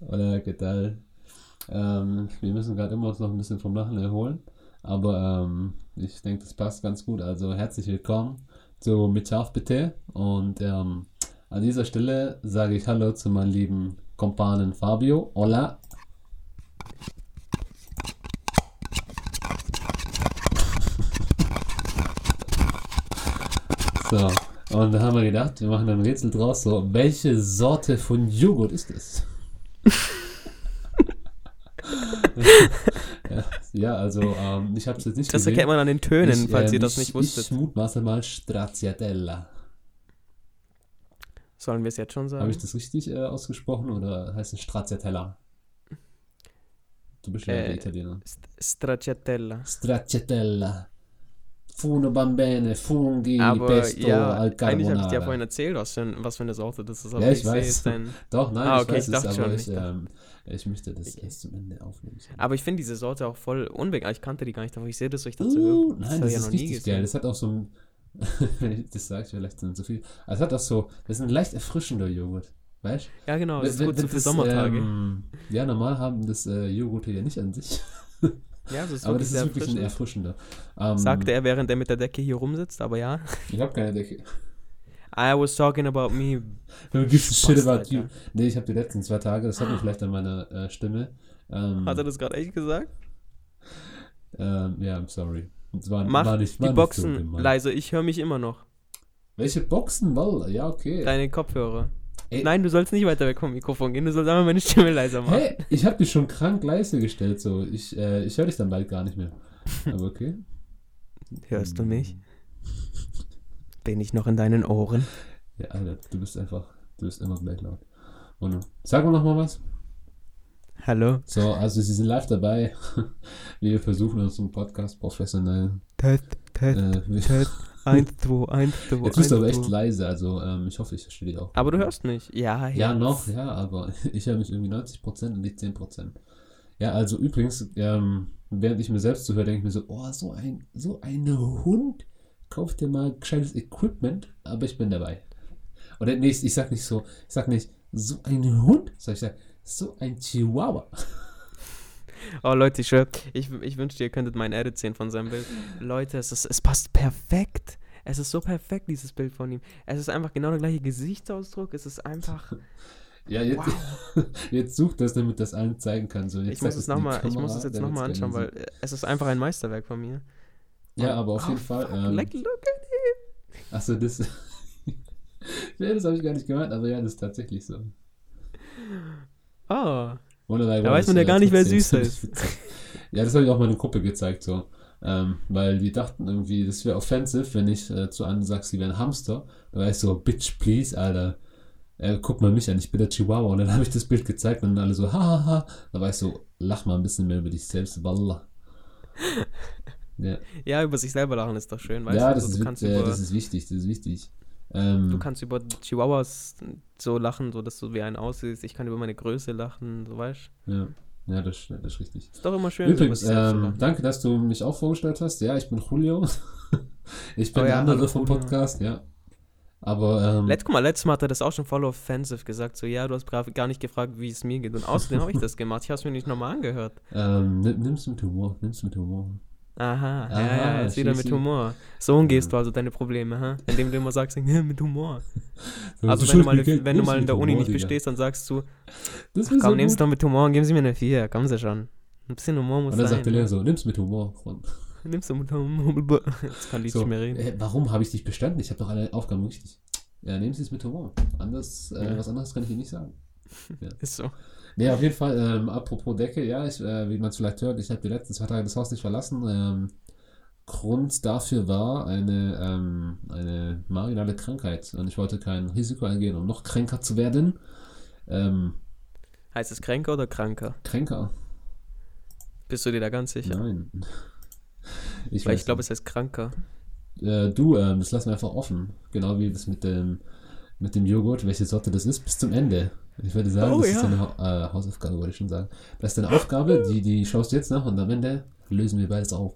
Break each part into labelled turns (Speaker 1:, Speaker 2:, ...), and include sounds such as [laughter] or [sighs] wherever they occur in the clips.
Speaker 1: Oder ¿qué tal? Ähm, wir müssen gerade immer uns noch ein bisschen vom Lachen erholen. Aber ähm, ich denke, das passt ganz gut. Also herzlich willkommen zu Mitschaf bitte. Und ähm, an dieser Stelle sage ich Hallo zu meinem lieben Kompanen Fabio. Hola. So, und da haben wir gedacht, wir machen ein Rätsel draus. So, welche Sorte von Joghurt ist es? ja, [laughs] ja, also ähm, ich habe es jetzt nicht
Speaker 2: Das
Speaker 1: gesehen.
Speaker 2: erkennt man an den Tönen,
Speaker 1: Ich,
Speaker 2: falls
Speaker 1: ähm,
Speaker 2: ihr das
Speaker 1: ich,
Speaker 2: nicht wusstet.
Speaker 1: Ich mutmaße mal Stracciatella.
Speaker 2: Sollen wir es jetzt schon sagen?
Speaker 1: Habe ich das richtig äh, ausgesprochen oder heißt es Stracciatella? Du bist ja
Speaker 2: Äh,
Speaker 1: der Italiener.
Speaker 2: St- Stracciatella.
Speaker 1: Stracciatella. Funo bambene, funghi,
Speaker 2: Aber
Speaker 1: pesto,
Speaker 2: ja,
Speaker 1: al
Speaker 2: eigentlich habe ich dir ja vorhin erzählt, was für, was für eine Sorte das ist. Aber
Speaker 1: Ja, ich
Speaker 2: sehe
Speaker 1: weiß.
Speaker 2: dein- [laughs]
Speaker 1: Doch, nein,
Speaker 2: Ah,
Speaker 1: ich
Speaker 2: okay,
Speaker 1: weiß
Speaker 2: ich
Speaker 1: es,
Speaker 2: dachte
Speaker 1: aber
Speaker 2: schon,
Speaker 1: ich,
Speaker 2: ich
Speaker 1: ähm, ich möchte das
Speaker 2: Okay.
Speaker 1: erst zum Ende aufnehmen.
Speaker 2: Aber ich finde diese Sorte auch voll unbekannt. Ich kannte die gar nicht, aber ich sehe das, so ich dazu
Speaker 1: Uh,
Speaker 2: das
Speaker 1: nein, das
Speaker 2: ich ja
Speaker 1: ist richtig geil. Das hat auch so ein. [laughs] Wenn ich das sage ich vielleicht dann zu viel. Aber es hat auch so. Das ist ein leicht erfrischender Joghurt. Weißt
Speaker 2: Ja, genau, das ist gut so für
Speaker 1: das,
Speaker 2: Sommertage.
Speaker 1: Ähm, ja, normal haben das äh, Joghurte ja nicht an sich. [laughs]
Speaker 2: ja, das ist
Speaker 1: aber
Speaker 2: wirklich
Speaker 1: das ist
Speaker 2: sehr
Speaker 1: wirklich ein
Speaker 2: erfrischend.
Speaker 1: erfrischender. Ähm,
Speaker 2: Sagte er, während er mit der Decke hier rumsitzt, aber ja.
Speaker 1: Ich habe keine Decke.
Speaker 2: I was talking about me. [laughs]
Speaker 1: Du gibst shit
Speaker 2: Spaß,
Speaker 1: about
Speaker 2: Alter.
Speaker 1: you. Nee, ich habe die letzten zwei Tage, das hat man vielleicht an meiner äh, Stimme. Ähm,
Speaker 2: Hat er das gerade echt gesagt?
Speaker 1: ähm, ja, I'm sorry. War,
Speaker 2: Mach
Speaker 1: war nicht,
Speaker 2: die
Speaker 1: so
Speaker 2: Boxen
Speaker 1: gemeint.
Speaker 2: leise, ich höre mich immer noch.
Speaker 1: Welche Boxen? Well, ja, okay.
Speaker 2: Deine Kopfhörer.
Speaker 1: Ey.
Speaker 2: Nein, du sollst nicht weiter weg vom Mikrofon gehen, du sollst einfach meine Stimme leiser machen.
Speaker 1: Hey, ich habe dich schon krank leise gestellt, so. Ich, äh, ich höre dich dann bald gar nicht mehr. Aber okay.
Speaker 2: Hörst du mich? Bin ich noch in deinen Ohren?
Speaker 1: Ja, Alter, du bist einfach, du bist immer gleich laut. Und sag mal noch mal was.
Speaker 2: Hallo?
Speaker 1: So, also Sie sind live dabei. [laughs] Wir versuchen unseren Podcast professionell.
Speaker 2: Test, Test,
Speaker 1: Äh,
Speaker 2: Test. Eins, zwei, eins, zwei,
Speaker 1: Jetzt bist du aber echt leise, also ähm, ich hoffe, ich verstehe dich auch.
Speaker 2: Aber du hörst mich. Ja,
Speaker 1: Ja,
Speaker 2: jetzt.
Speaker 1: noch, ja, aber [laughs] ich höre mich irgendwie 90% und nicht 10%. Ja, also übrigens, ähm, während ich mir selbst zuhöre, denke ich mir so, oh, so ein, so ein Hund, kauf dir mal gescheites Equipment, aber ich bin dabei. Oder nee, ich, ich sag nicht so, ich sag nicht, so ein Hund, sondern ich sag, so ein Chihuahua. [laughs] [laughs]
Speaker 2: Oh Leute, ich schwör, ich, ich wünschte, ihr könntet mein Edit sehen von seinem Bild. Leute, es, ist, es passt perfekt. Es ist so perfekt, dieses Bild von ihm. Es ist einfach genau der gleiche Gesichtsausdruck. Es ist einfach. [laughs]
Speaker 1: Ja, jetzt, [laughs] jetzt sucht das, damit das allen zeigen kann. So,
Speaker 2: Ich muss es
Speaker 1: die
Speaker 2: nochmal, ich
Speaker 1: Kamera,
Speaker 2: muss es jetzt nochmal anschauen, weil äh, es ist einfach ein Meisterwerk von mir.
Speaker 1: Ja, aber auf
Speaker 2: Oh,
Speaker 1: jeden Fall.
Speaker 2: fuck,
Speaker 1: Ähm,
Speaker 2: like, look at him.
Speaker 1: Achso, das. ja, das habe ich gar nicht gemeint, aber ja, das ist tatsächlich so.
Speaker 2: Oh,
Speaker 1: Wunderbar,
Speaker 2: Da weiß man ja gar nicht, wer süß [laughs] ist.
Speaker 1: Ja, das habe ich auch meiner Gruppe gezeigt, so. Ähm, weil die dachten irgendwie, das wäre offensive, wenn ich äh, zu einem sage, sie wären Hamster. Da war ich so, Bitch, please, Alter. Äh, guck mal mich an, ich bin der Chihuahua. Und dann [laughs] habe ich das Bild gezeigt und dann alle so, hahaha. Da war ich so, lach mal ein bisschen mehr über dich selbst, Wallah. [laughs] Ja,
Speaker 2: Ja, über sich selber lachen ist doch schön, weißt
Speaker 1: ja
Speaker 2: du?
Speaker 1: das,
Speaker 2: Also,
Speaker 1: ist,
Speaker 2: du,
Speaker 1: äh,
Speaker 2: über,
Speaker 1: das ist wichtig, das ist wichtig. Ähm,
Speaker 2: du kannst über Chihuahuas so lachen, so dass du wie ein aussiehst. Ich kann über meine Größe lachen, so weißt du?
Speaker 1: ja, ja das, das ist richtig.
Speaker 2: Ist doch immer schön,
Speaker 1: Übrigens, ähm, danke, dass du mich auch vorgestellt hast. Ja, ich bin Julio. [laughs] ich bin
Speaker 2: Oh
Speaker 1: der
Speaker 2: ja,
Speaker 1: andere
Speaker 2: hallo,
Speaker 1: vom. Podcast, ja. Aber, ähm,
Speaker 2: Let, guck mal, letztes Mal hat er das auch schon voll offensive gesagt. So, ja, du hast gar nicht gefragt, wie es mir geht. Und außerdem habe ich das gemacht. Ich habe es mir nicht nochmal angehört. [laughs]
Speaker 1: ähm, nimm, nimm's mit Humor, nimm's mit Humor.
Speaker 2: Aha, ja,
Speaker 1: Aha,
Speaker 2: ja, jetzt wieder mit. Humor. So umgehst du also deine Probleme, ha? Indem du immer sagst, ja, [laughs] mit Humor.
Speaker 1: So,
Speaker 2: Also,
Speaker 1: so
Speaker 2: wenn du mal, wenn du
Speaker 1: nimm's
Speaker 2: mal in der Uni
Speaker 1: Humor,
Speaker 2: nicht bestehst, dann sagst du,
Speaker 1: Das
Speaker 2: komm,
Speaker 1: ist so
Speaker 2: nimm's doch mit Humor und geben sie mir eine 4. Kommen sie schon. Ein bisschen Humor muss
Speaker 1: Und dann
Speaker 2: sein.
Speaker 1: sagt der Lehrer
Speaker 2: ne?
Speaker 1: so, nimm's mit Humor. Und [laughs]
Speaker 2: Nimmst du mit Humor. [laughs] Jetzt kann ich
Speaker 1: so,
Speaker 2: nicht mehr reden.
Speaker 1: äh, warum habe ich dich bestanden? Ich habe doch alle Aufgaben richtig. Ja, nehmen Sie es mit Humor. Anders, äh,
Speaker 2: Ja.
Speaker 1: was anderes kann ich Ihnen nicht sagen.
Speaker 2: Ist so.
Speaker 1: Nee, auf jeden Fall, ähm, apropos Decke, ja, ich, äh, wie man es vielleicht hört, ich habe die letzten zwei Tage das Haus nicht verlassen. Ähm, Grund dafür war eine, ähm, eine marginale Krankheit und ich wollte kein Risiko eingehen, um noch kränker zu werden. Ähm,
Speaker 2: Heißt es kränker oder kranker?
Speaker 1: kränker?
Speaker 2: Bist du dir da ganz sicher?
Speaker 1: Nein. [laughs] Ich
Speaker 2: Weil ich glaube, es heißt kranker.
Speaker 1: äh, du, ähm, das lassen wir einfach offen. Genau wie das mit dem, mit dem Joghurt, welche Sorte das ist, bis zum Ende. Ich würde sagen,
Speaker 2: Oh,
Speaker 1: das
Speaker 2: ja.
Speaker 1: ist deine ha äh, Hausaufgabe, wollte ich schon sagen. Das ist deine Aufgabe, die, die schaust du jetzt nach und am Ende lösen wir beides auf.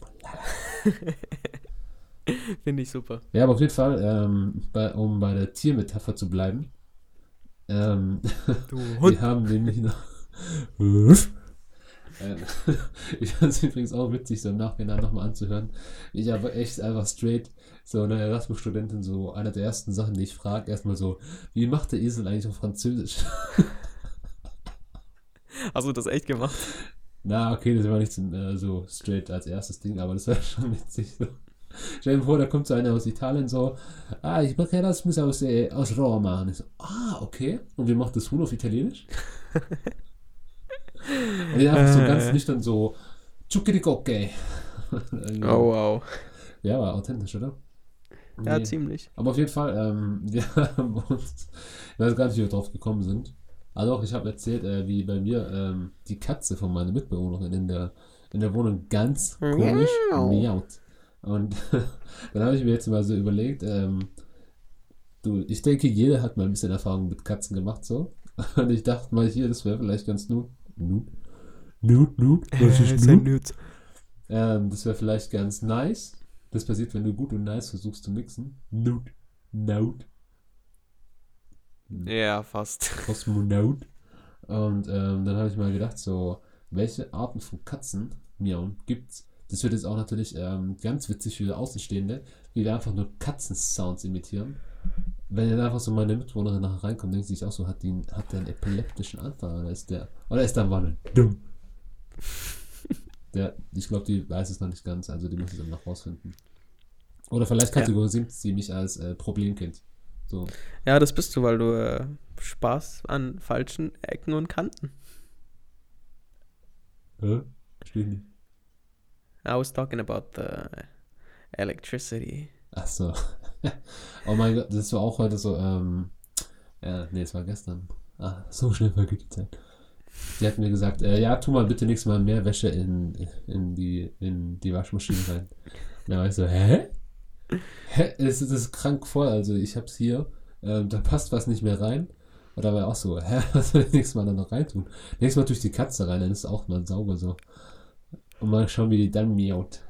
Speaker 1: [laughs]
Speaker 2: Finde ich super.
Speaker 1: Ja, aber auf jeden Fall, ähm, bei, um bei der Tiermetapher zu bleiben, Ähm, [laughs] wir haben nämlich noch. [laughs] Ich fand es übrigens auch witzig, so im Nachhinein nochmal anzuhören. Ich aber echt einfach straight, so eine Erasmus-Studentin, so einer der ersten Sachen, die ich frage, erstmal so, wie macht der Esel eigentlich auf Französisch? [laughs]
Speaker 2: Hast du das echt gemacht?
Speaker 1: Na, okay, das war nicht so, äh, so straight als erstes Ding, aber das war [laughs] schon witzig. So. Stell dir vor, da kommt so einer aus Italien so, ah, ich mache Erasmus aus, äh, aus Roma. Und ich so, ah, okay. Und wie macht das Huhn auf Italienisch? [laughs] Einfach so
Speaker 2: Äh.
Speaker 1: ganz nüchtern so, Tschukirikoke. [laughs]
Speaker 2: Oh, wow.
Speaker 1: Ja, war authentisch, oder?
Speaker 2: Ja,
Speaker 1: Nee.
Speaker 2: ziemlich.
Speaker 1: Aber auf jeden Fall, ähm, [laughs] wir haben uns, ich weiß gar nicht, wie wir drauf gekommen sind. Also auch, ich habe erzählt, äh, wie bei mir ähm, die Katze von meiner Mitbewohnerin in der, in der Wohnung ganz komisch
Speaker 2: Miau.
Speaker 1: miaut. Und [laughs] dann habe ich mir jetzt mal so überlegt, ähm, du, ich denke, jeder hat mal ein bisschen Erfahrung mit Katzen gemacht, so. Und ich dachte mal hier, das wäre vielleicht ganz nut. Nut? Nut, nut? Was ist nut?
Speaker 2: Nüt.
Speaker 1: Ähm, das wäre vielleicht ganz nice. Das passiert, wenn du gut und nice versuchst zu mixen. Nut. Note.
Speaker 2: Ja, fast. [laughs]
Speaker 1: Kosmonaut. Und ähm, dann habe ich mal gedacht, so, welche Arten von Katzen miauen gibt's? Das wird jetzt auch natürlich ähm, ganz witzig für Außenstehende, wie wir einfach nur Katzensounds imitieren. Wenn dann einfach so meine Mitwohnerin nachher reinkommt, denkt sie sich auch so, hat, die, hat der einen epileptischen Anfall oder ist der, oder ist der Wandeln? Dumm. Der, ich glaube, die weiß es noch nicht ganz, also die muss es dann noch rausfinden. Oder vielleicht
Speaker 2: Ja.
Speaker 1: kategorisiert sie mich als äh, Problemkind. So.
Speaker 2: Ja, das bist du, weil du äh, Spaß an falschen Ecken und Kanten.
Speaker 1: Hä? Verstehe ich nicht.
Speaker 2: I was talking about the electricity.
Speaker 1: Ach so. [laughs] oh mein Gott, das war auch heute so, ähm, ja, nee, es war gestern. Ah, so schnell vergeht die Zeit. Die hat mir gesagt, äh, ja, tu mal bitte nächstes Mal mehr Wäsche in, in, die, in die Waschmaschine rein. Und dann war ich so, hä? Hä? Ist- das ist krank voll, also ich hab's hier, ähm, da passt was nicht mehr rein. Und da war ich auch so, hä, [laughs] was soll ich nächstes Mal dann noch reintun? Nächstes Mal durch die Katze rein, dann ist es auch mal sauber so. Und mal schauen, wie die dann miaut.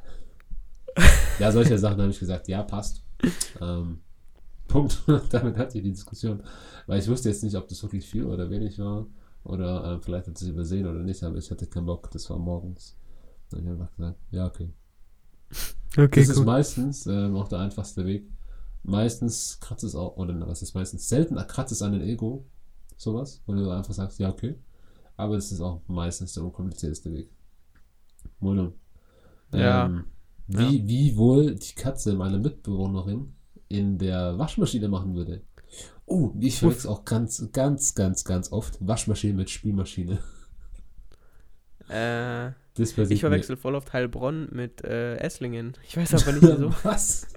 Speaker 1: Ja, solche Sachen habe ich gesagt, ja, passt. Ähm, [laughs] Punkt. [laughs] Damit hatte ich die Diskussion. Weil ich wusste jetzt nicht, ob das wirklich viel oder wenig war. Oder äh, vielleicht hat sie es übersehen oder nicht, aber ich hatte keinen Bock. Das war morgens. Und ich habe einfach gesagt, ja, okay. [laughs]
Speaker 2: Okay,
Speaker 1: das ist meistens ähm, auch der einfachste Weg. Meistens kratzt es auch, oder was ist meistens? Selten kratzt es an den Ego. Sowas. Wo du einfach sagst, ja, okay. Aber es ist auch meistens der unkomplizierteste Weg. Mono.
Speaker 2: Ja.
Speaker 1: Wie, wie wohl die Katze meiner Mitbewohnerin in der Waschmaschine machen würde. Oh, ich verwechsel auch ganz, ganz, ganz, ganz oft Waschmaschine mit Spielmaschine. [laughs]
Speaker 2: Äh, ich
Speaker 1: mir-
Speaker 2: verwechsel voll oft Heilbronn mit äh, Esslingen. Ich weiß aber nicht wieso. [laughs]
Speaker 1: Was?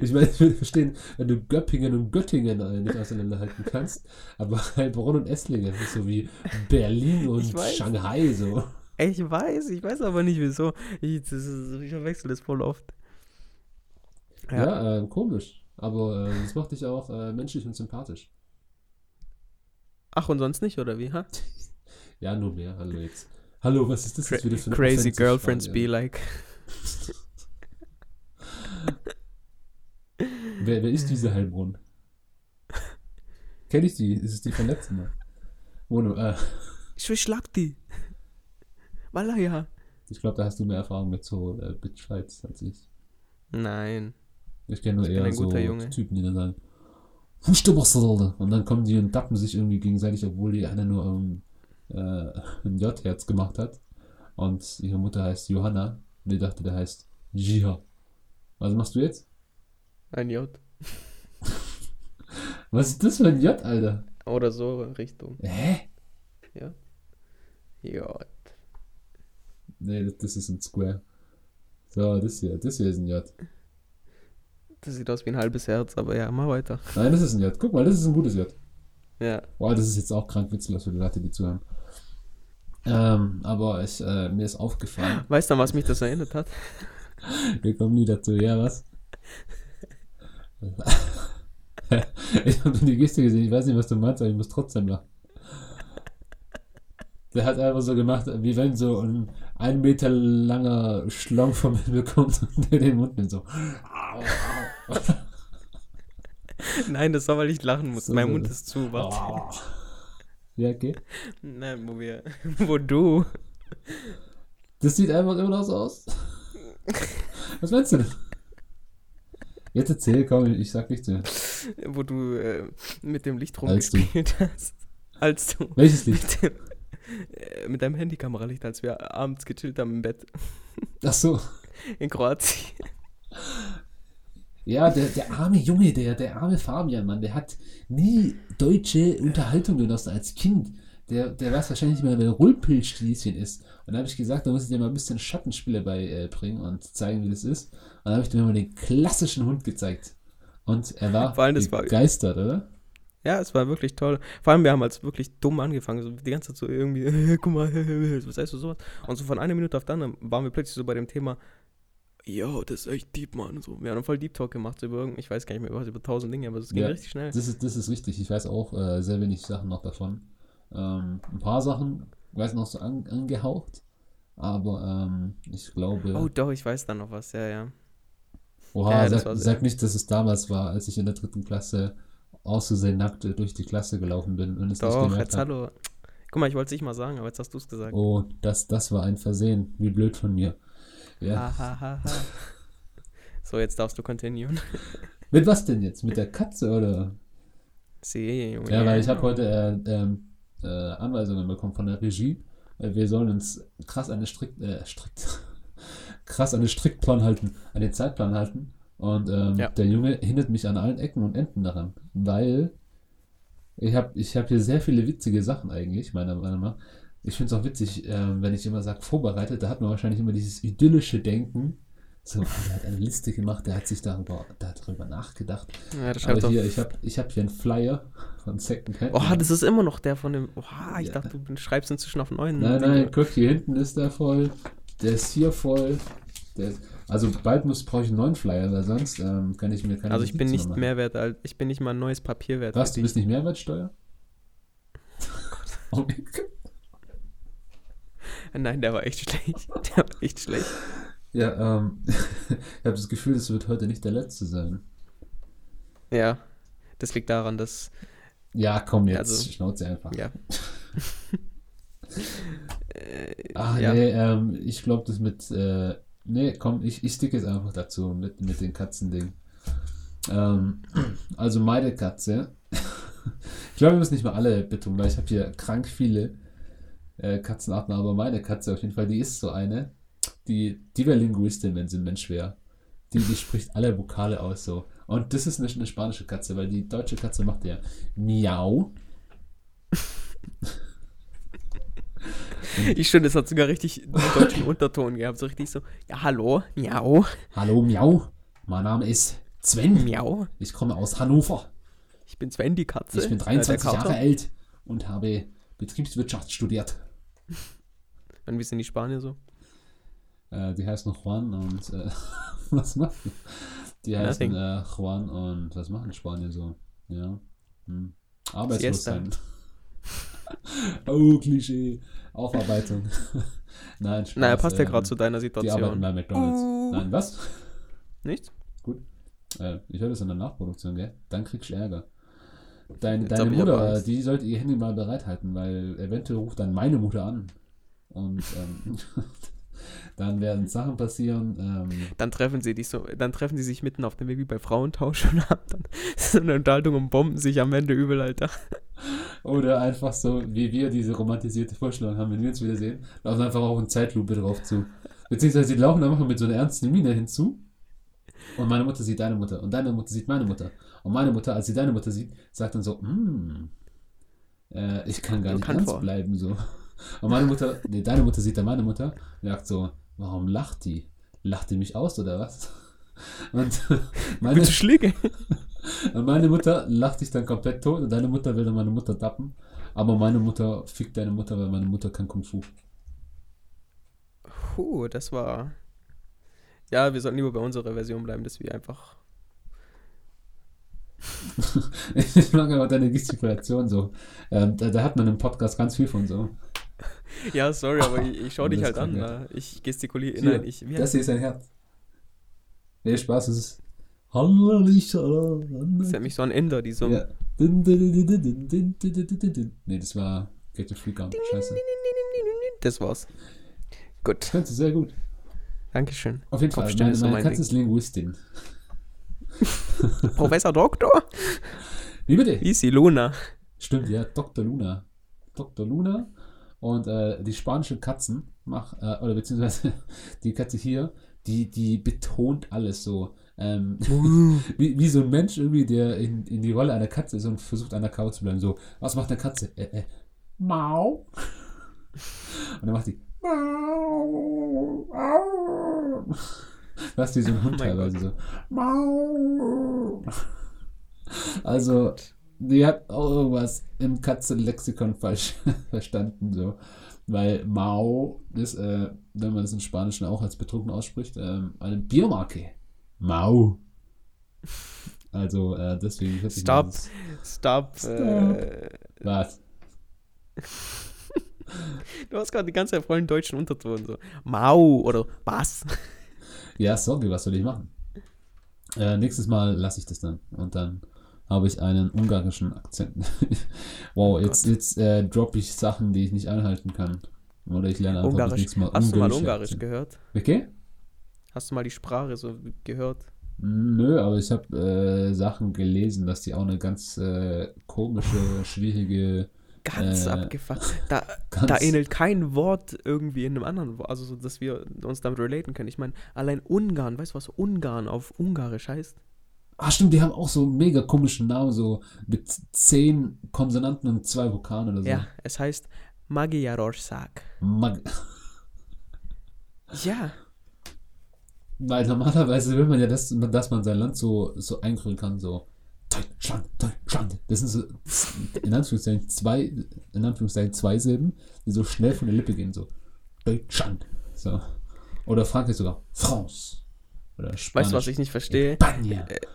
Speaker 1: Ich meine, ich will verstehen, wenn du Göppingen und Göttingen äh, nicht auseinanderhalten kannst, aber Heilbronn und Esslingen ist so wie Berlin und. Shanghai so.
Speaker 2: Ich weiß, ich weiß aber nicht wieso. Ich, das ist, ich verwechsel das voll oft.
Speaker 1: Ja, äh, komisch. Aber äh, das macht dich auch äh, menschlich und sympathisch.
Speaker 2: Ach, und sonst nicht, oder wie? Ha? [laughs]
Speaker 1: Ja, nur mehr. Hallo jetzt. Hallo, was ist das jetzt wieder für eine
Speaker 2: Crazy girlfriends
Speaker 1: Frage?
Speaker 2: be like. [laughs]
Speaker 1: Wer, wer ist diese Heilbronn? Kenn ich die? Ist es die von letztem Mal? Mono, äh,
Speaker 2: Ich schlag die. Walla ja.
Speaker 1: ich glaube, da hast du mehr Erfahrung mit so äh, Bitchfights als ich.
Speaker 2: Nein.
Speaker 1: Ich kenne nur
Speaker 2: Ich bin
Speaker 1: eher so. Typen, die dann sagen, Fußstappersalde. Und dann kommen die und dappen sich irgendwie gegenseitig, obwohl die eine nur ähm, äh, [laughs] ein J-Herz gemacht hat. Und ihre Mutter heißt Johanna. Und die dachte, der heißt Jiha. Was machst du jetzt?
Speaker 2: Ein J. [laughs]
Speaker 1: Was ist das für ein J, Alter?
Speaker 2: Oder so Richtung.
Speaker 1: Hä?
Speaker 2: J.
Speaker 1: Nee, das, das ist ein Square. So, das hier, das hier ist ein J.
Speaker 2: Das sieht aus wie ein halbes Herz, aber ja, mach weiter.
Speaker 1: Nein, das ist ein J. Guck mal, das ist ein gutes J.
Speaker 2: Ja.
Speaker 1: Boah, das ist jetzt auch krank witzlos für die Leute, die zuhören. Ähm, aber ich, äh, mir ist aufgefallen,
Speaker 2: Weißt du, an was mich das erinnert hat? [laughs]
Speaker 1: wir kommen nie dazu, ja, was? [laughs] ich habe die Geste gesehen, ich weiß nicht, was du meinst, aber ich muss trotzdem lachen. Der hat einfach so gemacht, wie wenn so ein ein Meter langer Schlong vom Himmel kommt [laughs] und der den Mund nimmt so.
Speaker 2: Nein, das war, weil ich lachen muss.
Speaker 1: So,
Speaker 2: mein. Mund ist zu, warte.
Speaker 1: Oh. Ja, okay.
Speaker 2: Nein, wo wir, [laughs] wo du.
Speaker 1: Das sieht einfach immer noch so aus. Was meinst du denn? Jetzt erzähl, komm, ich sag nichts mehr.
Speaker 2: wo du äh, mit dem Licht rumgespielt [laughs] hast. Als du
Speaker 1: Welches Licht?
Speaker 2: Mit, äh, mit deinem Handykameralicht, als wir abends gechillt haben im Bett [laughs]
Speaker 1: Ach so.
Speaker 2: in Kroatien.
Speaker 1: Ja, der, der arme Junge, der, der arme Fabian, Mann, der hat nie deutsche Unterhaltung genossen als Kind. Der, der weiß wahrscheinlich nicht mehr, wer Rullpilzschließchen ist. Und da habe ich gesagt, da muss ich dir mal ein bisschen Schattenspiele beibringen und zeigen, wie das ist. Und dann habe ich dir mal den klassischen Hund gezeigt. Und er war
Speaker 2: war-
Speaker 1: begeistert, oder?
Speaker 2: Ja, es war wirklich toll. Vor allem, wir haben als wirklich dumm angefangen. So die ganze Zeit so irgendwie, [laughs] guck mal, [laughs] was heißt du sowas? Und so von einer Minute auf andere waren wir plötzlich so bei dem Thema, yo, das ist echt deep, Mann. So, wir haben voll Deep Talk gemacht so über irgend, ich weiß gar nicht mehr, was, über tausend Dinge, aber es ging
Speaker 1: Ja.
Speaker 2: richtig schnell.
Speaker 1: Das ist, das ist richtig. Ich weiß auch äh, sehr wenig Sachen noch davon. Ähm, ein paar Sachen, weiß noch so an, angehaucht. Aber ähm, ich glaube.
Speaker 2: Oh, doch, ich weiß da noch was, ja, ja.
Speaker 1: Oha,
Speaker 2: Ja,
Speaker 1: sag, sag nicht, dass es damals war, als ich in der dritten Klasse auszusehen nackt durch die Klasse gelaufen bin und es nicht
Speaker 2: Doch,
Speaker 1: gemerkt
Speaker 2: jetzt
Speaker 1: habe.
Speaker 2: hallo. Guck mal, ich wollte es nicht mal sagen, aber jetzt hast du es gesagt.
Speaker 1: Oh, das, das war ein Versehen. Wie blöd von mir. Ja.
Speaker 2: Ha, ha, ha, ha. [laughs] So, jetzt darfst du continuen. [laughs]
Speaker 1: Mit was denn jetzt? Mit der Katze oder?
Speaker 2: See, Junge.
Speaker 1: Ja, weil ich habe heute äh, ähm, äh, Anweisungen bekommen von der Regie. Äh, Wir sollen uns krass an den Strick, äh, strikt, [laughs] krass an den Strickplan halten, an den Zeitplan halten. Und ähm,
Speaker 2: Ja.
Speaker 1: der Junge hindert mich an allen Ecken und Enden daran, weil ich habe ich hab hier sehr viele witzige Sachen eigentlich, meiner Meinung nach. Ich finde es auch witzig, ähm, wenn ich immer sage, vorbereitet, da hat man wahrscheinlich immer dieses idyllische Denken. So, der hat eine Liste gemacht, der hat sich darüber, darüber nachgedacht.
Speaker 2: Ja, das
Speaker 1: Aber hier, ich habe ich hab hier einen Flyer von Second Hand.
Speaker 2: Oh, das ist immer noch der von dem. Oh, ich
Speaker 1: Ja.
Speaker 2: dachte, du schreibst inzwischen auf neuen.
Speaker 1: Nein, nein, guck, hier hinten ist der voll. Der ist hier voll. Der ist, also bald muss brauche ich einen neuen Flyer, weil sonst ähm, kann ich mir keine
Speaker 2: Also ich bin nicht
Speaker 1: mehr machen.
Speaker 2: mehr wert als. Ich bin nicht mal ein neues Papier wert.
Speaker 1: Was, du bist nicht Mehrwertsteuer? [laughs] [laughs] Oh mein Gott.
Speaker 2: Nein, der war echt schlecht. [laughs] Der war echt schlecht.
Speaker 1: ja, ähm, ich habe das Gefühl, das wird heute nicht der letzte sein.
Speaker 2: Ja. Das liegt daran, dass.
Speaker 1: Ja, komm jetzt,
Speaker 2: Also-
Speaker 1: Schnauze einfach.
Speaker 2: Ja. äh,
Speaker 1: Ach
Speaker 2: ja.
Speaker 1: nee, ähm, ich glaube, das mit, äh, nee, komm, ich, ich stick jetzt einfach dazu mit, mit den Katzending. Ähm, also meine Katze, [laughs] ich glaube, wir müssen nicht mal alle betonen, weil ich habe hier krank viele äh, Katzenarten, aber meine Katze auf jeden Fall, die ist so eine, die, die wäre Linguistin, wenn sie ein Mensch wäre. Die, die spricht alle Vokale aus so. Und das ist eine, eine spanische Katze, weil die deutsche Katze macht ja Miau. [laughs] [laughs]
Speaker 2: Ich finde, es hat sogar richtig einen deutschen Unterton gehabt. So richtig so, ja, hallo, miau,
Speaker 1: Hallo Miau, mein Name ist Sven.
Speaker 2: miau.
Speaker 1: Ich komme aus Hannover.
Speaker 2: Ich bin Sven, die Katze.
Speaker 1: Ich bin
Speaker 2: äh,
Speaker 1: 23
Speaker 2: der
Speaker 1: Jahre alt und habe Betriebswirtschaft studiert.
Speaker 2: Und wie sind die Spanier so?
Speaker 1: Äh, die heißen Juan und äh, [laughs] was machen die? Die heißen äh, Juan und was machen Spanier so? Ja. Hm. Arbeitslos sein. [laughs] oh, Klischee. Aufarbeitung. [laughs] Nein, Spaß.
Speaker 2: Naja, passt ja
Speaker 1: ähm,
Speaker 2: gerade zu deiner
Speaker 1: Die arbeiten
Speaker 2: Situation.
Speaker 1: bei McDonalds.
Speaker 2: Uh.
Speaker 1: Nein, was?
Speaker 2: Nichts?
Speaker 1: Äh, ich höre das in der Nachproduktion, gell? Dann kriegst du Ärger. Dein, deine Mutter, die sollte ihr Handy mal bereithalten, weil eventuell ruft dann meine Mutter an. Und ähm, [laughs] dann werden Sachen passieren. Ähm,
Speaker 2: Dann treffen sie dich so, dann treffen sie sich mitten auf dem Weg wie bei Frauentausch [laughs] und haben dann so eine Unterhaltung und bomben sich am Ende übel, Alter.
Speaker 1: oder einfach so, wie wir diese romantisierte Vorstellung haben, wenn wir uns wiedersehen, laufen einfach auch in Zeitlupe drauf zu. Beziehungsweise sie laufen einfach mit so einer ernsten Miene hinzu. Und meine Mutter sieht deine Mutter. Und deine Mutter sieht meine Mutter. Und meine Mutter, als sie deine Mutter sieht, sagt dann so, hm, äh, ich kann gar nicht
Speaker 2: Bekannt
Speaker 1: ernst
Speaker 2: vor.
Speaker 1: bleiben, so. Und meine Mutter, nee, deine Mutter sieht dann meine Mutter und sagt so, warum lacht die? Lacht die mich aus oder was? Und [laughs] meine,
Speaker 2: Schläge? [laughs]
Speaker 1: und meine Mutter lacht sich dann komplett tot und deine Mutter will dann meine Mutter tappen. Aber meine Mutter fickt deine Mutter, weil meine Mutter kann Kung Fu.
Speaker 2: Puh, das war. Ja, wir sollten lieber bei unserer Version bleiben, dass wir einfach. [laughs]
Speaker 1: Ich mag aber deine Gestikulation so. Ähm, da, da hat man im Podcast ganz viel von so. [laughs]
Speaker 2: ja, sorry, aber ich, ich
Speaker 1: schaue
Speaker 2: dich halt an. Ne? Ich gestikuliere.
Speaker 1: Hier,
Speaker 2: nein, ich.
Speaker 1: das hier ist ein Herz. Nee, Spaß, es ist. Hallo, äh,
Speaker 2: Das hat mich so ein Ender, die so.
Speaker 1: Ja. Nee, das war Get the Freak Out. Scheiße.
Speaker 2: Das war's. Gut.
Speaker 1: Das kannst du sehr gut.
Speaker 2: Dankeschön.
Speaker 1: Auf jeden Fall, meine, meine
Speaker 2: so
Speaker 1: Katze ist Linguistin. [laughs] [laughs]
Speaker 2: Professor Doktor?
Speaker 1: Wie bitte?
Speaker 2: Wie ist sie? Luna.
Speaker 1: Stimmt, ja, Dr. Luna. Dr. Luna und äh, die spanischen Katzen, mach, äh, oder beziehungsweise [laughs] die Katze hier, die, die betont alles so. Ähm, [laughs] wie, wie so ein Mensch irgendwie, der in, in die Rolle einer Katze ist und versucht, einer Couch zu bleiben. So, was macht eine Katze? Äh, äh, Mau. [laughs] Und dann macht die Mau. Au. Was wie so ein Hund
Speaker 2: Oh
Speaker 1: teilweise so. Mau. Also, die hat auch irgendwas im Katzenlexikon falsch [laughs] verstanden, so. Weil Mao ist, äh, wenn man es im Spanischen auch als betrunken ausspricht, ähm, eine Biermarke. Mao. Also, äh, deswegen
Speaker 2: Stop.
Speaker 1: dieses-
Speaker 2: Stop.
Speaker 1: Stop.
Speaker 2: Äh,
Speaker 1: Was? [laughs]
Speaker 2: du hast gerade die ganze Zeit voll einen deutschen Unterton. So. Mau oder was?
Speaker 1: Ja, sorry, was soll ich machen? Äh, nächstes Mal lasse ich das dann. Und dann habe ich einen ungarischen Akzent. [laughs] wow,
Speaker 2: Oh
Speaker 1: jetzt, jetzt äh, droppe ich Sachen, die ich nicht einhalten kann. Oder ich lerne einfach
Speaker 2: Ungarisch.
Speaker 1: nächste Mal
Speaker 2: Hast du mal Ungarisch
Speaker 1: Akzent.
Speaker 2: gehört?
Speaker 1: Okay?
Speaker 2: Hast du mal die Sprache so gehört?
Speaker 1: Nö, aber ich habe äh, Sachen gelesen, dass die auch eine ganz äh, komische, schwierige,
Speaker 2: Ganz
Speaker 1: Äh,
Speaker 2: abgefuckt. [laughs] Da,
Speaker 1: ganz
Speaker 2: da ähnelt kein Wort irgendwie in einem anderen Wort. Also, so, dass wir uns damit relaten können. Ich meine, allein Ungarn, weißt du, was Ungarn auf Ungarisch heißt?
Speaker 1: Ah, stimmt, die haben auch so einen mega komischen Namen, so mit zehn Konsonanten und zwei Vokalen oder so.
Speaker 2: Ja, es heißt Magyarország.
Speaker 1: Mag
Speaker 2: Ja,
Speaker 1: Weil normalerweise will man ja, dass, dass man sein Land so, so eingründen kann, so Deutschland, Deutschland. Das sind so in Anführungszeichen zwei, in Anführungszeichen zwei Silben, die so schnell von der Lippe gehen, so Deutschland. So. Oder Frankreich sogar France. Oder Spanisch.
Speaker 2: weißt du, was ich nicht verstehe?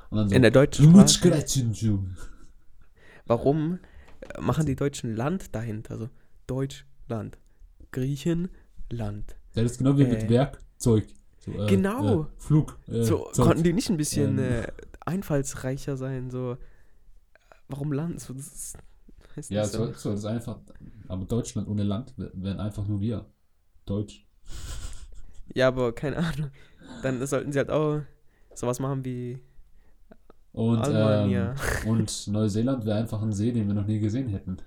Speaker 1: Und dann so
Speaker 2: In der deutschen Sprache. Warum äh, machen die Deutschen Land dahinter? So Deutschland, Griechenland.
Speaker 1: Ja, das ist genau wie mit
Speaker 2: Äh.
Speaker 1: Werkzeug. So, äh,
Speaker 2: Genau.
Speaker 1: Äh, Flug. Äh,
Speaker 2: So
Speaker 1: Zeug.
Speaker 2: konnten die nicht ein bisschen
Speaker 1: Ähm.
Speaker 2: äh, einfallsreicher sein? So, warum Land? So, das ist,
Speaker 1: Ja, so, so das ist einfach. Aber Deutschland ohne Land wär- wären einfach nur wir. Deutsch.
Speaker 2: Ja, aber keine Ahnung. Dann sollten sie halt auch sowas machen wie
Speaker 1: Und, ähm, und Neuseeland wäre einfach ein See, den wir noch nie gesehen hätten.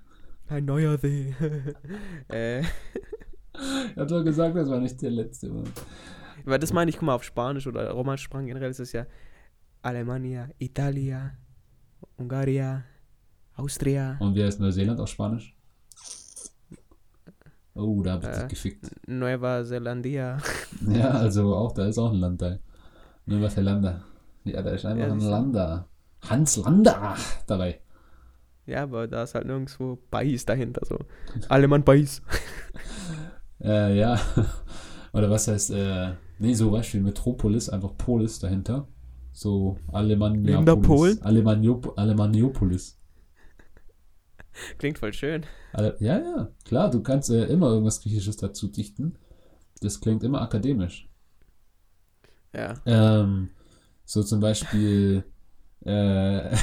Speaker 2: Ein neuer See. [laughs] äh,
Speaker 1: Ich hab doch gesagt, das war nicht der letzte. Mann.
Speaker 2: weil das meine ich, guck mal, auf Spanisch oder romanisch Sprachen generell ist es ja Alemania, Italia, Ungaria, Austria,
Speaker 1: Und wer ist Neuseeland auf Spanisch? Oh, da hab ich
Speaker 2: Äh.
Speaker 1: dich gefickt.
Speaker 2: Nueva Zelandia. [laughs]
Speaker 1: Ja, also auch, da ist auch ein Land da. Nur was für Lander. Ja, da ist einfach
Speaker 2: Ja,
Speaker 1: ein. Lander. Hans Lander dabei.
Speaker 2: Ja, aber da ist halt nirgendwo Beiß dahinter. So. Alemann Beiß. [laughs]
Speaker 1: Äh, ja. [laughs] Oder was heißt, äh, nee, so Beispiel Metropolis, einfach Polis dahinter. So
Speaker 2: Neben der [laughs] Klingt voll schön.
Speaker 1: Ale ja, ja, klar, du kannst äh, immer irgendwas Griechisches dazu dichten. Das klingt immer akademisch.
Speaker 2: Ja.
Speaker 1: Ähm, so zum Beispiel äh,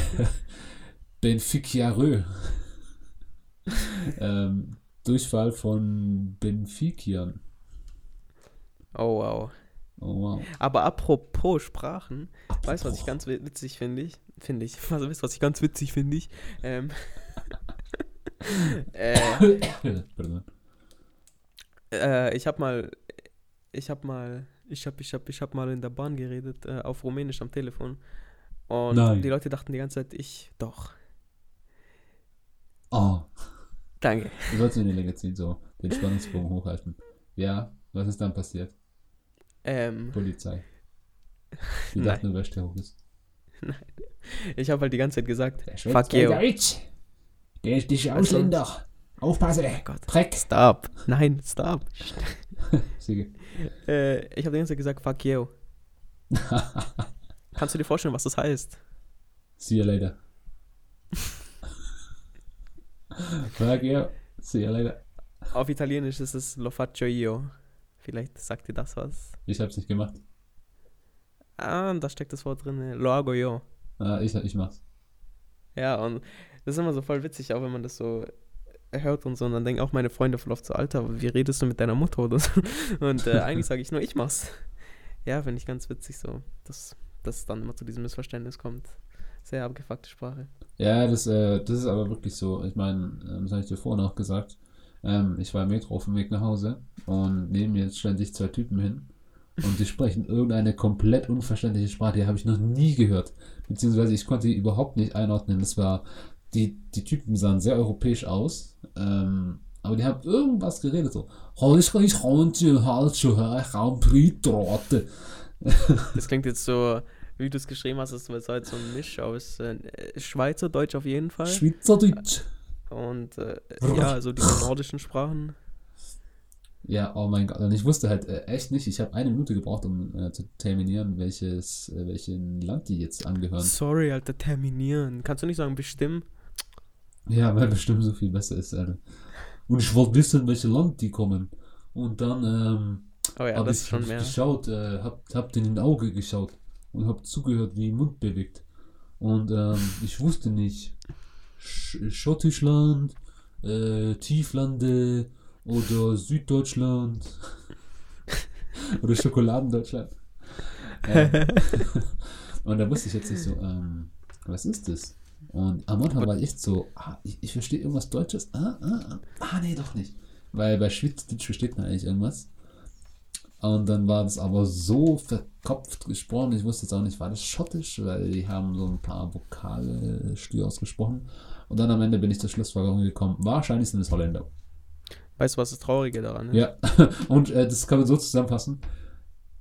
Speaker 1: [laughs] Benficiarö. [laughs] ähm, Durchfall von Benfician.
Speaker 2: Oh, wow.
Speaker 1: Oh wow.
Speaker 2: Aber apropos Sprachen, weißt du, was ich ganz wi- witzig finde? Ich, finde ich. [laughs] Also, weißt du, was ich ganz witzig finde? Ich. Ähm, [laughs] äh, äh, ich habe mal. Ich habe mal. Ich habe ich hab, ich hab mal in der Bahn geredet, äh, auf Rumänisch am Telefon. Und
Speaker 1: Nein.
Speaker 2: die Leute dachten die ganze Zeit, ich. Doch.
Speaker 1: Oh,
Speaker 2: Danke.
Speaker 1: du sollst mir eine Länge ziehen, so den Spannungsbogen hochhalten. Ja, was ist dann passiert?
Speaker 2: Ähm,
Speaker 1: Polizei. [laughs] Die
Speaker 2: Nein.
Speaker 1: dachten, du wärst Terrorist.
Speaker 2: ich habe halt die ganze Zeit gesagt, fuck you.
Speaker 1: Deutsch. Der ist nicht? Ausländer. [laughs] Aufpasse.
Speaker 2: Gott.
Speaker 1: Dreck.
Speaker 2: Stop. Nein, stop.
Speaker 1: Siege.
Speaker 2: Äh, ich habe die ganze Zeit gesagt, fuck you. Kannst du dir vorstellen, was das heißt?
Speaker 1: See you later. [laughs] Fuck you. See you later.
Speaker 2: Auf Italienisch ist es lo faccio io. Vielleicht sagt dir das was.
Speaker 1: Ich hab's nicht gemacht.
Speaker 2: Ah, da steckt das Wort drin. Lo hago yo.
Speaker 1: Ah, ich, ich mach's.
Speaker 2: Ja, und das ist immer so voll witzig, auch wenn man das so hört und so. Und dann denken auch meine Freunde voll oft so, Alter, wie redest du mit deiner Mutter oder so? [laughs] Und äh, eigentlich sage ich nur, ich mach's. Ja, finde ich ganz witzig so, dass das dann immer zu diesem Missverständnis kommt. Sehr abgefuckte Sprache.
Speaker 1: Ja, das, äh, das ist aber wirklich so. Ich meine, ähm, das habe ich dir vorhin auch gesagt. Ähm, ich war im Metro auf dem Weg nach Hause und neben mir stellen sich zwei Typen hin und die sprechen irgendeine komplett unverständliche Sprache, die habe ich noch nie gehört. Beziehungsweise ich konnte die überhaupt nicht einordnen. Das war, die, die Typen sahen sehr europäisch aus, ähm, aber die haben irgendwas geredet, so. [laughs]
Speaker 2: Das klingt jetzt so, wie du es geschrieben hast, das war halt so ein Misch aus äh, Schweizerdeutsch auf jeden Fall.
Speaker 1: Schweizerdeutsch.
Speaker 2: Und äh, ja, also diese nordischen Sprachen.
Speaker 1: Ja, oh mein Gott. Und ich wusste halt äh, echt nicht, ich habe eine Minute gebraucht, um äh, zu terminieren, welches, äh, welchen Land die jetzt angehören.
Speaker 2: Sorry, Alter, terminieren. Kannst du nicht sagen bestimmen?
Speaker 1: Ja, weil bestimmt so viel besser ist, Alter. Und ich wollte wissen, welche Land die kommen. Und dann ähm,
Speaker 2: Oh ja,
Speaker 1: habe
Speaker 2: das
Speaker 1: ich,
Speaker 2: ist schon
Speaker 1: hab
Speaker 2: mehr.
Speaker 1: ich geschaut, äh, hab, hab denen in die Auge geschaut und hab zugehört, wie Mund bewegt. Und ähm, ich wusste nicht, Sch Schottischland, äh, Tieflande oder Süddeutschland [laughs] oder Schokoladendeutschland. [laughs] Äh, [laughs] und da wusste ich jetzt nicht so, ähm, was ist das? Und am Anfang war ich echt so, ah, ich, ich verstehe irgendwas Deutsches. Ah, ah, ah, ah, nee, doch nicht. Weil bei Schweizerdeutsch versteht man eigentlich irgendwas. Und dann war das aber so verkopft gesprochen, ich wusste jetzt auch nicht, war das schottisch, weil die haben so ein paar Vokale stur ausgesprochen. Und dann am Ende bin ich zur Schlussfolgerung gekommen, wahrscheinlich sind es Holländer.
Speaker 2: Weißt du, was das Traurige daran ist?
Speaker 1: Ja, [laughs] und äh, das kann man so zusammenfassen.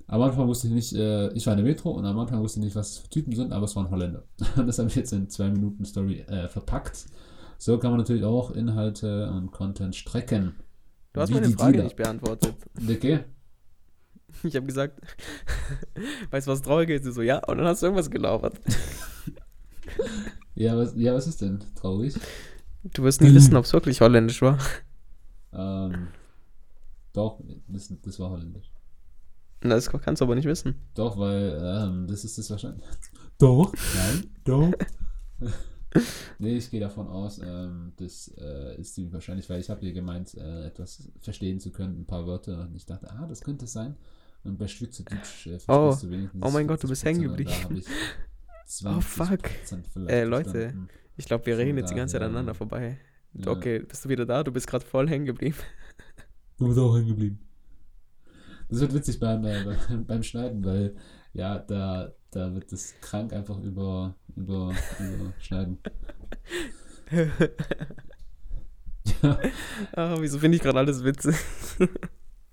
Speaker 1: Am Anfang wusste ich nicht, äh, ich war in der Metro und am Anfang wusste ich nicht, was für Typen sind, aber es waren Holländer. [laughs] das habe ich jetzt in zwei Minuten Story äh, verpackt. So kann man natürlich auch Inhalte und Content strecken.
Speaker 2: Du hast meine Frage
Speaker 1: Dealer.
Speaker 2: nicht beantwortet.
Speaker 1: Okay?
Speaker 2: Ich habe gesagt, [laughs] weißt du, was traurig ist? Du so, ja, und dann hast du irgendwas gelabert.
Speaker 1: Ja, was, ja, was ist denn traurig?
Speaker 2: Du wirst nie wissen, ob es wirklich holländisch war.
Speaker 1: Ähm, doch, das, das war holländisch.
Speaker 2: Na, Das kannst du aber nicht wissen.
Speaker 1: Doch, weil ähm, das ist das wahrscheinlich. Doch, nein, doch. [laughs] nee, ich gehe davon aus, ähm, das äh, ist die wahrscheinlich, weil ich habe hier gemeint, äh, etwas verstehen zu können, ein paar Wörter. Und ich dachte, ah, das könnte es sein. Und bei Schweizerdeutsch äh,
Speaker 2: Oh,
Speaker 1: du wenigstens.
Speaker 2: oh mein Gott, du bist
Speaker 1: 50%,
Speaker 2: hängen geblieben. [laughs] Oh, fuck.
Speaker 1: 20% vielleicht
Speaker 2: Äh, Leute,
Speaker 1: verstanden.
Speaker 2: Ich glaube, wir reden jetzt die ganze Zeit aneinander vorbei.
Speaker 1: Ja.
Speaker 2: Okay, bist du wieder da? Du bist gerade voll hängen geblieben. [laughs]
Speaker 1: Du bist auch hängen geblieben. Das wird witzig beim, äh, beim, [laughs] beim Schneiden, weil ja, da, da wird das krank einfach über, über, überschneiden. ja,
Speaker 2: Ah, wieso finde ich gerade alles witzig?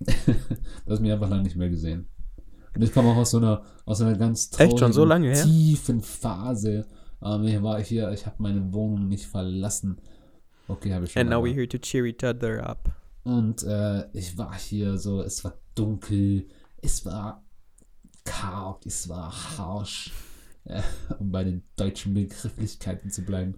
Speaker 2: [laughs]
Speaker 1: du hast mich einfach lange nicht mehr gesehen. Und ich komme auch aus so einer, aus einer ganz
Speaker 2: schon so
Speaker 1: tiefen Phase. Ähm, ich war hier, ich habe meine Wohnung nicht verlassen. Okay, habe ich schon.
Speaker 2: And now we're here to cheer each other up.
Speaker 1: Und äh, ich war hier so, es war dunkel, es war karg, es war harsch, äh, um bei den deutschen Begrifflichkeiten zu bleiben.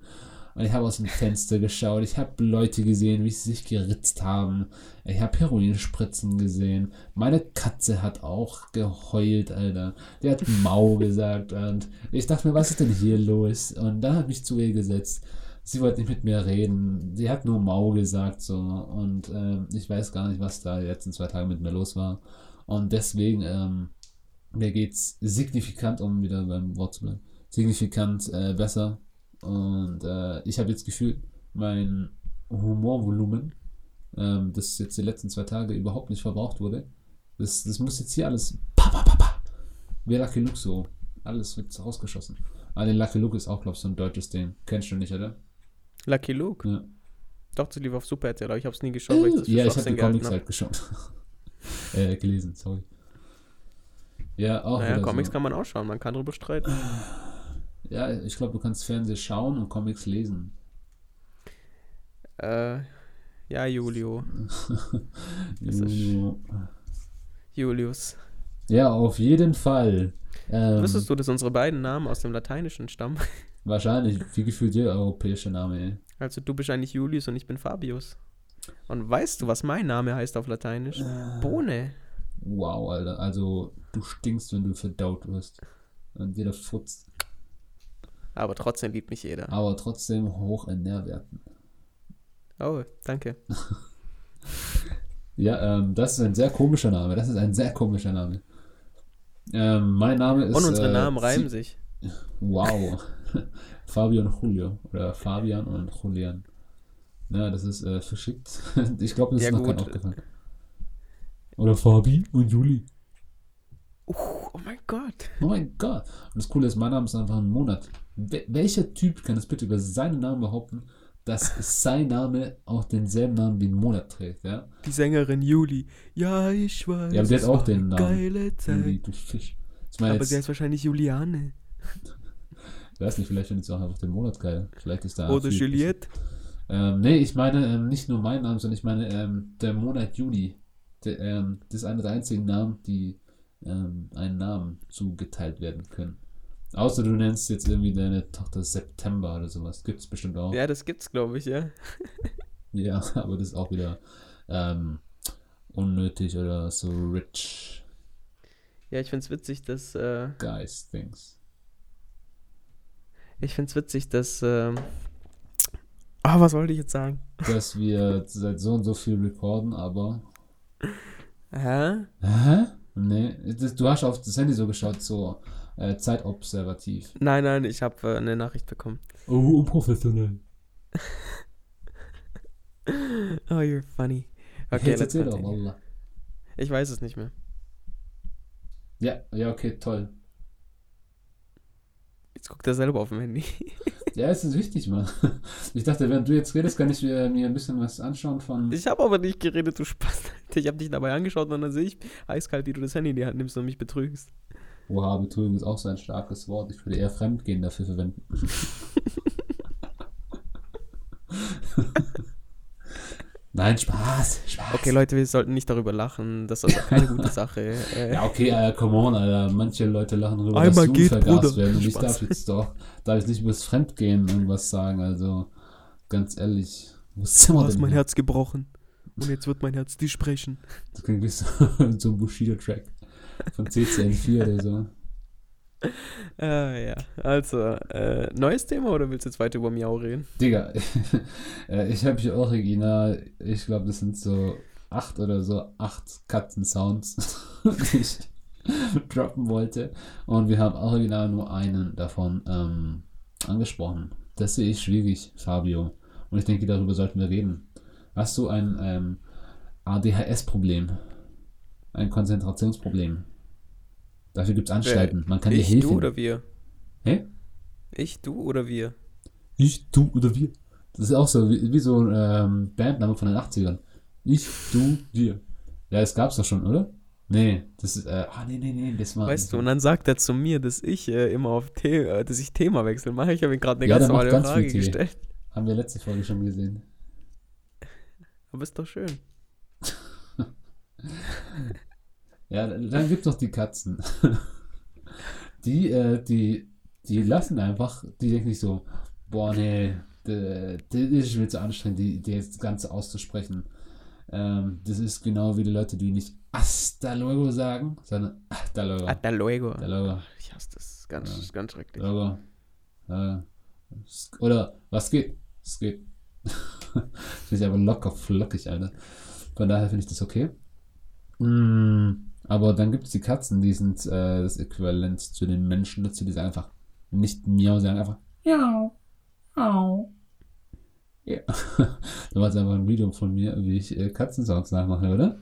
Speaker 1: Und ich habe aus dem Fenster geschaut, ich habe Leute gesehen, wie sie sich geritzt haben. Ich habe Heroinspritzen gesehen. Meine Katze hat auch geheult, Alter. Die hat Mau [laughs] gesagt und ich dachte mir, was ist denn hier los? Und dann habe ich zu ihr gesetzt. Sie wollte nicht mit mir reden. Sie hat nur Mau gesagt so und ähm, ich weiß gar nicht, was da die letzten zwei Tage mit mir los war. Und deswegen, ähm, mir geht's signifikant, um wieder beim Wort zu bleiben, signifikant äh, besser. Und äh, ich habe jetzt gefühlt, mein Humorvolumen, ähm, das jetzt die letzten zwei Tage überhaupt nicht verbraucht wurde, das, das muss jetzt hier alles pa, pa, pa, pa, wie Lucky Luke so. Alles wird rausgeschossen. Aber den Lucky Luke ist auch, glaube ich, so ein deutsches Ding. Kennst du nicht, oder?
Speaker 2: Lucky Luke.
Speaker 1: Ja.
Speaker 2: Doch, das lief auf Super RTL, aber ich hab's nie geschaut, weil ich das für
Speaker 1: ja, ich habe die Comics
Speaker 2: hab.
Speaker 1: halt geschaut. [laughs] äh, gelesen, sorry. Ja, auch
Speaker 2: Naja, Comics
Speaker 1: so.
Speaker 2: kann man auch schauen, man kann drüber streiten. [sighs]
Speaker 1: Ja, ich glaube, du kannst Fernsehen schauen und Comics lesen.
Speaker 2: Äh, ja, Julio. [laughs]
Speaker 1: Juno.
Speaker 2: Julius.
Speaker 1: Ja, auf jeden Fall. Ähm,
Speaker 2: Wusstest du, dass unsere beiden Namen aus dem Lateinischen stammen? [laughs]
Speaker 1: Wahrscheinlich, wie gefühlt jeder europäische Name, ey.
Speaker 2: Also du bist eigentlich Julius und ich bin Fabius. Und weißt du, was mein Name heißt auf Lateinisch?
Speaker 1: Äh.
Speaker 2: Bohne.
Speaker 1: Wow, Alter. Also, du stinkst, wenn du verdaut wirst. und jeder futzt.
Speaker 2: Aber trotzdem liebt mich jeder.
Speaker 1: Aber trotzdem hoch in Nährwerten.
Speaker 2: Oh, danke. [laughs]
Speaker 1: Ja, ähm, das ist ein sehr komischer Name. Das ist ein sehr komischer Name. Ähm, mein Name ist.
Speaker 2: Und unsere
Speaker 1: äh,
Speaker 2: Namen reimen
Speaker 1: Zi-
Speaker 2: sich.
Speaker 1: Wow. [laughs] Fabian Julio. Oder Fabian und Julian. Ja, das ist äh, verschickt. [laughs] ich glaube, das
Speaker 2: Ja,
Speaker 1: ist noch kein
Speaker 2: gut.
Speaker 1: aufgefallen. Oder Fabi und Juli.
Speaker 2: Uh, oh mein Gott.
Speaker 1: Oh mein Gott. Und das Coole ist, mein Name ist einfach ein Monat. Wel welcher Typ kann das bitte über seinen Namen behaupten, dass sein Name auch denselben Namen wie ein Monat trägt, ja?
Speaker 2: Die Sängerin Juli. Ja, ich weiß.
Speaker 1: Ja, aber sie hat
Speaker 2: es
Speaker 1: auch den Namen.
Speaker 2: Geile Zeit.
Speaker 1: Juli, du Fisch.
Speaker 2: Aber
Speaker 1: jetzt,
Speaker 2: sie heißt wahrscheinlich Juliane.
Speaker 1: ich [laughs] weiß nicht, vielleicht findet sie auch einfach den Monat geil. Vielleicht ist da.
Speaker 2: Oder Juliette.
Speaker 1: Ähm, nee, ich meine ähm, nicht nur meinen Namen, sondern ich meine ähm, der Monat Juli. Der, ähm, das ist einer der einzigen Namen, die ähm, einen Namen zugeteilt werden können. Außer du nennst jetzt irgendwie deine Tochter September oder sowas. Gibt es bestimmt auch.
Speaker 2: Ja, das gibt's, glaube ich, ja. [laughs]
Speaker 1: Ja, aber das ist auch wieder ähm, unnötig oder so rich
Speaker 2: Ja, ich find's witzig, dass, äh,
Speaker 1: guys things.
Speaker 2: ich find's witzig, dass, ähm, ah, was wollte ich jetzt sagen? [laughs]
Speaker 1: Dass wir seit so und so viel recorden, aber.
Speaker 2: Hä?
Speaker 1: Hä? Nee, das, du hast auf das Handy so geschaut, so äh, zeitobservativ.
Speaker 2: Nein, nein, ich habe äh, eine Nachricht bekommen.
Speaker 1: Oh, unprofessionell. [laughs]
Speaker 2: Oh, you're funny. Okay,
Speaker 1: jetzt erzähl doch. Wallah.
Speaker 2: Ich weiß es nicht mehr.
Speaker 1: Ja, ja, okay, toll.
Speaker 2: Jetzt guckt er selber auf dem Handy. [laughs]
Speaker 1: Ja, es ist wichtig, Mann. Ich dachte, während du jetzt redest, kann ich mir, mir ein bisschen was anschauen von.
Speaker 2: Ich habe aber nicht geredet, du Spaß. [laughs] Ich habe dich dabei angeschaut und dann sehe ich eiskalt, wie du das Handy in die Hand nimmst und mich betrügst.
Speaker 1: Oha, Betrügen ist auch so ein starkes Wort. Ich würde eher Fremdgehen dafür verwenden. [laughs] Nein, Spaß. Spaß.
Speaker 2: Okay, Leute, wir sollten nicht darüber lachen. Das ist also keine gute Sache. [laughs] Äh,
Speaker 1: Ja, okay, äh, come on, Alter. Manche Leute lachen darüber,
Speaker 2: Einmal
Speaker 1: dass Juden
Speaker 2: geht,
Speaker 1: vergast
Speaker 2: Bruder.
Speaker 1: werden. Und ich darf jetzt doch, darf ich nicht über das Fremdgehen irgendwas sagen. Also, ganz ehrlich. Wo sind
Speaker 2: du hast mein? Herz gebrochen. Und jetzt wird mein Herz die sprechen.
Speaker 1: Das klingt wie so, [laughs] so ein Bushido-Track. Von CCN4 oder so.
Speaker 2: Äh, [laughs] ja, also, äh, neues Thema oder willst du jetzt weiter über Miau reden?
Speaker 1: Digga, [laughs] äh, ich habe hier original, ich glaube, das sind so acht oder so, acht Katzen-Sounds, [laughs] die ich droppen wollte. Und wir haben original nur einen davon ähm, angesprochen. Das sehe ich schwierig, Fabio. Und ich denke, darüber sollten wir reden. Hast du ein ähm, ADHS-Problem? Ein Konzentrationsproblem? Dafür gibt es Anstalten. Man kann dir
Speaker 2: ich,
Speaker 1: helfen.
Speaker 2: du oder wir?
Speaker 1: Hä?
Speaker 2: Ich, du oder wir?
Speaker 1: Ich, du oder wir. Das ist auch so, wie, wie so ein ähm, Bandname von den 80ern. Ich, du, wir. Ja, das gab's doch schon, oder? Nee, das ist, äh, ah, nee, nee, nee, das war.
Speaker 2: Weißt du, und dann sagt er zu mir, dass ich äh, immer auf The äh, dass ich Thema wechsel mache. Ich habe ihm gerade eine
Speaker 1: Ja,
Speaker 2: ganz normale
Speaker 1: ganz
Speaker 2: Frage gestellt.
Speaker 1: Haben wir letzte Folge schon gesehen.
Speaker 2: Aber ist doch schön. [laughs]
Speaker 1: Ja, dann gibt's noch die Katzen. [laughs] die, äh, die, die lassen einfach, die denken nicht so, boah, nee, das ist mir zu anstrengend, die, die das Ganze auszusprechen. Ähm, das ist genau wie die Leute, die nicht hasta luego sagen, sondern hasta luego.
Speaker 2: Hasta luego.
Speaker 1: Hasta luego.
Speaker 2: Ich hasse das. Ganz,
Speaker 1: Ja.
Speaker 2: ganz schrecklich.
Speaker 1: Aber, äh, es- oder was geht? Es geht. [laughs] Finde ich aber locker flockig, Alter. Von daher finde ich das okay. Mm, aber dann gibt es die Katzen, die sind äh, das Äquivalent zu den Menschen dazu, die sagen einfach nicht miau, sagen einfach miau, miau. Ja. [laughs] da war es einfach ein Video von mir, wie ich äh, Katzensounds nachmache, oder?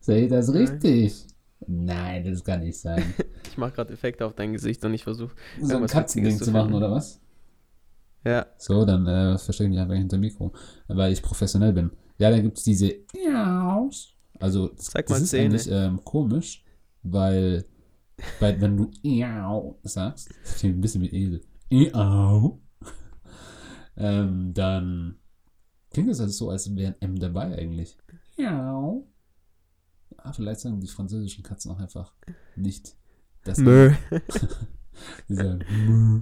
Speaker 1: Sehe ich das richtig? Nein, das kann nicht sein. [laughs]
Speaker 2: Ich mache gerade Effekte auf dein Gesicht und ich versuche.
Speaker 1: so ein Katzending zu
Speaker 2: zu
Speaker 1: machen, oder was?
Speaker 2: Ja,
Speaker 1: So, dann äh, verstecke ich mich einfach hinter dem Mikro, weil ich professionell bin. Ja, dann gibt es diese Miaus. Also, das,
Speaker 2: Zeig
Speaker 1: das
Speaker 2: mal
Speaker 1: ist
Speaker 2: Zähne.
Speaker 1: eigentlich ähm, komisch, weil, weil wenn du sagst, das klingt ein bisschen wie Esel, ähm, dann klingt das also so, als wäre ein M dabei eigentlich. Miau. Ah, vielleicht sagen die französischen Katzen auch einfach nicht das
Speaker 2: Mö. [laughs]
Speaker 1: die sagen, "Mö."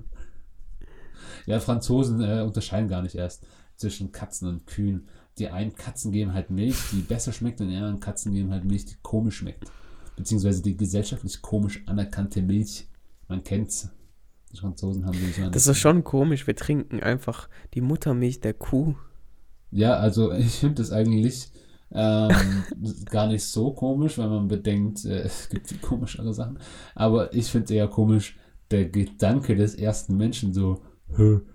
Speaker 1: Ja, Franzosen äh, unterscheiden gar nicht erst zwischen Katzen und Kühen. Die einen Katzen geben halt Milch, die besser schmeckt, und die anderen Katzen geben halt Milch, die komisch schmeckt. Beziehungsweise die gesellschaftlich komisch anerkannte Milch, Man kennt's. Die Franzosen haben die nicht
Speaker 2: Das ist schon komisch. Wir trinken einfach die Muttermilch der Kuh.
Speaker 1: Ja, also [laughs] ich finde das eigentlich ähm, [laughs] gar nicht so komisch, wenn man bedenkt, äh, es gibt viel komischere Sachen. Aber ich finde eher komisch der Gedanke des ersten Menschen so,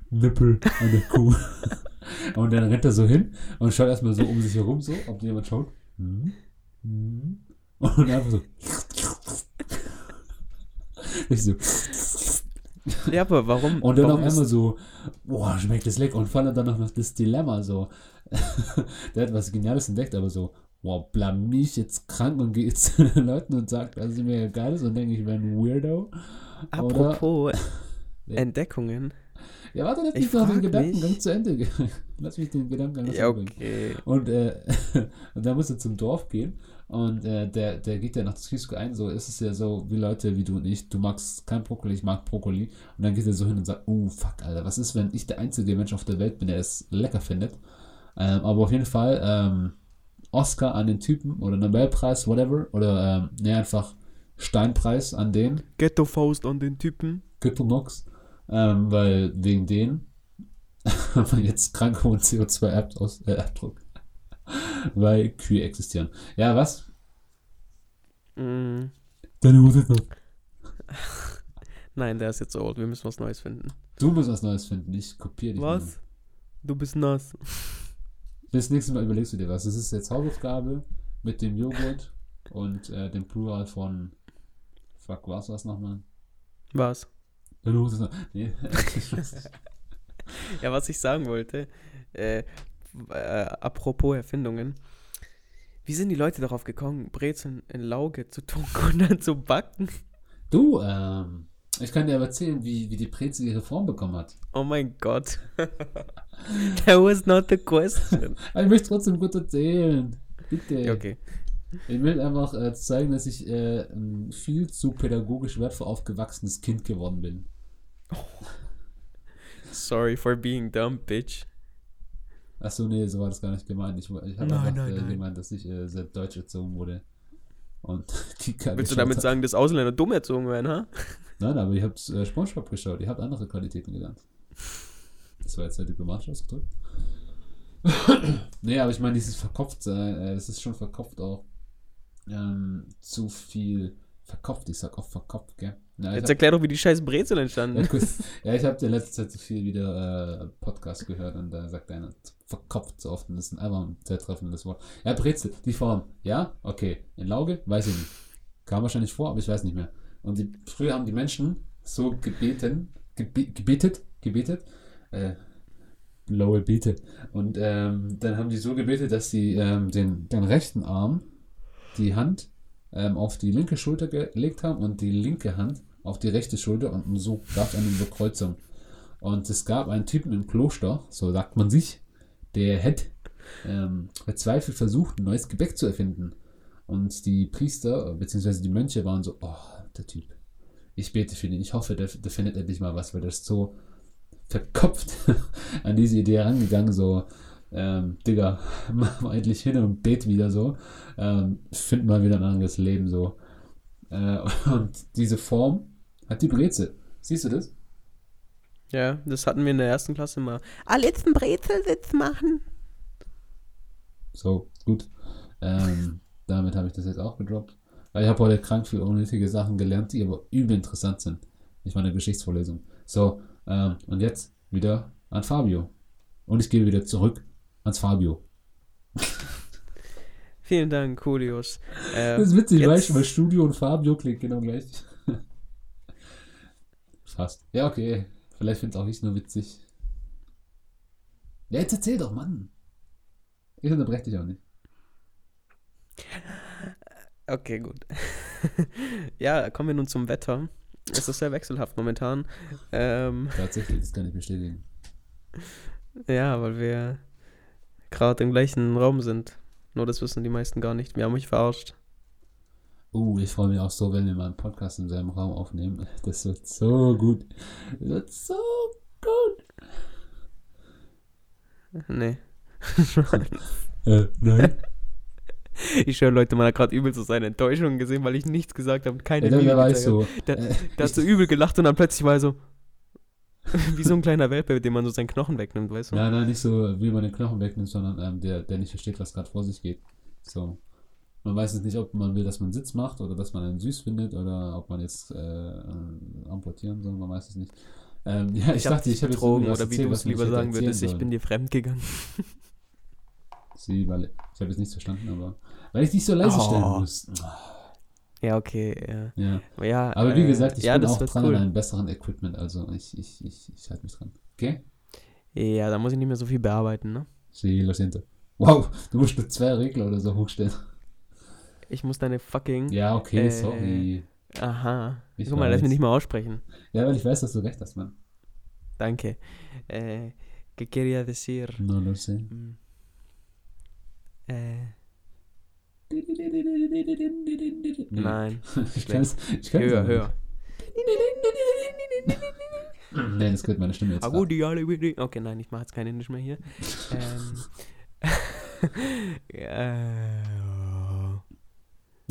Speaker 1: Nippel an der Kuh. [laughs] und dann rennt er so hin und schaut erstmal so um sich herum, so, ob jemand schaut. Hm, hm. Und einfach so. Ich so.
Speaker 2: Ja, aber warum?
Speaker 1: Und dann
Speaker 2: warum
Speaker 1: auf einmal so, boah, schmeckt das lecker. Und vor allem dann noch das Dilemma so. [laughs] Der hat was Geniales entdeckt, aber so, boah, blamier ich jetzt krank und gehe jetzt zu den Leuten und sagt, dass es mir geil ist und denke, ich wäre ein Weirdo.
Speaker 2: Apropos [laughs] Entdeckungen.
Speaker 1: Ja, warte, lass
Speaker 2: Ich
Speaker 1: mich noch den Gedankengang zu Ende. [laughs] lass mich den Gedankengang
Speaker 2: Ja,
Speaker 1: zu Ende bringen.
Speaker 2: okay.
Speaker 1: Und, äh, [laughs] und dann muss er zum Dorf gehen und äh, der, der geht ja nach das Risiko ein, so ist es ja so wie Leute wie du und ich, du magst kein Brokkoli, ich mag Brokkoli und dann geht er so hin und sagt, oh fuck, Alter, was ist, wenn ich der einzige Mensch auf der Welt bin, der es lecker findet. Ähm, aber auf jeden Fall ähm, Oscar an den Typen oder Nobelpreis, whatever, oder ähm, ne, einfach Steinpreis an den,
Speaker 2: Ghetto-Faust an den Typen.
Speaker 1: Gürtelnox, ähm, weil wegen denen [laughs] haben wir jetzt krank hohen CO2-Abdruck, äh, Abdruck, [laughs] weil Kühe existieren. Ja, was?
Speaker 2: Mm,
Speaker 1: Deine Musik noch. [laughs]
Speaker 2: nein, der ist jetzt so old. Wir müssen was Neues finden.
Speaker 1: Du musst was Neues finden, ich kopiere dich.
Speaker 2: Was? Du bist nass.
Speaker 1: Nur. Das nächste Mal überlegst du dir was. Das ist jetzt Hausaufgabe mit dem Joghurt und äh, dem Plural von Fuck, was war's nochmal?
Speaker 2: Was?
Speaker 1: Deine noch. Nee. [laughs]
Speaker 2: Ja, was ich sagen wollte, äh, äh, apropos Erfindungen. Wie sind die Leute darauf gekommen, Brezeln in Lauge zu tunken und dann zu backen?
Speaker 1: du, ähm, ich kann dir aber erzählen, wie, wie die Brezel ihre Form bekommen hat.
Speaker 2: Oh mein Gott. [laughs] That was not the question. [laughs]
Speaker 1: Ich möchte trotzdem gut erzählen. Bitte.
Speaker 2: Okay.
Speaker 1: Ich will einfach äh, zeigen, dass ich äh, ein viel zu pädagogisch wertvoll aufgewachsenes Kind geworden bin. [laughs]
Speaker 2: Sorry for being dumb, bitch.
Speaker 1: Achso, nee, so war das gar nicht gemeint. Ich, ich habe
Speaker 2: Nein,
Speaker 1: einfach
Speaker 2: nein,
Speaker 1: äh,
Speaker 2: nein.
Speaker 1: gemeint, dass ich äh, sehr deutsch erzogen wurde. Und [laughs] Kika
Speaker 2: Willst du damit
Speaker 1: hat.
Speaker 2: sagen, dass Ausländer dumm erzogen werden, ha?
Speaker 1: Nein, aber ihr habt äh, Spongebob geschaut. Ihr habt andere Qualitäten gelernt. Das war jetzt sehr diplomatisch ausgedrückt. [clears throat] nee, aber ich meine, dieses Verkopftsein, äh, das ist schon verkopft auch. Ähm, zu viel verkopft. Ich sag oft verkopft, gell? Ja,
Speaker 2: Jetzt erklär doch, wie die scheiß Brezel
Speaker 1: Ja,
Speaker 2: entstanden.
Speaker 1: gut. [laughs] ja, ich habe in letzter Zeit so viel wieder äh, Podcast gehört und da sagt einer verkopft so oft und das ist einfach ein sehr treffendes Wort. Ja, Brezel, die Form. Ja, okay. In Lauge? Weiß ich nicht. Kam wahrscheinlich vor, aber ich weiß nicht mehr. Und die, früher haben die Menschen so gebeten, gebe, gebetet, gebetet, äh, Lowe betet. Und ähm, dann haben die so gebetet, dass sie ähm, den, den rechten Arm, die Hand ähm, auf die linke Schulter gelegt haben und die linke Hand auf die rechte Schulter und so gab es eine Überkreuzung. Und es gab einen Typen im Kloster, so sagt man sich, der hätte ähm, verzweifelt versucht, ein neues Gebäck zu erfinden. Und die Priester bzw. die Mönche waren so, oh, der Typ, ich bete für ihn, ich hoffe, der, der findet endlich mal was, weil der ist so verkopft [laughs] an diese Idee herangegangen, so, ähm, Digga, [laughs] mach mal endlich hin und bet wieder so, ähm, find mal wieder ein anderes Leben so. Äh, [laughs] und diese Form hat die Brezel. Siehst du das?
Speaker 2: Ja, das hatten wir in der ersten Klasse mal. Alle jetzt einen Brezelsitz machen.
Speaker 1: So, gut. Ähm, damit habe ich das jetzt auch gedroppt. Weil ich habe heute krank viel unnötige Sachen gelernt, die aber übel interessant sind. Ich der Geschichtsvorlesung. So, ähm, und jetzt wieder an Fabio. Und ich gehe wieder zurück ans Fabio.
Speaker 2: Vielen Dank, Julius. Äh,
Speaker 1: Das ist witzig,
Speaker 2: jetzt-
Speaker 1: weißt du, weil Studio und Fabio klingt genau gleich. Fast. Ja, okay. Vielleicht finde auch ich nur witzig. Ja, jetzt erzähl doch, Mann. Ich unterbreche dich auch nicht.
Speaker 2: Okay, gut. [laughs] ja, kommen wir nun zum Wetter. Es ist sehr wechselhaft momentan. Ähm,
Speaker 1: Tatsächlich, das kann ich bestätigen. [laughs]
Speaker 2: ja, weil wir gerade im gleichen Raum sind. Nur das wissen die meisten gar nicht. Wir haben mich verarscht.
Speaker 1: Uh, ich freue mich auch so, wenn wir mal einen Podcast in seinem Raum aufnehmen. [laughs] Das wird so gut. Das wird so gut.
Speaker 2: Nee. [laughs]
Speaker 1: Äh, nein. [laughs]
Speaker 2: Ich schwöre, Leute, man hat gerade übel so seine Enttäuschung gesehen, weil ich nichts gesagt habe und keine
Speaker 1: Ja, da, da so.
Speaker 2: Der-
Speaker 1: äh,
Speaker 2: Der hat so übel gelacht und dann plötzlich war er so. Wie so ein kleiner Welpe, dem man so seinen Knochen wegnimmt, weißt du?
Speaker 1: Nein, nein, nicht so, wie man den Knochen wegnimmt, sondern ähm, der, der nicht versteht, was gerade vor sich geht. So. Man weiß jetzt nicht, ob man will, dass man Sitz macht oder dass man einen süß findet oder ob man jetzt äh, äh, amputieren soll, man weiß es nicht. Ähm, ja, ich,
Speaker 2: hab
Speaker 1: dachte, ich habe jetzt
Speaker 2: oder wie
Speaker 1: erzählt,
Speaker 2: du
Speaker 1: was
Speaker 2: es lieber sagen würdest, ich bin dir fremd gegangen.
Speaker 1: Sie, weil ich habe jetzt nichts verstanden, aber weil ich dich so leise
Speaker 2: Oh.
Speaker 1: stellen muss.
Speaker 2: Ja, okay, ja.
Speaker 1: Ja.
Speaker 2: Aber, ja,
Speaker 1: Aber wie
Speaker 2: äh,
Speaker 1: gesagt, ich
Speaker 2: ja,
Speaker 1: bin
Speaker 2: das
Speaker 1: auch dran
Speaker 2: cool.
Speaker 1: an einem besseren Equipment, also ich, ich, ich, ich halte mich dran. Okay?
Speaker 2: Ja, da muss ich nicht mehr so viel bearbeiten, ne?
Speaker 1: Sí, lo siento. Wow, du musst nur zwei Regler oder so hochstellen.
Speaker 2: Ich muss deine fucking.
Speaker 1: Ja, okay,
Speaker 2: Äh,
Speaker 1: sorry.
Speaker 2: Aha.
Speaker 1: Ich
Speaker 2: Guck mal, lass
Speaker 1: weiß.
Speaker 2: mich nicht mal aussprechen.
Speaker 1: Ja, weil ich weiß, dass du recht hast, Mann.
Speaker 2: Danke. Äh, ¿Qué quería decir?
Speaker 1: No lo sé.
Speaker 2: Mm. Äh, nein. [laughs]
Speaker 1: Ich kann es
Speaker 2: Höher, höher. [laughs]
Speaker 1: Nee, das gehört meine Stimme jetzt.
Speaker 2: Okay, nein, ich mache jetzt kein Indisch mehr hier. ähm. [laughs] äh,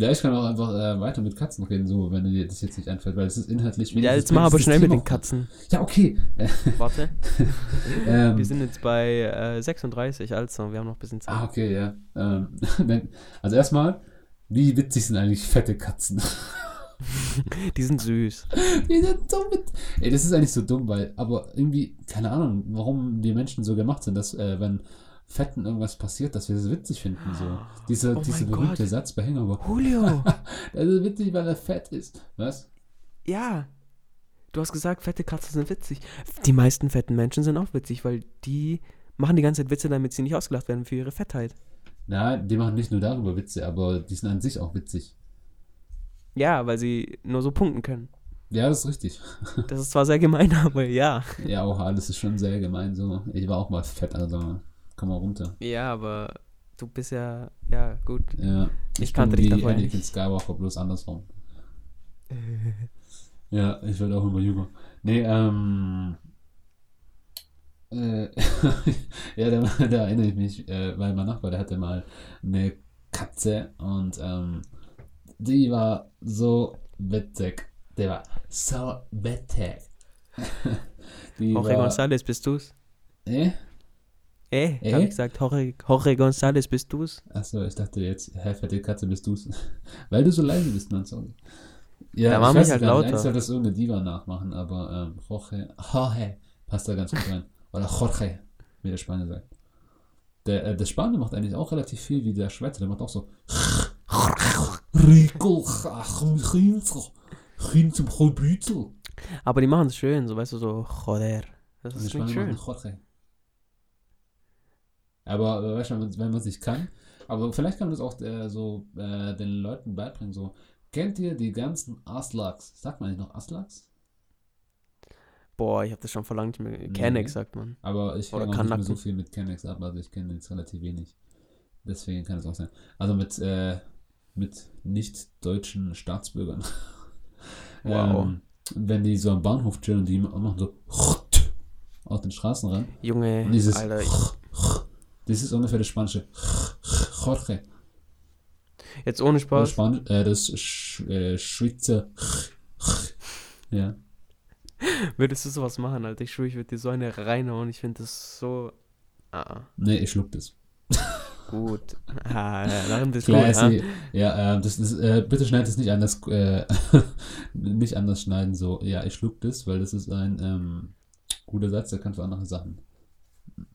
Speaker 1: Ja, ich kann auch einfach äh, weiter mit Katzen reden, so, wenn dir das jetzt nicht einfällt, weil es ist inhaltlich
Speaker 2: ja, jetzt mach aber schnell
Speaker 1: das
Speaker 2: mit
Speaker 1: Thema
Speaker 2: den Katzen.
Speaker 1: Ja, okay. [laughs]
Speaker 2: Warte.
Speaker 1: Ähm,
Speaker 2: Wir sind jetzt bei äh, 36, also wir haben noch ein bisschen Zeit.
Speaker 1: ah, okay, ja. Ähm, [laughs] also erstmal, wie witzig sind eigentlich fette Katzen? [laughs]
Speaker 2: Die sind süß.
Speaker 1: Die sind so mit. Ey, das ist eigentlich so dumm, weil, aber irgendwie, keine Ahnung, warum wir Menschen so gemacht sind, dass, äh, wenn Fetten irgendwas passiert, dass wir das witzig finden. So. [gasps] Dieser,
Speaker 2: Oh
Speaker 1: dieser berühmte
Speaker 2: Gott.
Speaker 1: Satz bei Hangover.
Speaker 2: Julio! [laughs]
Speaker 1: Das ist witzig, weil er fett ist. Was?
Speaker 2: ja. Du hast gesagt, fette Katzen sind witzig. Die meisten fetten Menschen sind auch witzig, weil die machen die ganze Zeit Witze, damit sie nicht ausgelacht werden für ihre Fettheit.
Speaker 1: Na, die machen nicht nur darüber Witze, aber die sind an sich auch witzig.
Speaker 2: Ja, weil sie nur so punkten können.
Speaker 1: Ja, das ist richtig. [laughs]
Speaker 2: Das ist zwar sehr gemein, [laughs] aber ja.
Speaker 1: Ja, auch alles ist schon sehr gemein so. Ich war auch mal fett, also komm mal runter.
Speaker 2: Ja, aber du bist ja, ja, gut.
Speaker 1: Ja.
Speaker 2: Ich kannte
Speaker 1: bin
Speaker 2: dich davor
Speaker 1: Anakin
Speaker 2: nicht.
Speaker 1: Skywalker, bloß andersrum. [laughs] Ja, ich werde auch immer jünger. Nee, ähm. Äh, [laughs] ja, da, da erinnere ich mich, äh, weil mein Nachbar, der hatte mal eine Katze und ähm, die war so witzig. Der war so witzig. [laughs] die
Speaker 2: Jorge
Speaker 1: war,
Speaker 2: González, bist du's?
Speaker 1: äh?
Speaker 2: Eh,
Speaker 1: Eh?
Speaker 2: hab ich gesagt, Jorge, Jorge González, bist du's?
Speaker 1: Achso, ich dachte jetzt, hä, fette Katze bist du's. [laughs] weil du so leise bist, man, sorry. Ja,
Speaker 2: Da
Speaker 1: weiß
Speaker 2: mich halt lauter.
Speaker 1: Eigentlich soll das irgendeine Diva nachmachen, aber ähm, Jorge, Jorge passt da ganz gut rein. Oder Jorge, wie der Spanier sagt. Der, äh, der Spanier macht eigentlich auch relativ viel wie der Schweizer, der macht auch so Rico, zum Hobütel.
Speaker 2: Aber die machen es schön, so weißt du, so, joder. Das ist nicht schön.
Speaker 1: Jorge. Aber äh, weißt du, wenn man- es nicht kann, aber vielleicht kann man das auch äh, so äh, den Leuten beibringen, so, kennt ihr die ganzen Aslaks? Sagt man nicht noch Aslaks?
Speaker 2: Boah, ich hab das schon.
Speaker 1: Nee.
Speaker 2: Kennex sagt man.
Speaker 1: Aber ich auch nicht mehr so viel mit Kennex ab, also ich kenne jetzt relativ wenig. Deswegen kann es auch sein. Also mit, äh, mit nicht-deutschen Staatsbürgern. [laughs]
Speaker 2: Wow.
Speaker 1: ähm, wenn die so am Bahnhof chillen und die machen so [laughs] auf den Straßen ran.
Speaker 2: Junge,
Speaker 1: Und dieses
Speaker 2: Alter, [laughs]
Speaker 1: das ist ungefähr das Spanische. Jorge.
Speaker 2: jetzt ohne
Speaker 1: Das,
Speaker 2: Spaß.
Speaker 1: Span äh, das Sch äh, Schweizer. Ja.
Speaker 2: Würdest du sowas machen, Alter? Ich schwöre, ich würde dir so eine reinhauen. Ich finde das so. Ah,
Speaker 1: Nee, ich schluck das.
Speaker 2: gut. Ah, ja, gut,
Speaker 1: Classy.
Speaker 2: ha?
Speaker 1: Ja, äh, das ist, äh, bitte schneid es nicht anders, äh, [laughs] nicht anders schneiden, so, ja, ich schluck das, weil das ist ein ähm, guter Satz, der kann für andere Sachen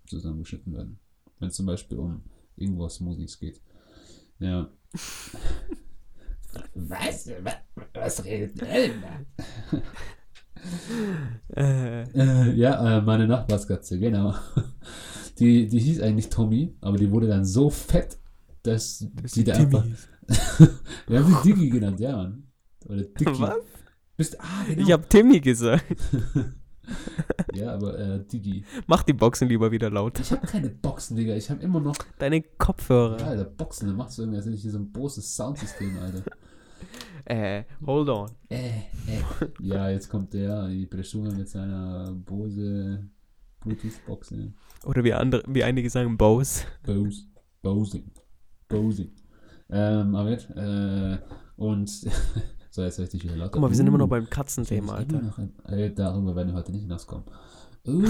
Speaker 1: zusammengeschnitten werden. Wenn es zum Beispiel um irgendwas Smoothies geht. Ja. [laughs] Was? Was redet der denn da?
Speaker 2: Äh,
Speaker 1: Äh, ja, äh, meine Nachbarskatze, genau. Die, die hieß eigentlich Tommy, aber die wurde dann so fett, dass
Speaker 2: das
Speaker 1: die
Speaker 2: ist
Speaker 1: da einfach. [laughs] Wir haben sie Diggi genannt, ja, Mann. Oder Dicky.
Speaker 2: Was?
Speaker 1: Bist, ah, genau.
Speaker 2: Ich hab Timmy gesagt. [laughs] [laughs]
Speaker 1: ja, aber äh, Diggi.
Speaker 2: Mach die Boxen lieber wieder laut.
Speaker 1: Ich habe keine Boxen, Digga. Ich habe immer noch.
Speaker 2: Deine Kopfhörer.
Speaker 1: Ja, Alter, Boxen. Dann machst du irgendwie, als hätte ich hier so ein großes Soundsystem, Alter. [laughs]
Speaker 2: Äh, hold on.
Speaker 1: Äh, äh. Ja, jetzt kommt der, die Preschume mit seiner Bose Bluetooth-Box.
Speaker 2: Oder wie andere, wie einige sagen, Bose.
Speaker 1: Bose. Bosing. Bosing. Ähm, Ahmed, äh, und [laughs] so, jetzt ich dich wieder lauter.
Speaker 2: Guck mal, wir sind immer noch
Speaker 1: Uh,
Speaker 2: beim Katzenthema, Alter.
Speaker 1: noch in- äh, darüber werden wir heute nicht hinauskommen. Uh,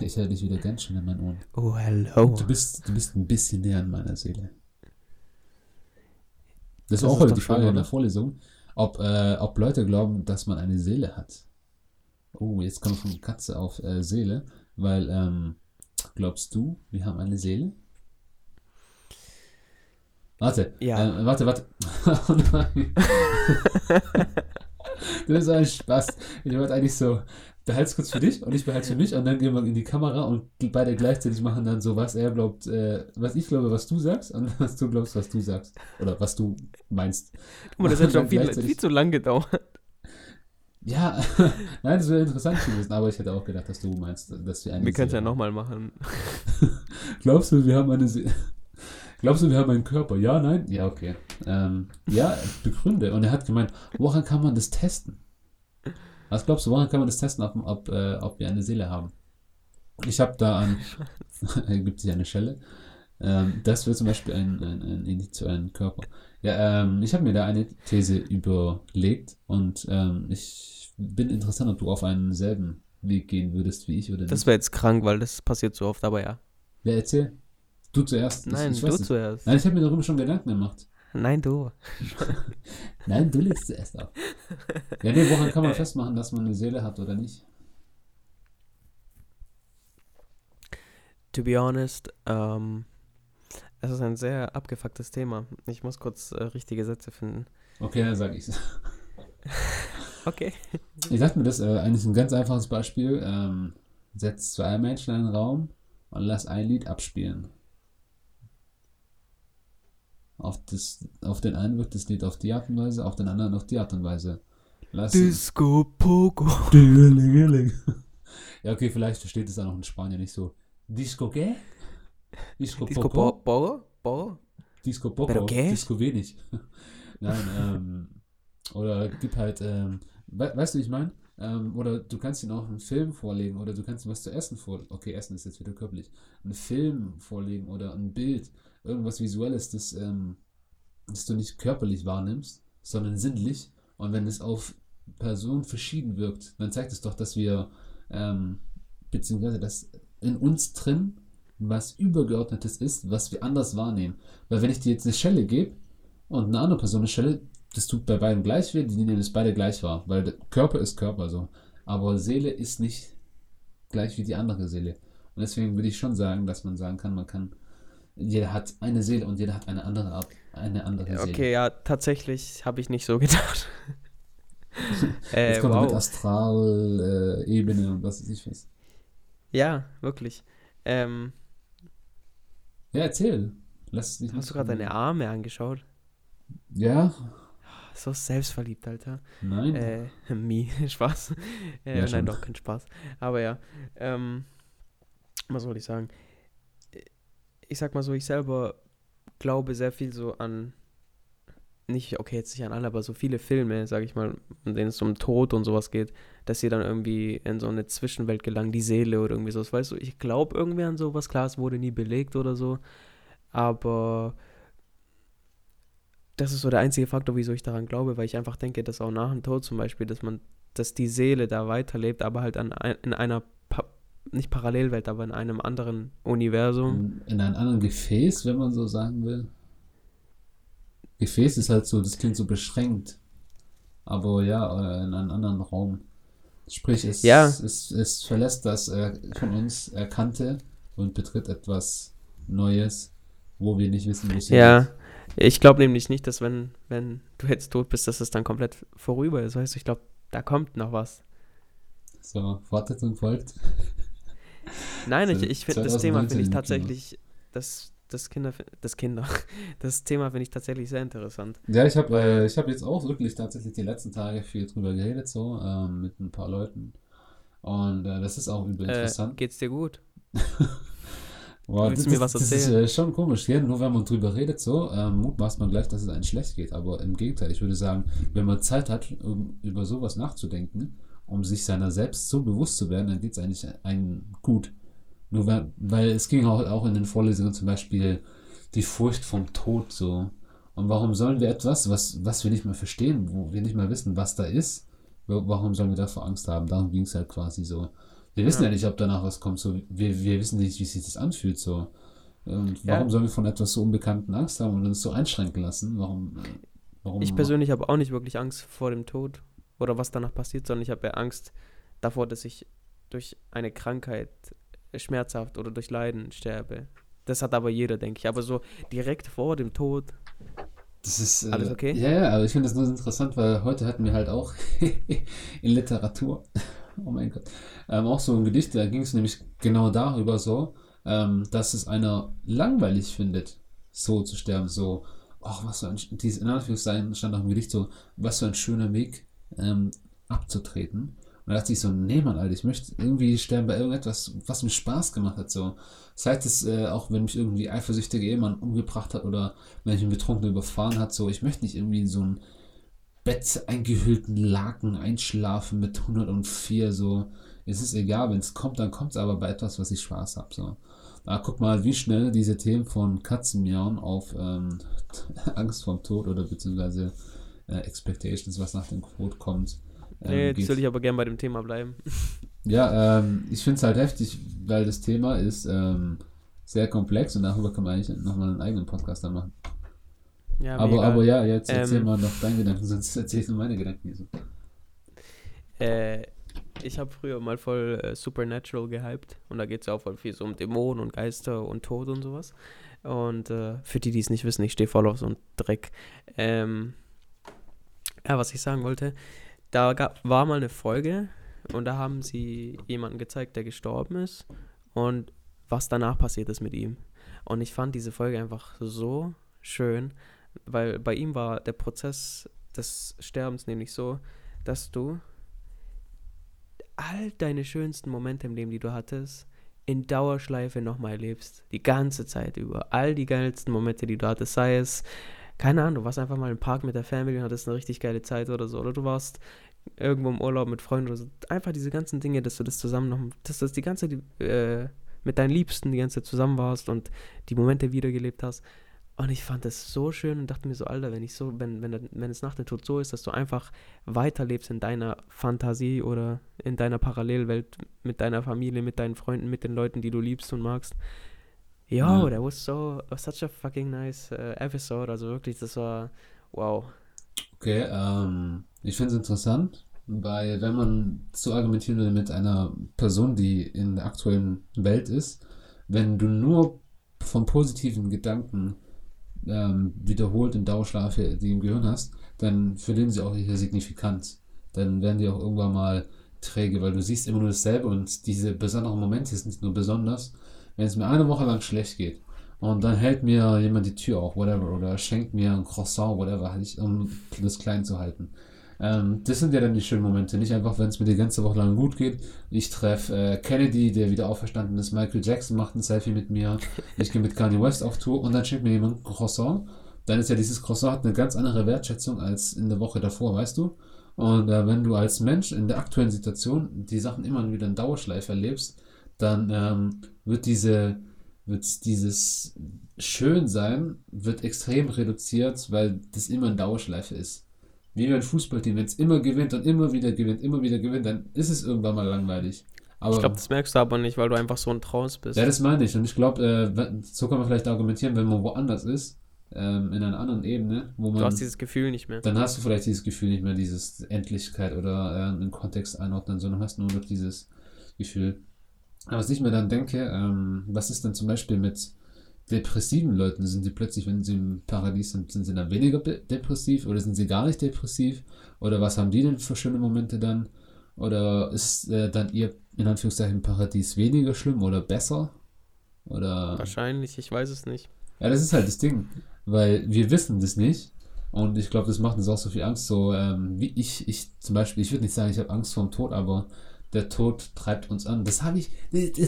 Speaker 1: ich höre dich wieder ganz schön in meinen Ohren.
Speaker 2: Oh, hello.
Speaker 1: Du bist, du bist ein bisschen näher an meiner Seele. Das,
Speaker 2: Das
Speaker 1: war auch heute die Frage in der? Vorlesung, ob, äh, ob Leute glauben, dass man eine Seele hat. Oh, jetzt kommt von Katze auf äh, Seele, weil ähm, glaubst du, wir haben eine Seele? Warte,
Speaker 2: Ja.
Speaker 1: äh, warte, warte. [laughs] Oh nein. das ist ein Spaß. Ich wollte eigentlich so, behalt's kurz für dich und ich behalte für mich und dann gehen wir in die Kamera und beide gleichzeitig machen dann so, was er glaubt, äh, was ich glaube, was du sagst und [laughs] was du glaubst, was du sagst. Oder was du meinst.
Speaker 2: Guck mal, das hat schon [laughs] viel, viel zu lang gedauert.
Speaker 1: Ja, nein, das wäre interessant gewesen, aber ich hätte auch gedacht, dass du meinst, dass wir eine
Speaker 2: Wir können es ja nochmal machen.
Speaker 1: Glaubst du, wir haben eine Seele? Glaubst du, wir haben einen Körper? Ja, nein? Ja, okay. Ähm, ja, begründe. Und er hat gemeint, woran kann man das testen? Was glaubst du, woran kann man das testen, ob, ob, äh, ob wir eine Seele haben? Ich habe da an, [laughs] gibt sich eine Schelle. Ähm, das wäre zum Beispiel ein, ein, ein Indiz für einen Körper. Ja, ähm, ich habe mir da eine These überlegt und ähm, ich bin interessant, ob du auf einen selben Weg gehen würdest wie ich oder
Speaker 2: Das
Speaker 1: nicht.
Speaker 2: wäre jetzt krank, weil das passiert so oft, aber ja.
Speaker 1: Ja, erzähl. Du zuerst. Ich-
Speaker 2: Nein,
Speaker 1: ich
Speaker 2: du zuerst.
Speaker 1: Nein, ich habe mir darüber schon Gedanken gemacht.
Speaker 2: Nein, du. [laughs]
Speaker 1: Nein, du legst zuerst auf. Ja, nee, woran kann man festmachen, dass man eine Seele hat oder nicht?
Speaker 2: To be honest, ähm, es ist ein sehr abgefucktes Thema. Ich muss kurz äh, richtige Sätze finden.
Speaker 1: Okay, dann sage ich's. [laughs]
Speaker 2: Okay.
Speaker 1: Ich dachte mir, das ist äh, eigentlich ein ganz einfaches Beispiel. Ähm, setz zwei Menschen in einen Raum und lass ein Lied abspielen. Auf, das, auf den einen wirkt das Lied auf die Art und Weise, auf den anderen auf die Art und Weise. Lass
Speaker 2: Disco Pogo. [laughs]
Speaker 1: Ja, okay, vielleicht versteht es auch noch in Spanien nicht so. Disco qué? Disco,
Speaker 2: Disco
Speaker 1: poco?
Speaker 2: Po- Pogo? Pogo?
Speaker 1: Disco Poco,
Speaker 2: Pero qué?
Speaker 1: Disco wenig. [laughs] Nein, ähm, oder gib halt, ähm, we weißt du, wie ich meine? Ähm, oder du kannst ihnen auch einen Film vorlegen oder du kannst ihm was zu essen vorlegen. Okay, Essen ist jetzt wieder körperlich. Einen Film vorlegen oder ein Bild, irgendwas Visuelles, das, ähm, das du nicht körperlich wahrnimmst, sondern sinnlich. Und wenn es auf Personen verschieden wirkt, dann zeigt es doch, dass wir, ähm, beziehungsweise dass in uns drin was Übergeordnetes ist, was wir anders wahrnehmen. Weil wenn ich dir jetzt eine Schelle gebe und eine andere Person eine Schelle, das tut bei beiden gleich weh, die nehmen es beide gleich wahr. Weil Körper ist Körper so. Aber Seele ist nicht gleich wie die andere Seele. Und deswegen würde ich schon sagen, dass man sagen kann, man kann, jeder hat eine Seele und jeder hat eine andere Art, eine andere Seele.
Speaker 2: Okay, ja, tatsächlich habe ich nicht so gedacht. [laughs] äh,
Speaker 1: Jetzt kommt er mit
Speaker 2: wow.
Speaker 1: Astral, äh, Ebene und was weiß ich was.
Speaker 2: Ja, wirklich. Ähm,
Speaker 1: Ja, erzähl. Lass dich
Speaker 2: hast du gerade deine Arme angeschaut?
Speaker 1: Ja?
Speaker 2: So selbstverliebt, Alter.
Speaker 1: Nein?
Speaker 2: Äh, [laughs] mi, Spaß. Äh,
Speaker 1: Ja,
Speaker 2: nein,
Speaker 1: schon.
Speaker 2: doch, kein Spaß. Aber ja, ähm, was soll ich sagen? Ich sag mal so, ich selber glaube sehr viel so an, nicht, okay, jetzt nicht an alle, aber so viele Filme, sag ich mal, in denen es um Tod und sowas geht, dass sie dann irgendwie in so eine Zwischenwelt gelangen, die Seele oder irgendwie sowas, weißt du, ich glaube irgendwie an sowas, klar, es wurde nie belegt oder so, aber das ist so der einzige Faktor, wieso ich daran glaube, weil ich einfach denke, dass auch nach dem Tod zum Beispiel, dass man, dass die Seele da weiterlebt, aber halt an, in einer, nicht Parallelwelt, aber in einem anderen Universum.
Speaker 1: In, in einem anderen Gefäß, wenn man so sagen will. Gefäß ist halt so, das klingt so beschränkt. Aber ja, in einem anderen Raum. Sprich, es,
Speaker 2: Ja.
Speaker 1: es, es verlässt das äh, von uns Erkannte und betritt etwas Neues, wo wir nicht wissen, wo es
Speaker 2: Ja, ich glaube nämlich nicht, dass wenn, wenn du jetzt tot bist, dass es dann komplett vorüber ist. Weißt du, ich glaube, da kommt noch was.
Speaker 1: So, Fortsetzung folgt.
Speaker 2: Nein, ich, ich finde das Thema
Speaker 1: 2019
Speaker 2: finde ich tatsächlich, das, das Kinder, das Kinder, [laughs] das Thema finde ich tatsächlich sehr interessant.
Speaker 1: Ja, ich habe äh, ich hab jetzt auch wirklich tatsächlich die letzten Tage viel drüber geredet, so ähm, mit ein paar Leuten. Und äh, das ist auch übel
Speaker 2: Äh,
Speaker 1: interessant.
Speaker 2: geht's dir gut? [laughs]
Speaker 1: Boah,
Speaker 2: willst
Speaker 1: das,
Speaker 2: du mir was
Speaker 1: das ist
Speaker 2: erzählen?
Speaker 1: äh, schon komisch, gell? Nur wenn man drüber redet, so, ähm, mutmaßt man gleich, dass es einem schlecht geht. Aber im Gegenteil, ich würde sagen, wenn man Zeit hat, um über sowas nachzudenken, um sich seiner selbst so bewusst zu werden, dann geht es eigentlich einem gut. Nur weil, weil es ging auch, auch in den Vorlesungen zum Beispiel die Furcht vom Tod so. Und warum sollen wir etwas, was, was wir nicht mehr verstehen, wo wir nicht mehr wissen, was da ist, warum sollen wir davor Angst haben? Darum ging es halt quasi so. Wir wissen ja. ja. nicht, ob danach was kommt. So, wir, wir wissen nicht, wie sich das anfühlt. So. Und warum ja. sollen wir von etwas so Unbekannten Angst haben und uns so einschränken lassen? Warum?
Speaker 2: warum ich persönlich habe auch nicht wirklich Angst vor dem Tod oder was danach passiert, sondern ich habe ja Angst davor, dass ich durch eine Krankheit schmerzhaft oder durch Leiden sterbe. Das hat aber jeder, denke ich. Aber so direkt vor dem Tod.
Speaker 1: Das ist. Äh, Alles okay? Ja, ja, aber ich finde das nur interessant, weil heute hatten wir halt auch [laughs] in Literatur, [laughs] oh mein Gott, ähm, auch so ein Gedicht, da ging es nämlich genau darüber so, ähm, dass es einer langweilig findet, so zu sterben. So, ach, was für ein. Dieses in Anführungszeichen stand auch im Gedicht so, was für ein schöner Weg ähm, abzutreten. Und da dachte ich so, nee, Mann, Alter, ich möchte irgendwie sterben bei irgendetwas, was mir Spaß gemacht hat. So. Seit es, äh, auch wenn mich irgendwie eifersüchtige Ehemann umgebracht hat oder wenn ich einen Betrunkenen überfahren hat, so, ich möchte nicht irgendwie in so ein Bett eingehüllten Laken einschlafen mit 104, so. Es ist egal, wenn es kommt, dann kommt es aber bei etwas, was ich Spaß habe, so. Da guck mal, wie schnell diese Themen von Katzenmiauen auf ähm, [laughs] Angst vorm Tod oder beziehungsweise äh, Expectations, was nach dem Tod kommt,
Speaker 2: nee, jetzt will ich aber gerne bei dem Thema bleiben. [laughs]
Speaker 1: Ja, ähm, ich finde es halt heftig, weil das Thema ist ähm, sehr komplex und darüber kann man eigentlich nochmal einen eigenen Podcast dann machen. Ja, aber, aber ja, jetzt erzähl ähm, mal noch deinen Gedanken, sonst [laughs] erzähl ich nur meine Gedanken so.
Speaker 2: Äh, ich habe früher mal voll äh, Supernatural gehypt und da geht es auch voll viel so um Dämonen und Geister und Tod und sowas. Und äh, für die, die es nicht wissen, ich stehe voll auf so einen Dreck. Ähm, ja, was ich sagen wollte, da gab, war mal eine Folge und da haben sie jemanden gezeigt, der gestorben ist und was danach passiert ist mit ihm. Und ich fand diese Folge einfach so schön, weil bei ihm war der Prozess des Sterbens nämlich so, dass du all deine schönsten Momente im Leben, die du hattest, in Dauerschleife nochmal erlebst. Die ganze Zeit über. All die geilsten Momente, die du hattest, sei es keine Ahnung, du warst einfach mal im Park mit der Family und hattest eine richtig geile Zeit oder so. Oder du warst irgendwo im Urlaub mit Freunden oder so. Einfach diese ganzen Dinge, dass du das zusammen noch, dass du das die ganze äh, mit deinen Liebsten die ganze Zeit zusammen warst und die Momente wiedergelebt hast. Und ich fand das so schön und dachte mir so, Alter, wenn ich so, wenn, wenn, wenn es nach dem Tod so ist, dass du einfach weiterlebst in deiner Fantasie oder in deiner Parallelwelt mit deiner Familie, mit deinen Freunden, mit den Leuten, die du liebst und magst, Yo, ja. that was so such a fucking nice uh, episode. Also wirklich, das war wow.
Speaker 1: Okay, ähm, ich finde es interessant, weil wenn man so argumentieren würde mit einer Person, die in der aktuellen Welt ist, wenn du nur von positiven Gedanken ähm, wiederholt in Dauerschlaf die im Gehirn hast, dann verlieren sie auch ihre Signifikanz. Dann werden die auch irgendwann mal träge, weil du siehst immer nur dasselbe und diese besonderen Momente sind nur besonders, wenn es mir eine Woche lang schlecht geht und dann hält mir jemand die Tür auf, whatever, oder schenkt mir ein Croissant, whatever, halt um das klein zu halten. Ähm, das sind ja dann die schönen Momente. Nicht einfach, wenn es mir die ganze Woche lang gut geht. Ich treffe äh, Kennedy, der wieder auferstanden ist. Michael Jackson macht ein Selfie mit mir. Ich gehe mit Kanye West auf Tour und dann schenkt mir jemand ein Croissant. Dann ist ja dieses Croissant hat eine ganz andere Wertschätzung als in der Woche davor, weißt du? Und äh, wenn du als Mensch in der aktuellen Situation die Sachen immer wieder in Dauerschleife erlebst, dann ähm, wird diese wird dieses Schönsein wird extrem reduziert, weil das immer in Dauerschleife ist. Wie ein Fußballteam, wenn es immer gewinnt und immer wieder gewinnt, immer wieder gewinnt, dann ist es irgendwann mal langweilig.
Speaker 2: Aber, ich glaube, das merkst du aber nicht, weil du einfach so ein Traus bist.
Speaker 1: Ja, das meine ich. Und ich glaube, äh, so kann man vielleicht argumentieren, wenn man woanders ist, ähm, in einer anderen Ebene, wo man.
Speaker 2: Du hast dieses Gefühl nicht mehr.
Speaker 1: Dann hast du vielleicht dieses Gefühl nicht mehr, dieses Endlichkeit oder äh, einen Kontext einordnen, sondern hast nur noch dieses Gefühl. Aber was ich mir dann denke, ähm, was ist denn zum Beispiel mit depressiven Leuten? Sind sie plötzlich, wenn sie im Paradies sind, sind sie dann weniger depressiv oder sind sie gar nicht depressiv? Oder was haben die denn für schöne Momente dann? Oder ist äh, dann ihr in Anführungszeichen Paradies weniger schlimm oder besser? Oder
Speaker 2: Wahrscheinlich, ich weiß es nicht.
Speaker 1: Ja, das ist halt das Ding, weil wir wissen das nicht. Und ich glaube, das macht uns auch so viel Angst. So ähm, wie ich, ich zum Beispiel, ich würde nicht sagen, ich habe Angst vor dem Tod, aber der Tod treibt uns an. Das habe ich,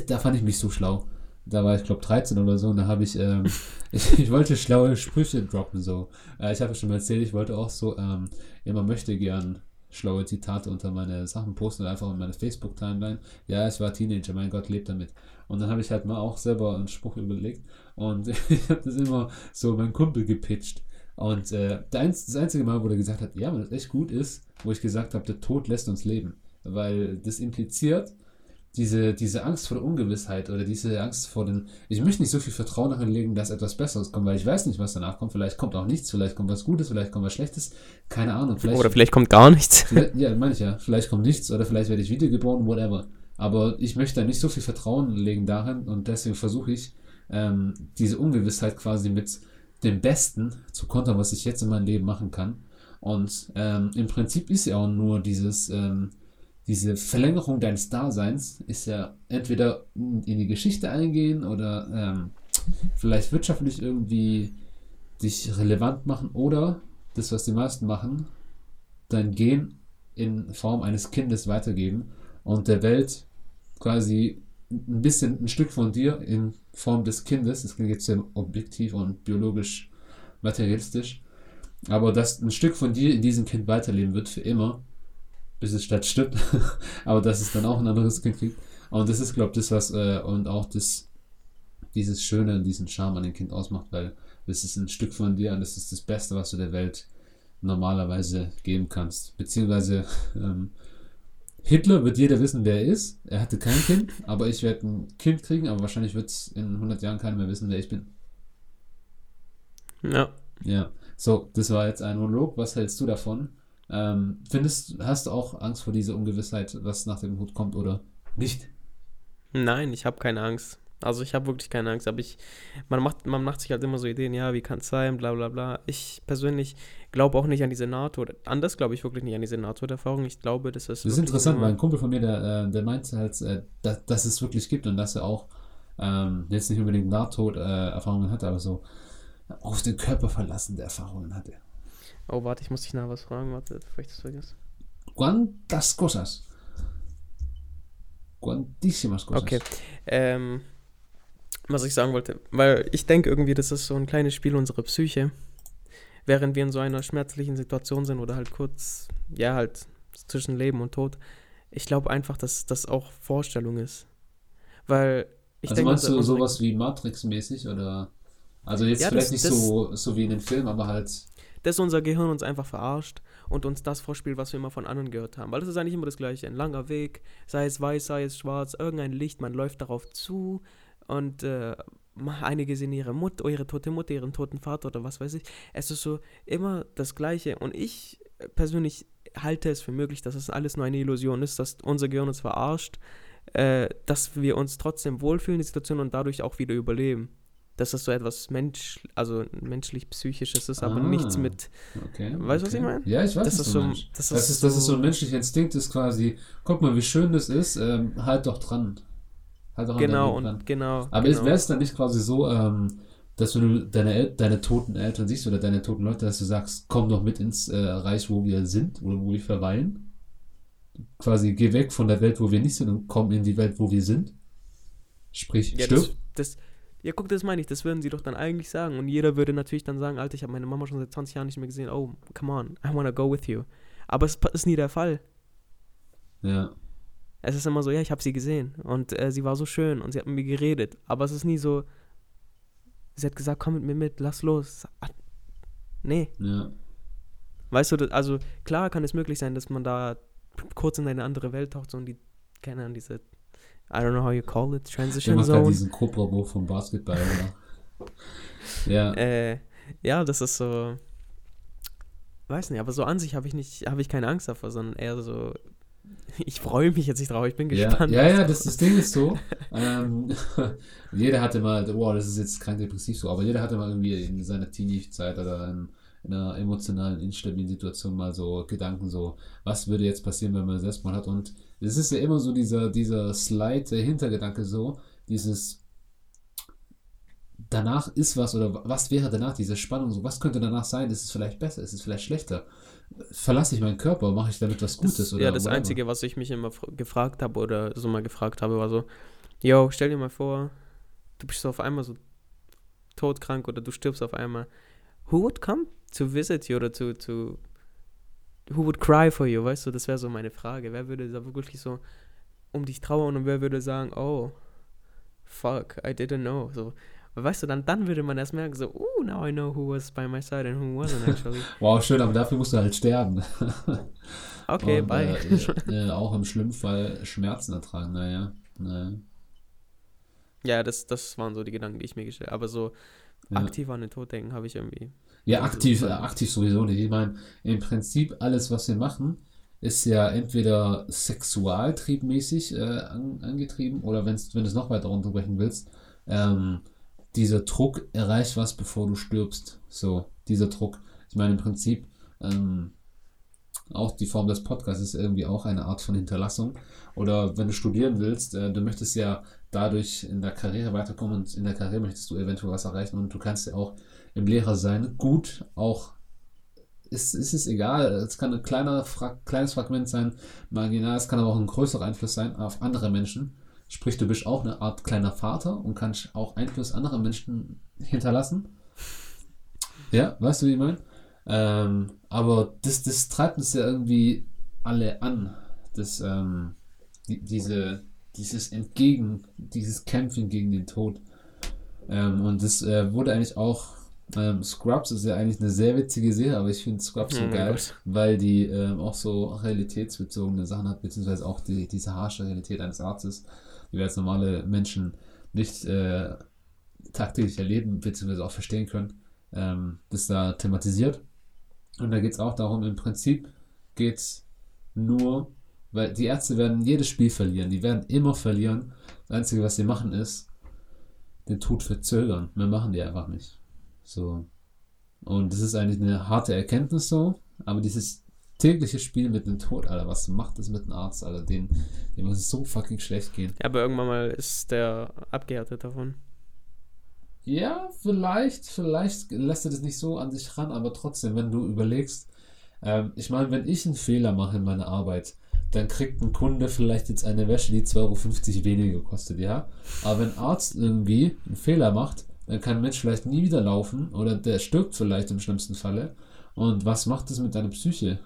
Speaker 1: da fand ich mich so schlau. Da war ich, glaube 13 oder so, und da habe ich, ähm, [laughs] ich, ich, wollte schlaue Sprüche droppen, so. Äh, ich habe schon mal erzählt, ich wollte auch so, ähm, immer möchte gern schlaue Zitate unter meine Sachen posten oder einfach in meine Facebook-Timeline. Ja, ich war Teenager, mein Gott, lebt damit. Und dann habe ich halt mal auch selber einen Spruch überlegt und [laughs] ich habe das immer so meinem Kumpel gepitcht. Und äh, das einzige Mal, wo er gesagt hat, ja, man, das echt gut ist, wo ich gesagt habe, der Tod lässt uns leben. Weil das impliziert, diese, diese Angst vor der Ungewissheit oder diese Angst vor den. Ich möchte nicht so viel Vertrauen darin legen, dass etwas Besseres kommt, weil ich weiß nicht, was danach kommt. Vielleicht kommt auch nichts, vielleicht kommt was Gutes, vielleicht kommt was Schlechtes. Keine Ahnung.
Speaker 2: Vielleicht, oder vielleicht kommt gar nichts. [laughs]
Speaker 1: Ja, meine ich ja. Vielleicht kommt nichts oder vielleicht werde ich wiedergeboren, whatever. Aber ich möchte da nicht so viel Vertrauen legen darin und deswegen versuche ich, ähm, diese Ungewissheit quasi mit dem Besten zu kontern, was ich jetzt in meinem Leben machen kann. Und ähm, im Prinzip ist ja auch nur dieses. Ähm, diese Verlängerung deines Daseins ist ja entweder in die Geschichte eingehen oder ähm, vielleicht wirtschaftlich irgendwie dich relevant machen oder das, was die meisten machen, dein Gen in Form eines Kindes weitergeben und der Welt quasi ein bisschen ein Stück von dir in Form des Kindes, das klingt jetzt sehr objektiv und biologisch materialistisch, aber dass ein Stück von dir in diesem Kind weiterleben wird für immer bis es statt stirbt. [laughs] Aber dass es dann auch ein anderes Kind kriegt. Und das ist, glaube ich, das, was äh, und auch das, dieses Schöne und diesen Charme an dem Kind ausmacht, weil es ist ein Stück von dir und das ist das Beste, was du der Welt normalerweise geben kannst. Beziehungsweise [laughs] ähm, Hitler wird jeder wissen, wer er ist. Er hatte kein Kind, aber ich werde ein Kind kriegen, aber wahrscheinlich wird es in 100 Jahren keiner mehr wissen, wer ich bin. Ja. Ja. So, das war jetzt ein Monolog. Was hältst du davon? Ähm, findest, hast du auch Angst vor dieser Ungewissheit, was nach dem Hut kommt oder nicht?
Speaker 2: Nein, ich habe keine Angst. Also ich habe wirklich keine Angst, aber ich, man macht, man macht sich halt immer so Ideen, ja, wie kann es sein, bla bla bla. Ich persönlich glaube auch nicht an diese NATO, anders glaube ich wirklich nicht an diese NATO-Erfahrung. Ich glaube, dass
Speaker 1: das. Das ist interessant, weil ein Kumpel von mir, der, äh, der meinte halt, äh, dass, dass es wirklich gibt und dass er auch ähm, jetzt nicht unbedingt NATO-Erfahrungen hatte, aber so auf den Körper verlassende Erfahrungen hatte.
Speaker 2: Oh, warte, ich muss dich nach was fragen. Warte, bevor ich das vergesse.
Speaker 1: ¿Cuántas cosas? Cuantísimas cosas.
Speaker 2: Okay. Ähm, was ich sagen wollte, weil ich denke irgendwie, das ist so ein kleines Spiel unserer Psyche. Während wir in so einer schmerzlichen Situation sind oder halt kurz, ja, halt zwischen Leben und Tod. Ich glaube einfach, dass das auch Vorstellung ist. Weil
Speaker 1: ich also denke. Meinst du sowas wie Matrix-mäßig oder? Also jetzt ja, vielleicht das, nicht das, so, so wie in den Film, aber halt
Speaker 2: dass unser Gehirn uns einfach verarscht und uns das vorspielt, was wir immer von anderen gehört haben. Weil das ist eigentlich immer das Gleiche. Ein langer Weg, sei es weiß, sei es schwarz, irgendein Licht, man läuft darauf zu und äh, einige sehen ihre Mutter, ihre tote Mutter, ihren toten Vater oder was weiß ich. Es ist so immer das Gleiche. Und ich persönlich halte es für möglich, dass es alles nur eine Illusion ist, dass unser Gehirn uns verarscht, äh, dass wir uns trotzdem wohlfühlen in der Situation und dadurch auch wieder überleben dass das so etwas Mensch, also menschlich-psychisches ist, aber ah, nichts mit. Okay, weißt du, okay. was ich meine?
Speaker 1: Ja, ich weiß, das ist so, das, das, ist, ist, so, das ist so ein menschlicher Instinkt, ist quasi, guck mal, wie schön das ist, ähm, halt doch dran.
Speaker 2: Halt doch genau, und dran. genau.
Speaker 1: Aber
Speaker 2: genau.
Speaker 1: wäre es dann nicht quasi so, ähm, dass wenn du deine, El deine toten Eltern siehst oder deine toten Leute, dass du sagst, komm doch mit ins äh, Reich, wo wir sind oder wo wir verweilen? Quasi geh weg von der Welt, wo wir nicht sind und komm in die Welt, wo wir sind. Sprich,
Speaker 2: ja, stirb. Das, das, ja, guck, das meine ich, das würden sie doch dann eigentlich sagen. Und jeder würde natürlich dann sagen, Alter, ich habe meine Mama schon seit 20 Jahren nicht mehr gesehen. Oh, come on, I wanna go with you. Aber es ist nie der Fall. Ja. Es ist immer so, ja, ich habe sie gesehen und äh, sie war so schön und sie hat mit mir geredet. Aber es ist nie so, sie hat gesagt, komm mit mir mit, lass los. Nee. Ja. Weißt du, also klar kann es möglich sein, dass man da kurz in eine andere Welt taucht so und die, keine Ahnung, diese I don't know how you call it, Transition Der Zone.
Speaker 1: diesen Cobra vom Basketball, oder?
Speaker 2: ja. [laughs] Äh, ja, das ist so. Weiß nicht, aber so an sich habe ich nicht, habe ich keine Angst davor, sondern eher so. [laughs] Ich freue mich jetzt nicht drauf, ich bin gespannt.
Speaker 1: Ja, ja, ja das, das Ding ist so. ähm, [laughs] jeder hatte mal, wow, das ist jetzt kein depressiv so, aber jeder hatte mal irgendwie in seiner Teenie-Zeit oder in, in, einer emotionalen, instabilen Situation mal so Gedanken, so, was würde jetzt passieren, wenn man Selbstmord hat und es ist ja immer so dieser, dieser Slide, der Hintergedanke so, dieses danach ist was oder was wäre danach, diese Spannung, so was könnte danach sein, ist es vielleicht besser, ist es vielleicht schlechter, verlasse ich meinen Körper, mache ich damit was Gutes
Speaker 2: das,
Speaker 1: oder
Speaker 2: Ja, das whatever. Einzige, was ich mich immer gefragt habe oder so mal gefragt habe, war so, yo, stell dir mal vor, du bist so auf einmal so todkrank oder du stirbst auf einmal, who would come to visit you oder to, to who would cry for you, weißt du, das wäre so meine Frage. Wer würde da wirklich so um dich trauern und wer würde sagen, oh, fuck, I didn't know. So. Weißt du, dann, dann würde man erst merken, so, oh, now I know who was by my side and who wasn't actually. [laughs]
Speaker 1: Wow, schön, aber dafür musst du halt sterben. [laughs]
Speaker 2: Okay,
Speaker 1: Und,
Speaker 2: bye.
Speaker 1: Äh, äh, [laughs] auch im schlimmen Fall Schmerzen ertragen, naja. naja.
Speaker 2: ja, das, das waren so die Gedanken, die ich mir gestellt habe. Aber so
Speaker 1: Ja.
Speaker 2: aktiv an den Tod denken habe ich irgendwie.
Speaker 1: Ja, aktiv, äh, aktiv sowieso nicht. Ich meine, im Prinzip alles, was wir machen, ist ja entweder sexualtriebmäßig äh, an, angetrieben oder wenn's, wenn du es noch weiter runterbrechen willst, ähm, dieser Druck erreicht was, bevor du stirbst. So, dieser Druck. Ich meine, im Prinzip, ähm, auch die Form des Podcasts ist irgendwie auch eine Art von Hinterlassung. Oder wenn du studieren willst, äh, du möchtest ja dadurch in der Karriere weiterkommen und in der Karriere möchtest du eventuell was erreichen und du kannst ja auch im Lehrer sein gut auch ist, ist es egal, es kann ein kleiner, Fra kleines Fragment sein, marginal, es kann aber auch ein größerer Einfluss sein auf andere Menschen. Sprich, du bist auch eine Art kleiner Vater und kannst auch Einfluss anderer Menschen hinterlassen. Ja, weißt du, wie ich meine? Ähm, aber das, das treibt uns ja irgendwie alle an. Das, ähm, die, diese, dieses Entgegen, dieses Kämpfen gegen den Tod. Ähm, und das äh, wurde eigentlich auch. Ähm, Scrubs ist ja eigentlich eine sehr witzige Serie, aber ich finde Scrubs so
Speaker 2: Oh
Speaker 1: geil, weil die ähm, auch so realitätsbezogene Sachen hat, beziehungsweise auch die, diese harsche Realität eines Arztes, die wir als normale Menschen nicht äh, tagtäglich erleben, beziehungsweise auch verstehen können, ähm, das da thematisiert. Und da geht es auch darum, im Prinzip geht es nur, weil die Ärzte werden jedes Spiel verlieren, die werden immer verlieren. Das Einzige, was sie machen, ist den Tod verzögern. Mehr machen die einfach nicht. So. Und das ist eigentlich eine harte Erkenntnis so, aber dieses tägliche Spiel mit dem Tod, Alter, was macht das mit dem Arzt, Alter? Den, dem muss es so fucking schlecht gehen.
Speaker 2: Ja, aber irgendwann mal ist der abgehärtet davon.
Speaker 1: Ja, vielleicht, vielleicht lässt er das nicht so an sich ran, aber trotzdem, wenn du überlegst, ähm, ich meine, wenn ich einen Fehler mache in meiner Arbeit, dann kriegt ein Kunde vielleicht jetzt eine Wäsche, die 2,50 Euro weniger kostet, ja. Aber wenn ein Arzt irgendwie einen Fehler macht, dann kann ein Mensch vielleicht nie wieder laufen oder der stirbt vielleicht im schlimmsten Falle. Und was macht das mit deiner Psyche?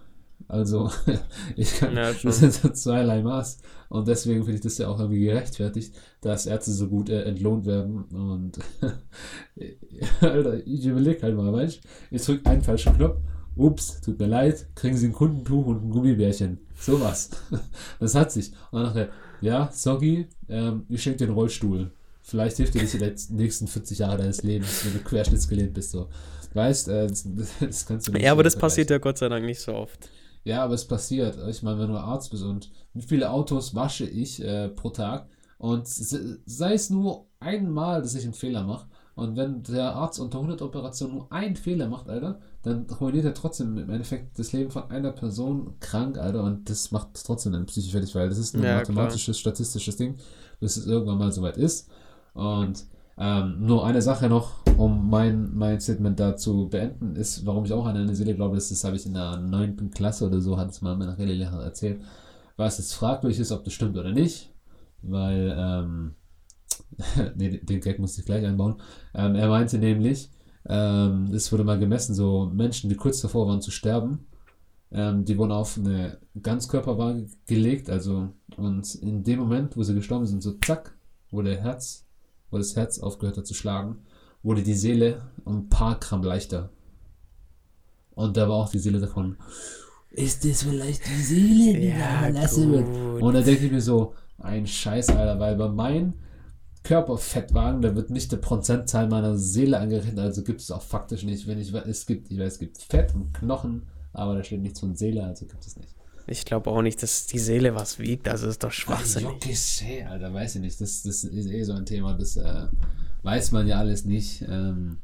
Speaker 1: Also, [laughs] ich kann,
Speaker 2: Ja,
Speaker 1: das sind so zweierlei Maß. Und deswegen finde ich das ja auch irgendwie gerechtfertigt, dass Ärzte so gut äh, entlohnt werden. Und [laughs] Alter, ich überlege halt mal, weißt du, ich drücke einen falschen Knopf. Ups, tut mir leid, kriegen Sie ein Kundentuch und ein Gummibärchen. Sowas. [laughs] Das hat sich. Und dann nachher, ja, sorry, ähm, ich schenke dir einen Rollstuhl. Vielleicht hilft dir das die nächsten 40 Jahre deines Lebens, wenn du querschnittsgelähmt bist. So. Weißt, äh, das, das kannst du nicht
Speaker 2: Ja, aber das passiert ja Gott sei Dank nicht so oft.
Speaker 1: Ja, aber es passiert. Ich meine, wenn du Arzt bist und wie viele Autos wasche ich äh, pro Tag und se- sei es nur einmal, dass ich einen Fehler mache und wenn der Arzt unter 100 Operationen nur einen Fehler macht, Alter, dann ruiniert er trotzdem im Endeffekt das Leben von einer Person krank, Alter, und das macht trotzdem deine Psyche fertig, weil das ist ein
Speaker 2: Ja,
Speaker 1: mathematisches, statistisches Ding, bis es irgendwann mal soweit ist. Und ähm, nur eine Sache noch, um mein, mein Statement da zu beenden, ist, warum ich auch an eine Seele glaube, das, das habe ich in der 9. Klasse oder so, hat es mal mein Rallye-Lehrer erzählt, was jetzt fragwürdig ist, ob das stimmt oder nicht, weil, ähm, [laughs] nee, den- Gag musste ich gleich einbauen. Ähm, er meinte nämlich, ähm, es wurde mal gemessen, so Menschen, die kurz davor waren zu sterben, ähm, die wurden auf eine Ganzkörperwaage gelegt, also und in dem Moment, wo sie gestorben sind, so zack, wo der Herz, wo das Herz aufgehört hat zu schlagen, wurde die Seele um ein paar Gramm leichter. Und da war auch die Seele davon, ist das vielleicht die Seele, die da verlassen wird? Und da denke ich mir so, ein Scheiß, Alter, weil bei meinem Körperfettwagen, da wird nicht der Prozentzahl meiner Seele angerechnet, also gibt es auch faktisch nicht. Wenn ich es gibt, ich weiß, es gibt Fett und Knochen, aber da steht nichts von Seele, also gibt es nicht.
Speaker 2: Ich glaube auch nicht, dass die Seele was wiegt. Das ist doch
Speaker 1: Ach,
Speaker 2: schwachsinnig.
Speaker 1: Jokisee, Alter, weiß ich nicht. Das, das ist eh so ein Thema, das äh, weiß man ja alles nicht. Ähm,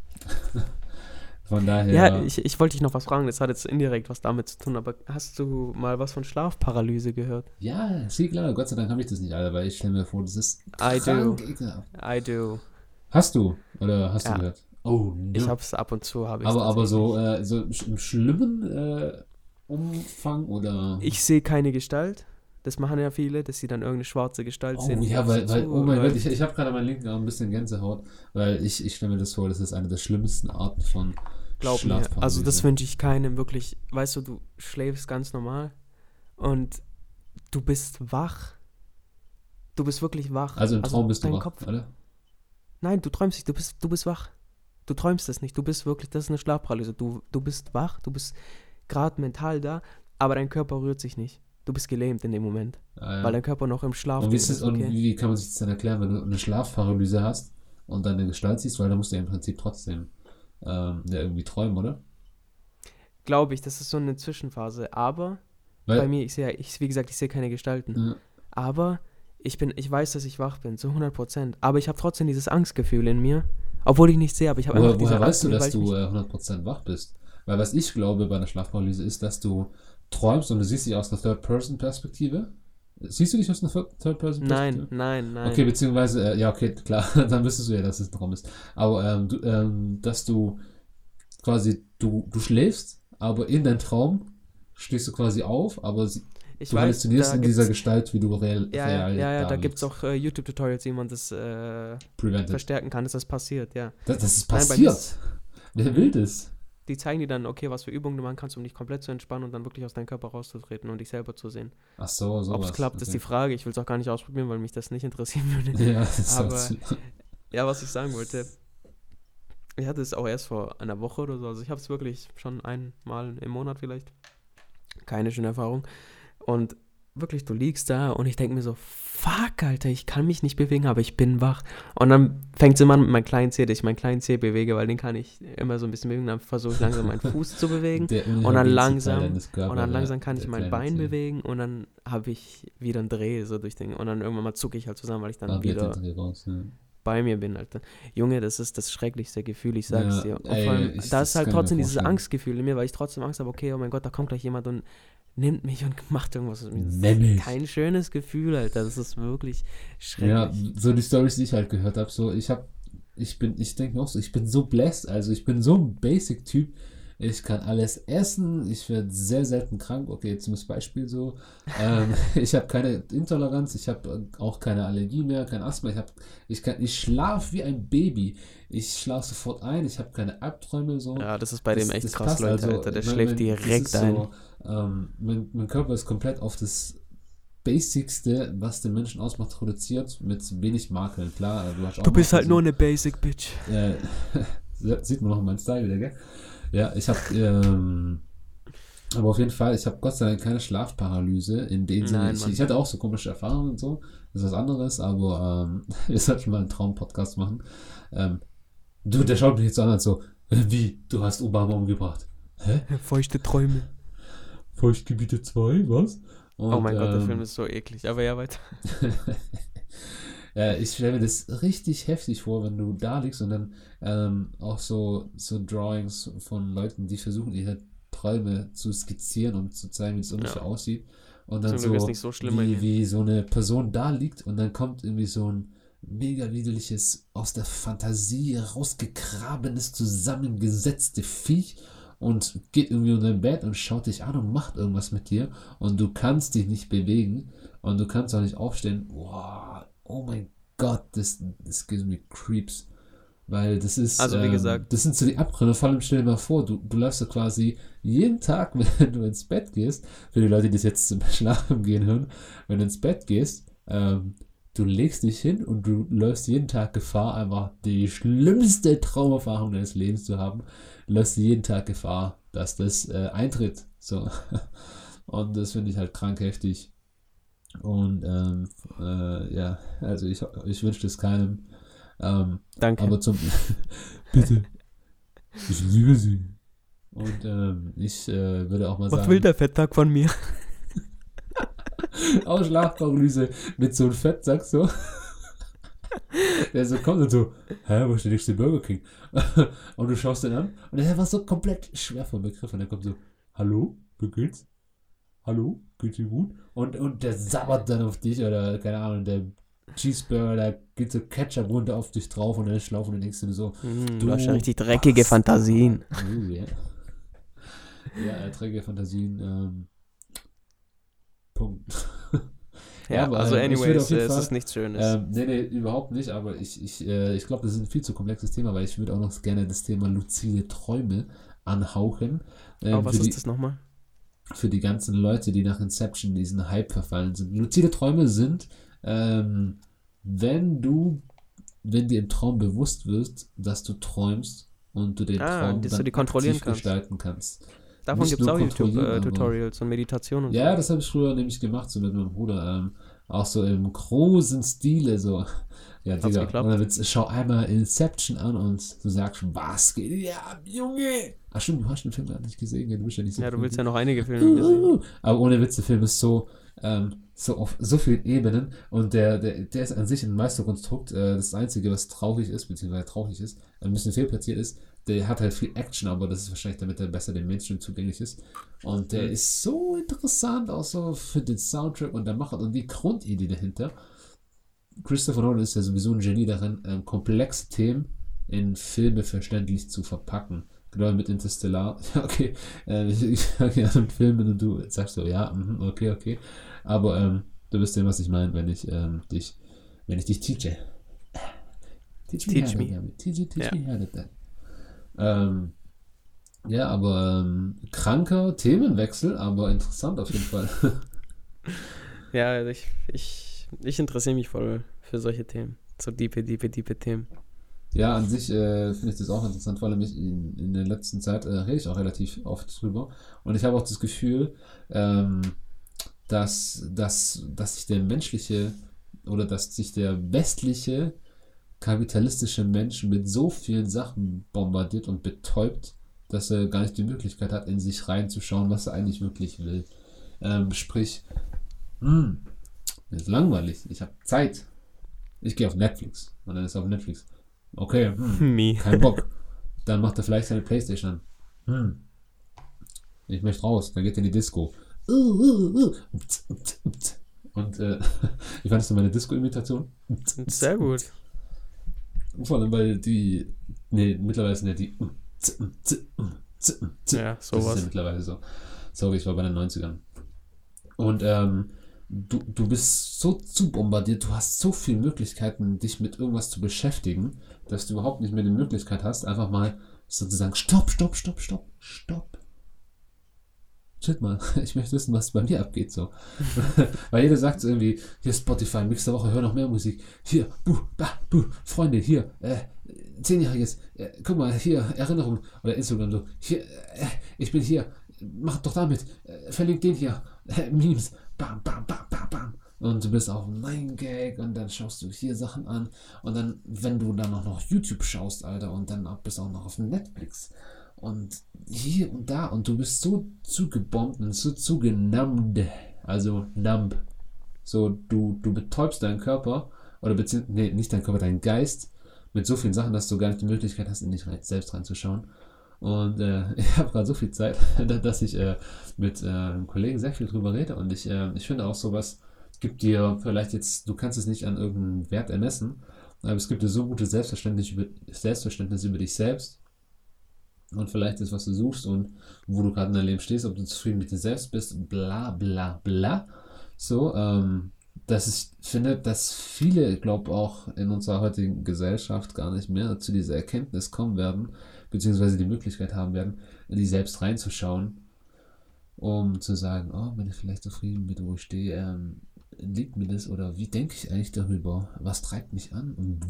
Speaker 1: [laughs] von daher.
Speaker 2: Ja, ich, ich wollte dich noch was fragen. Das hat jetzt indirekt was damit zu tun. Aber hast du mal was von Schlafparalyse gehört?
Speaker 1: ja, viel klar. Gott sei Dank habe ich das nicht, Alter, weil ich stelle mir vor, das ist
Speaker 2: I do.
Speaker 1: ekelhaft.
Speaker 2: I do.
Speaker 1: Hast du? Oder hast
Speaker 2: Ja.
Speaker 1: du gehört? Oh,
Speaker 2: Ich
Speaker 1: no.
Speaker 2: hab's ab und zu, habe ich
Speaker 1: aber, aber so, äh, so im schlimmen äh, Umfang oder.
Speaker 2: Ich sehe keine Gestalt. Das machen ja viele, dass sie dann irgendeine schwarze Gestalt
Speaker 1: Oh
Speaker 2: sehen.
Speaker 1: ja, weil, weil oh mein Gott, ich, ich habe gerade meinen linken Arm ein bisschen Gänsehaut, weil ich, ich stelle mir das vor, das ist eine der schlimmsten Arten von
Speaker 2: Glaub mir. Also das wünsche ich keinem wirklich. Weißt du, du schläfst ganz normal und du bist wach. Du bist wirklich wach.
Speaker 1: Also im Traum bist du wach,
Speaker 2: Kopf,
Speaker 1: oder?
Speaker 2: Nein, du träumst nicht, du bist, du bist wach. Du träumst es nicht, du bist wirklich, das ist eine Schlafparalyse. Du, du bist wach, du bist gerade mental da, aber dein Körper rührt sich nicht. Du bist gelähmt in dem Moment,
Speaker 1: Ah, ja.
Speaker 2: weil dein Körper noch im Schlaf
Speaker 1: und wie,
Speaker 2: ist.
Speaker 1: es, und wie kann man sich das dann erklären, wenn du eine Schlafparalyse hast und dann eine Gestalt siehst, weil da musst du ja im Prinzip trotzdem ähm, ja, irgendwie träumen, oder?
Speaker 2: Glaube ich, das ist so eine Zwischenphase. Aber
Speaker 1: Weil,
Speaker 2: bei mir, ich sehe, ich, wie gesagt, ich sehe keine Gestalten.
Speaker 1: Ja.
Speaker 2: Aber ich bin, ich weiß, dass ich wach bin, zu 100 Prozent. Aber ich habe trotzdem dieses Angstgefühl in mir, obwohl ich nicht sehe, aber ich habe
Speaker 1: Woher,
Speaker 2: einfach
Speaker 1: woher weißt du, dass du
Speaker 2: mich-
Speaker 1: äh, 100% wach bist? Weil was ich glaube bei einer Schlafparalyse ist, dass du träumst und du siehst dich aus einer Third-Person-Perspektive. Siehst du dich aus einer Third-Person-Perspektive?
Speaker 2: Nein, nein, nein.
Speaker 1: Okay, beziehungsweise, äh, ja, okay, [laughs] klar, dann wüsstest du ja, dass es ein Traum ist. Aber ähm, du, ähm, dass du quasi, du, du schläfst, aber in deinem Traum stehst du quasi auf, aber sie,
Speaker 2: ich
Speaker 1: du
Speaker 2: weiß,
Speaker 1: halluzinierst in dieser Gestalt, wie du real,
Speaker 2: Ja, ja,
Speaker 1: real
Speaker 2: ja, ja da gibt es auch äh, YouTube-Tutorials, wie man das äh, verstärken kann, dass das passiert, ja.
Speaker 1: Das, das ist
Speaker 2: Nein,
Speaker 1: passiert.
Speaker 2: ist-
Speaker 1: Wer will das?
Speaker 2: Die zeigen dir dann, okay, was für Übungen du machen kannst, um dich komplett zu entspannen und dann wirklich aus deinem Körper rauszutreten und dich selber zu sehen.
Speaker 1: Ach so, so
Speaker 2: Ob es klappt, ist die Frage. Ich will es auch gar nicht ausprobieren, weil mich das nicht interessieren würde. [laughs]
Speaker 1: Ja,
Speaker 2: Aber-. [laughs] Ja, was ich sagen wollte, ich hatte es auch erst vor einer Woche oder so, also ich habe es wirklich schon einmal im Monat vielleicht. Keine schöne Erfahrung. Und wirklich, du liegst da und ich denke mir so, fuck, Alter, ich kann mich nicht bewegen, aber ich bin wach. Und dann fängt es immer an mit meinem kleinen Zeh, dass ich meinen kleinen Zeh bewege, weil den kann ich immer so ein bisschen bewegen. Dann versuche ich langsam meinen Fuß zu bewegen.
Speaker 1: Der
Speaker 2: dann langsam-
Speaker 1: Körpers,
Speaker 2: Und dann langsam kann ich mein Bein
Speaker 1: Zeh.
Speaker 2: bewegen und dann habe ich wieder einen Dreh so durch den. Und dann irgendwann mal zucke ich halt zusammen, weil ich dann
Speaker 1: Ah, wird
Speaker 2: wieder
Speaker 1: raus,
Speaker 2: bei mir bin, Alter. Junge, das ist das schrecklichste Gefühl, ich sag's
Speaker 1: Ja,
Speaker 2: dir. Und
Speaker 1: ey,
Speaker 2: vor allem,
Speaker 1: ich-
Speaker 2: da
Speaker 1: das
Speaker 2: ist halt trotzdem dieses. Angstgefühl in mir, weil ich trotzdem Angst habe, okay, oh mein Gott, da kommt gleich jemand und nimmt mich und [laughs] macht irgendwas mit mir. Das ist kein schönes Gefühl, Alter. Das ist wirklich
Speaker 1: Ja,
Speaker 2: schrecklich.
Speaker 1: so die Storys, die ich halt gehört habe, so ich habe, ich bin, ich denke mir auch so, ich bin so blessed, also ich bin so ein Basic-Typ, ich kann alles essen, ich werde sehr selten krank, okay, jetzt zum Beispiel so, [laughs] ähm, [laughs] ich habe keine Intoleranz, ich habe auch keine Allergie mehr, kein Asthma, ich habe, ich kann, ich schlafe wie ein Baby, ich schlafe sofort ein, ich habe keine Albträume so.
Speaker 2: Ja, das ist bei dem
Speaker 1: Das-
Speaker 2: echt
Speaker 1: das
Speaker 2: krass,
Speaker 1: passt,
Speaker 2: Leute,
Speaker 1: also,
Speaker 2: Alter. Der schläft direkt
Speaker 1: ist
Speaker 2: ein.
Speaker 1: Ähm, mein, mein Körper ist komplett auf das Basicste, was den Menschen ausmacht, reduziert, mit wenig Makeln. Klar, du hast auch
Speaker 2: Du bist halt
Speaker 1: so-
Speaker 2: nur eine Basic Bitch.
Speaker 1: äh, [laughs] sieht man noch in meinem Style wieder, gell? Ja, ich habe, ähm, aber auf jeden Fall, ich habe Gott sei Dank keine Schlafparalyse in dem Sinne. Ich, ich hatte auch so komische Erfahrungen und so, das ist was anderes, aber ähm, [laughs] wir sollten mal einen Traumpodcast machen. Ähm, du, der schaut mich jetzt so an, als so, äh, wie, du hast Obama umgebracht. Hä?
Speaker 2: Feuchte Träume.
Speaker 1: Feuchtgebiete 2, was? Und,
Speaker 2: oh mein Gott, der
Speaker 1: ähm,
Speaker 2: Film ist so eklig. Aber ja, weiter. [laughs]
Speaker 1: ja, ich stelle mir das richtig heftig vor, wenn du da liegst und dann ähm, auch so, so Drawings von Leuten, die versuchen, ihre Träume zu skizzieren und zu zeigen, wie es ungefähr
Speaker 2: Ja.
Speaker 1: aussieht. Und dann so,
Speaker 2: so
Speaker 1: wie, wie so eine Person da liegt und dann kommt irgendwie so ein mega widerliches, aus der Fantasie rausgegrabenes, zusammengesetzte Viech und geht irgendwie unter dein Bett und schaut dich an und macht irgendwas mit dir und du kannst dich nicht bewegen und du kannst auch nicht aufstehen. Wow, oh mein Gott, das, das gives me creeps. Weil das ist,
Speaker 2: Also, wie
Speaker 1: ähm,
Speaker 2: gesagt-
Speaker 1: das sind so die Abgründe. Vor allem stell dir mal vor, du, du läufst ja quasi jeden Tag, [laughs] wenn du ins Bett gehst, für die Leute, die das jetzt zum [laughs] Schlafen gehen hören, wenn du ins Bett gehst, ähm, du legst dich hin und du läufst jeden Tag Gefahr, einfach die schlimmste Traumerfahrung deines Lebens zu haben. Du läufst jeden Tag Gefahr, dass das äh, eintritt. So. [laughs] Und das finde ich halt krank heftig. Und ähm, äh, ja, also ich, ich wünsche das keinem. Ähm,
Speaker 2: Danke.
Speaker 1: aber zum. [laughs] Bitte. Ich liebe sie. Und ähm, ich äh, würde auch mal
Speaker 2: Was
Speaker 1: sagen.
Speaker 2: will der Fetttag von mir? [laughs]
Speaker 1: Auch Schlafparalyse mit so einem Fettsack so. [laughs] Der so kommt und so, hä, wo ist der nächste Burger King? [laughs] Und du schaust den an und der war so komplett schwer vom Begriff und der kommt so, hallo, wie geht's? Hallo, geht's dir gut? Und, und der sabbert dann auf dich oder, keine Ahnung, der Cheeseburger, da geht so Ketchup runter auf dich drauf und dann schlaufen du dir so,
Speaker 2: Hm,
Speaker 1: Du
Speaker 2: hast ja richtig dreckige. Fantasien.
Speaker 1: Uh, ja. Ja, erträge Fantasien. Ähm, Punkt. [laughs]
Speaker 2: Ja,
Speaker 1: aber,
Speaker 2: also
Speaker 1: ähm,
Speaker 2: anyways, äh, es
Speaker 1: Fall-
Speaker 2: ist nichts Schönes.
Speaker 1: Ähm, nee, nee, überhaupt nicht, aber ich, ich, äh, ich glaube, das ist ein viel zu komplexes Thema, weil ich würde auch noch gerne das Thema luzide Träume anhauchen. Ähm,
Speaker 2: Aber was
Speaker 1: für, die,
Speaker 2: ist das nochmal?
Speaker 1: für die ganzen Leute, die nach Inception in diesen Hype verfallen sind. Luzide Träume sind, ähm, wenn du wenn dir im Traum bewusst wird, dass du träumst und du den
Speaker 2: Ah,
Speaker 1: Traum dann
Speaker 2: du die
Speaker 1: aktiv
Speaker 2: kannst.
Speaker 1: gestalten kannst.
Speaker 2: Davon gibt es auch YouTube-Tutorials und Meditationen und
Speaker 1: Ja, das habe ich früher nämlich gemacht, so mit meinem Bruder. Ähm, auch so im großen Stile, so. [laughs] Ja,
Speaker 2: Hat's
Speaker 1: Digga.
Speaker 2: geklappt?
Speaker 1: Und dann wird's, schau einmal Inception an und du sagst, was geht ab, Junge? Ach stimmt, du hast den Film gar nicht gesehen, du bist ja nicht so
Speaker 2: so. Ja, du willst ja noch einige Filme gesehen. [laughs]
Speaker 1: Aber ohne Witz, der Film ist so, ähm, so auf so vielen Ebenen und der, der, der ist an sich ein Meisterkonstrukt. Äh, das Einzige, was traurig ist, beziehungsweise traurig ist, ein bisschen fehlplatziert ist, der hat halt viel Action, aber das ist wahrscheinlich, damit er besser dem Mainstream zugänglich ist. Und der
Speaker 2: Mhm.
Speaker 1: ist so interessant, auch so für den Soundtrack und der Macher und die Grundidee dahinter. Christopher Nolan ist ja sowieso ein Genie darin, ähm, komplexe Themen in Filme verständlich zu verpacken. Genau mit Interstellar. [laughs] Ja, okay. Äh, [laughs] ich sage ja einen Film und du sagst so, ja, mhm, okay, okay. Aber ähm, du wirst ja, was ich meine, wenn ich ähm, dich, wenn ich dich teache. Teach me.
Speaker 2: Teach me.
Speaker 1: Teach, teach
Speaker 2: Ja.
Speaker 1: me how to. Ähm, ja, aber ähm, kranker Themenwechsel, aber interessant auf jeden Fall. [laughs]
Speaker 2: Ja, also ich, ich, ich interessiere mich voll für solche Themen. So diepe, diepe, diepe Themen.
Speaker 1: Ja, an sich äh, finde ich das auch interessant, vor allem ich in, in der letzten Zeit äh, rede ich auch relativ oft drüber. Und ich habe auch das Gefühl, ähm, dass, dass, dass sich der menschliche oder dass sich der westliche kapitalistische Mensch mit so vielen Sachen bombardiert und betäubt, dass er gar nicht die Möglichkeit hat, in sich reinzuschauen, was er eigentlich wirklich will. Ähm, sprich, hm, mir ist langweilig, ich habe Zeit. Ich gehe auf Netflix und dann ist er auf Netflix. Okay, hm, [laughs]
Speaker 2: Me.
Speaker 1: kein Bock. Dann macht er vielleicht seine Playstation an. Hm. Ich möchte raus. Dann geht er in die Disco. Und äh, ich fand das meine Disco-Imitation.
Speaker 2: Sehr gut.
Speaker 1: Vor allem, weil die. Nee, mittlerweile sind ja die.
Speaker 2: Ja,
Speaker 1: Das ist ja
Speaker 2: sowas.
Speaker 1: mittlerweile so. Sorry, ich war bei den 90ern. Und ähm, du, du bist so zu bombardiert, du hast so viele Möglichkeiten, dich mit irgendwas zu beschäftigen, dass du überhaupt nicht mehr die Möglichkeit hast, einfach mal sozusagen Stopp, Stopp, Stopp, Stopp, Stopp. Shit mal, [laughs] ich möchte wissen, was bei mir abgeht so. [laughs] Weil jeder sagt irgendwie, hier Spotify, Mix der Woche, hör noch mehr Musik. Hier, buh, bah, buh, Freunde, hier, äh, Zehnjähriges, äh, guck mal, hier, Erinnerung oder Instagram so, hier, äh, ich bin hier, mach doch damit, äh, verlink den hier, äh, [laughs] Memes, bam, bam, bam, bam, bam. Und du bist auf 9gag und dann schaust du hier Sachen an und dann, wenn du dann auch noch YouTube schaust, Alter, und dann bist auch noch auf Netflix und hier und da und du bist so zugebombt und so zugenummt, also numb. So, du, du betäubst deinen Körper oder beziehungsweise, nee, nicht deinen Körper, deinen Geist mit so vielen Sachen, dass du gar nicht die Möglichkeit hast, in dich selbst reinzuschauen. Und äh, [laughs] ich habe gerade so viel Zeit, [laughs] dass ich äh, mit äh, einem Kollegen sehr viel drüber rede und ich, äh, ich finde auch sowas gibt dir vielleicht jetzt, du kannst es nicht an irgendeinem Wert ermessen, aber es gibt dir so gutes Selbstverständnis über, Selbstverständnis über dich selbst und vielleicht ist, was du suchst und wo du gerade in deinem Leben stehst, ob du zufrieden mit dir selbst bist, bla bla bla. So, ähm, dass ich finde, dass viele, glaube auch in unserer heutigen Gesellschaft gar nicht mehr zu dieser Erkenntnis kommen werden, beziehungsweise die Möglichkeit haben werden, in die selbst reinzuschauen, um zu sagen, oh, bin ich vielleicht zufrieden mit wo ich stehe, ähm, liegt mir das oder wie denke ich eigentlich darüber, was treibt mich an und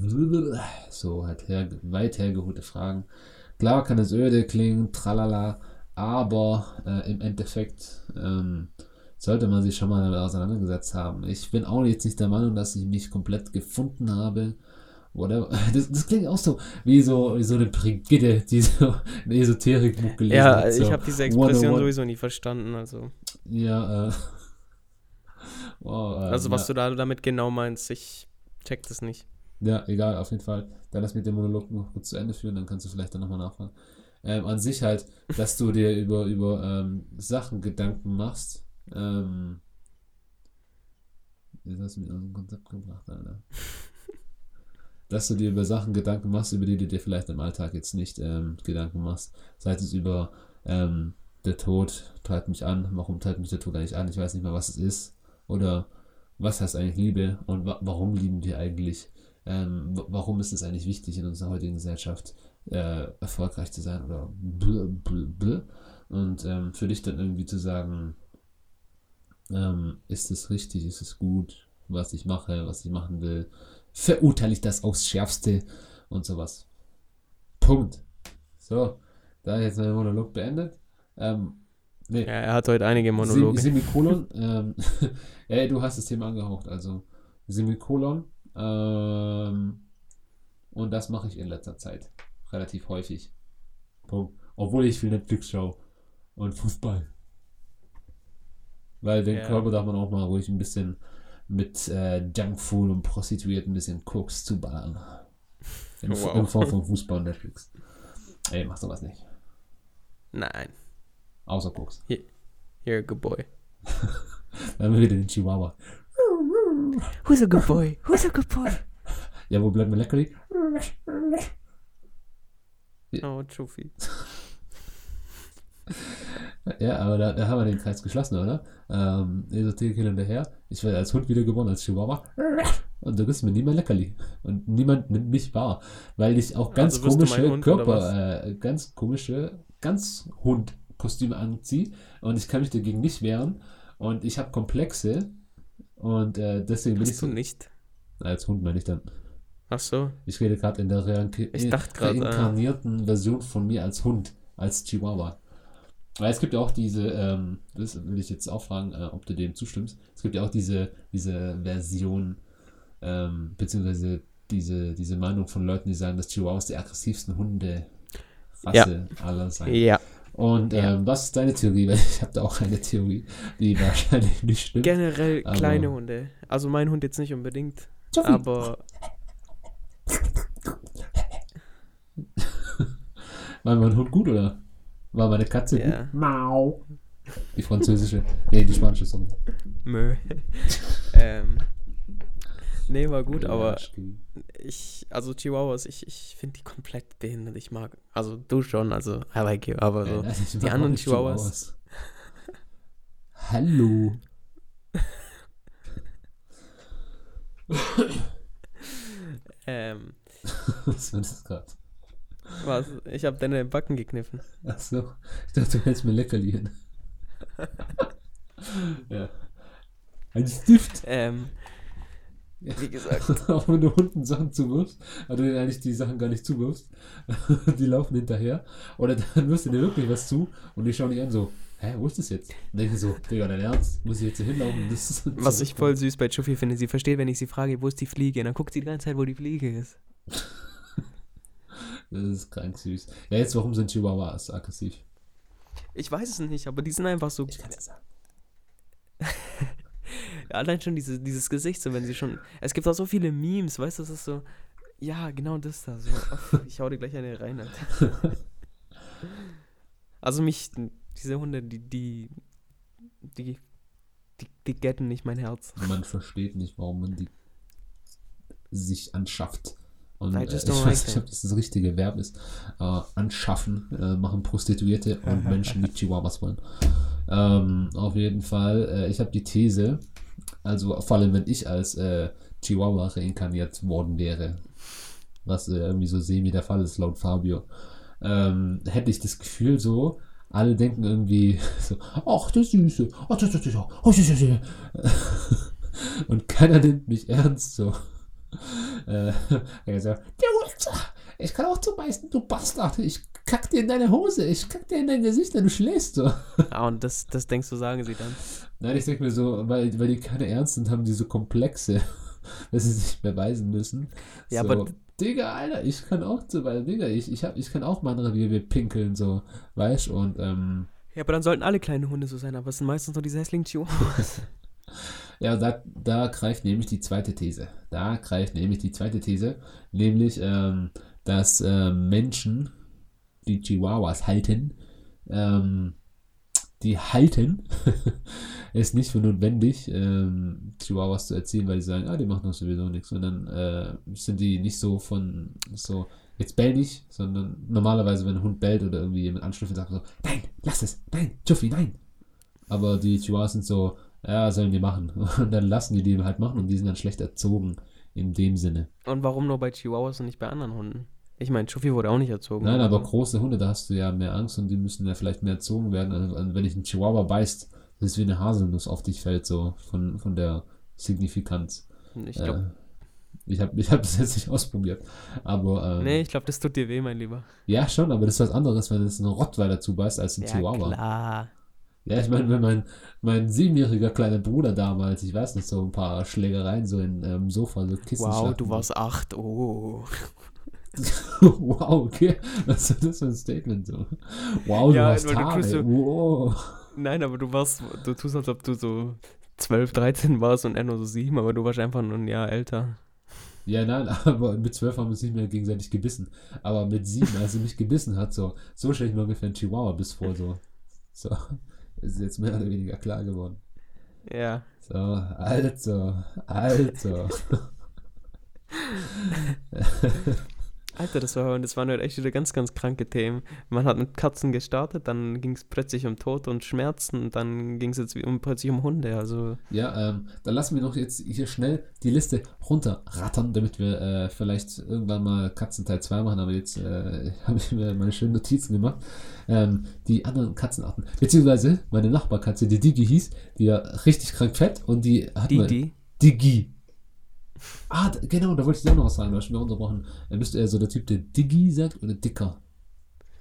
Speaker 1: so halt her, weit hergeholte Fragen. Klar kann es öde klingen, tralala, aber äh, im Endeffekt ähm, sollte man sich schon mal damit auseinandergesetzt haben. Ich bin auch jetzt nicht der Meinung, dass ich mich komplett gefunden habe. Oder [laughs] das, das klingt auch so wie so, wie so eine Brigitte, die so ein Esoterikbuch gelesen
Speaker 2: Ja,
Speaker 1: hat. So
Speaker 2: ich habe diese Expression
Speaker 1: 101.
Speaker 2: sowieso nie verstanden. Also,
Speaker 1: Ja, äh. [laughs] Wow, ähm,
Speaker 2: also was
Speaker 1: ja.
Speaker 2: du da damit genau meinst, ich check das nicht.
Speaker 1: Ja, egal, auf jeden Fall. Dann lass mich den Monolog noch kurz zu Ende führen, dann kannst du vielleicht dann nochmal nachfragen. Ähm, an sich halt, dass du dir über, über ähm, Sachen Gedanken machst. Ähm, jetzt hast du mich aus dem Konzept gebracht, Alter. dass du dir über Sachen Gedanken machst, über die du dir vielleicht im Alltag jetzt nicht ähm, Gedanken machst. Sei es über ähm, der Tod treibt mich an, warum treibt mich der Tod eigentlich an, ich weiß nicht mehr, was es ist. Oder was heißt eigentlich Liebe und wa warum lieben wir eigentlich? Ähm, warum ist es eigentlich wichtig in unserer heutigen Gesellschaft äh, erfolgreich zu sein oder bl bl bl und ähm, für dich dann irgendwie zu sagen, ähm, ist es richtig, ist es gut, was ich mache, was ich machen will, verurteile ich das aufs Schärfste und sowas. Punkt. So, da ist jetzt mein Monolog beendet. Ähm, nee,
Speaker 2: Ja, er hat heute einige Monologe.
Speaker 1: Sem Semikolon, ähm, [laughs] ja, du hast das Thema angehaucht, also Semikolon, ähm, und das mache ich in letzter Zeit relativ häufig. Punkt. Obwohl ich viel Netflix schaue und Fußball. Weil den
Speaker 2: Ja.
Speaker 1: Körper darf man auch mal ruhig ein bisschen mit äh, Junkfood und Prostituierten ein bisschen Koks zuballern. In,
Speaker 2: Wow.
Speaker 1: in Form von Fußball und Netflix. Ey, mach sowas nicht.
Speaker 2: Nein,
Speaker 1: Außer Koks.
Speaker 2: you're a good boy. [laughs]
Speaker 1: Dann haben wir wieder den Chihuahua.
Speaker 2: Who's a good boy? Who's a good boy?
Speaker 1: Ja, wo bleibt mein Leckerli?
Speaker 2: Oh, Trophy.
Speaker 1: Ja, aber da, da haben wir den Kreis geschlossen, oder? Ähm, Esoterik hin und her. Ich werde als Hund wiedergeboren, als Chihuahua. Und du gibst mir nie mehr Leckerli. Und niemand nimmt mich wahr. Weil ich auch ganz
Speaker 2: Also
Speaker 1: komische Körper, äh, ganz komische, ganz Hundkostüme anziehe. Und ich kann mich dagegen nicht wehren. Und ich habe Komplexe. Und äh, deswegen bin ich
Speaker 2: du nicht?
Speaker 1: Als Hund meine ich dann.
Speaker 2: Ach so.
Speaker 1: Ich rede gerade in der
Speaker 2: dachte grad, äh,
Speaker 1: reinkarnierten Version von mir als Hund, als Chihuahua. Weil es gibt ja auch diese, ähm, das will ich jetzt auch fragen, äh, ob du dem zustimmst. Es gibt ja auch diese, diese Version, ähm, beziehungsweise diese, diese Meinung von Leuten, die sagen, dass Chihuahuas die aggressivsten Hunde Rasse aller sein.
Speaker 2: Ja.
Speaker 1: Und
Speaker 2: Ja.
Speaker 1: ähm, was ist deine Theorie? [laughs] Weil ich habe da auch eine Theorie, die [laughs] wahrscheinlich nicht stimmt.
Speaker 2: Generell
Speaker 1: Aber-
Speaker 2: kleine Hunde. Also mein Hund jetzt nicht unbedingt.
Speaker 1: Sophie.
Speaker 2: Aber [laughs]
Speaker 1: War mein Hund gut oder? War meine Katze
Speaker 2: Ja.
Speaker 1: gut? Mau. Die französische. Nee, die spanische, sorry.
Speaker 2: Mö. ähm. Nee, war gut, aber ich, also Chihuahuas, ich, ich finde die komplett behindert. Ich mag, also du schon, also I like you, aber so.
Speaker 1: Ich
Speaker 2: die anderen
Speaker 1: nicht
Speaker 2: Chihuahuas.
Speaker 1: Hallo. [laughs]
Speaker 2: Ähm, [laughs]
Speaker 1: Was war das gerade?
Speaker 2: was? Ich habe deine Backen gekniffen.
Speaker 1: Achso, ich dachte, du hältst mir Leckerli hin. [laughs] ja. Ein Stift.
Speaker 2: Ähm, wie gesagt, [laughs]
Speaker 1: Auch wenn du Hunden Sachen zuwirfst, du denen eigentlich die Sachen gar nicht zuwirfst, [laughs] die laufen hinterher. Oder dann wirst du dir wirklich was zu und die schauen dich an so, hä, wo ist das jetzt? Und denken so, Digga, dein Ernst? Muss ich jetzt hier hinlaufen?
Speaker 2: Was ich voll süß bei Chuffy finde, sie versteht, wenn ich sie frage, wo ist die Fliege? Und dann guckt sie die ganze Zeit, wo die Fliege ist. [laughs]
Speaker 1: Das ist krank süß. Ja, jetzt, warum sind Chihuahuas aggressiv?
Speaker 2: Ich weiß es nicht, aber die sind einfach so.
Speaker 1: Ich kann es sagen.
Speaker 2: Allein schon diese, dieses Gesicht, so wenn sie schon. Es gibt auch so viele Memes, weißt du, das ist so. Ja, genau das da. So. [laughs] Ich hau dir gleich eine rein. Alter. Also mich, diese Hunde, die, die, die, die, die getten nicht mein Herz.
Speaker 1: Man versteht nicht, warum man die sich anschafft. Und äh, ich weiß
Speaker 2: like
Speaker 1: nicht, ob das das richtige Verb ist. Äh, anschaffen äh, machen Prostituierte und [laughs] Menschen, die Chihuahuas wollen. Ähm, auf jeden Fall, äh, ich habe die These, also vor allem, wenn ich als äh, Chihuahua reinkarniert worden wäre, was äh, irgendwie so semi der Fall ist, laut Fabio, ähm, hätte ich das Gefühl so, alle denken irgendwie [laughs] so, ach, das Süße, ach, das ja, oh, das ja. [laughs] Und keiner nimmt mich ernst so. [laughs] Äh, er sagt, der Hund, ich kann auch zubeißen, du Bastard, ich kack dir in deine Hose, ich kack dir in dein Gesicht, wenn du schläfst so.
Speaker 2: Ah, und das, das denkst du, sagen sie dann.
Speaker 1: Nein, ich denke mir so, weil, weil die keine ernst sind, haben die so Komplexe, [laughs] dass sie sich beweisen müssen.
Speaker 2: Ja,
Speaker 1: so,
Speaker 2: aber-
Speaker 1: Digga, Alter, ich kann auch zu, weil, Digga, ich, ich, hab, ich kann auch mein Revier pinkeln, so, weißt und, ähm,
Speaker 2: Ja, aber dann sollten alle kleine Hunde so sein, aber es sind meistens nur diese hässlichen Chihuahuas. [laughs]
Speaker 1: ja, da, da greift nämlich die zweite These. Da greift nämlich die zweite These, nämlich, ähm, dass ähm, Menschen, die Chihuahuas halten, ähm, die halten [laughs] es nicht für notwendig, ähm, Chihuahuas zu erziehen, weil sie sagen, ah, die machen doch sowieso nichts. Sondern äh, sind die nicht so von so, jetzt bell nicht, sondern normalerweise, wenn ein Hund bellt oder irgendwie jemand anschlüpft, sagt so, nein, lass es, nein, Juffi, nein. Aber die Chihuahuas sind so, ja, sollen die machen. [laughs] Und dann lassen die die halt machen und die sind dann schlecht erzogen in dem Sinne.
Speaker 2: Und warum nur bei Chihuahuas und nicht bei anderen Hunden? Ich meine, Chuffy wurde auch nicht erzogen.
Speaker 1: Nein, aber
Speaker 2: so.
Speaker 1: große Hunde, da hast du ja mehr Angst und die müssen ja vielleicht mehr erzogen werden. Also, also wenn dich ein Chihuahua beißt, das ist wie eine Haselnuss auf dich fällt, so von, von der Signifikanz.
Speaker 2: Ich glaube,
Speaker 1: Ich habe ich hab das jetzt nicht ausprobiert. Aber ähm,
Speaker 2: Nee, ich glaube, das tut dir weh, mein Lieber.
Speaker 1: ja, schon, aber das ist was anderes, wenn es ein Rottweiler zubeißt als ein
Speaker 2: Ja,
Speaker 1: Chihuahua.
Speaker 2: klar.
Speaker 1: Ja, ich meine, wenn mein, mein siebenjähriger kleiner Bruder damals, ich weiß nicht, so ein paar Schlägereien so in ähm, Sofa, so Kissen
Speaker 2: Wow, du warst acht. Oh. [laughs]
Speaker 1: wow, okay. Was ist das für ein Statement so? Wow, du
Speaker 2: Ja,
Speaker 1: hast
Speaker 2: du
Speaker 1: Haare.
Speaker 2: so-
Speaker 1: wow.
Speaker 2: Nein, aber du warst, du tust, als ob du so 12, 13 warst und er nur so 7, aber du warst einfach nur ein Jahr älter.
Speaker 1: Ja, nein, [laughs] aber mit zwölf haben wir uns nicht mehr gegenseitig gebissen. Aber mit sieben, als sie mich gebissen hat, so, so stelle ich mir ungefähr einen Chihuahua bis vor, so. So. Ist jetzt mehr oder weniger klar geworden.
Speaker 2: Ja.
Speaker 1: So, also, also. [laughs]
Speaker 2: Alter, das, war, das waren halt echt wieder ganz, ganz kranke Themen. Man hat mit Katzen gestartet, dann ging es plötzlich um Tod und Schmerzen, und dann ging es jetzt um, plötzlich um Hunde. Also,
Speaker 1: Ja, ähm, dann lassen wir noch jetzt hier schnell die Liste runterrattern, damit wir äh, vielleicht irgendwann mal Katzen Teil 2 machen, aber jetzt äh, [laughs] habe ich mir meine schönen Notizen gemacht. Ähm, die anderen Katzenarten, beziehungsweise meine Nachbarkatze, die Digi hieß, die war richtig krank fett und die hat
Speaker 2: die.
Speaker 1: Digi. Ah, genau, da wollte ich dir auch noch was sagen, du hast mich unterbrochen. Äh, Bist du eher so der Typ, der Digi sagt oder Dicker?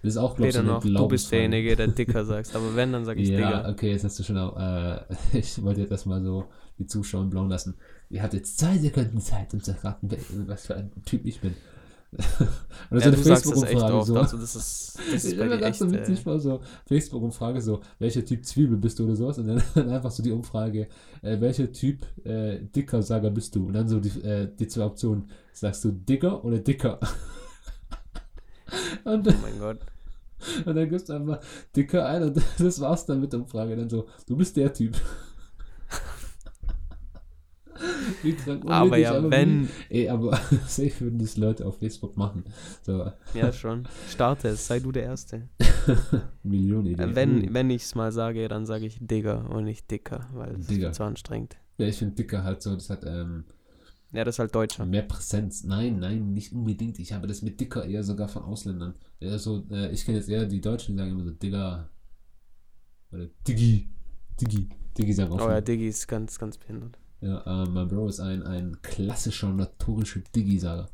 Speaker 1: Das ist auch, glaube ich, so
Speaker 2: noch, du bist derjenige, der dicker [laughs] sagst. Aber wenn, dann sag ich
Speaker 1: Ja,
Speaker 2: Digger.
Speaker 1: okay, jetzt hast du schon auch, äh, [laughs] ich wollte jetzt erstmal so die Zuschauer blauen lassen. Ihr habt jetzt zwei Sekunden Zeit, um zu raten, wer- was für ein Typ ich bin. Und
Speaker 2: Ja, du sagst das echt oft. Also, das ist, das ist
Speaker 1: ich
Speaker 2: bei
Speaker 1: immer ganz so
Speaker 2: Äh,
Speaker 1: witzig so Facebook-Umfrage, so, welcher Typ Zwiebel bist du oder sowas? Und dann, [laughs] dann einfach so die Umfrage, äh, welcher Typ äh, dicker Sager bist du? Und dann so die, äh, die zwei Optionen, sagst du dicker oder dicker? [laughs] Und
Speaker 2: oh mein Gott.
Speaker 1: und dann gibst du einfach dicker ein und [laughs] das war's dann mit der Umfrage. Dann so, du bist der Typ. [laughs]
Speaker 2: Aber ja, wenn.
Speaker 1: Ey, aber [laughs] safe würden das Leute auf Facebook machen. So,
Speaker 2: Ja, [laughs] schon. Starte es, sei du der Erste.
Speaker 1: Millionen Ideen.
Speaker 2: Äh, Wenn, wenn ich es mal sage, dann sage ich Digger und nicht Dicker, weil es
Speaker 1: Digger.
Speaker 2: ist zu anstrengend.
Speaker 1: Ja, ich finde dicker halt so, das hat ähm,
Speaker 2: Ja, das ist halt Deutscher.
Speaker 1: mehr Präsenz. Nein, nein, nicht unbedingt. Ich habe das mit dicker eher sogar von Ausländern. Eher so, äh, ich kenne jetzt eher die Deutschen, die sagen immer so Digger. Oder Diggi. Diggi. Diggi sagen auch.
Speaker 2: Oh ja, Diggi ist ganz, ganz behindert.
Speaker 1: Ja, äh, mein Bro ist ein, ein klassischer, notorischer Diggi-Sager.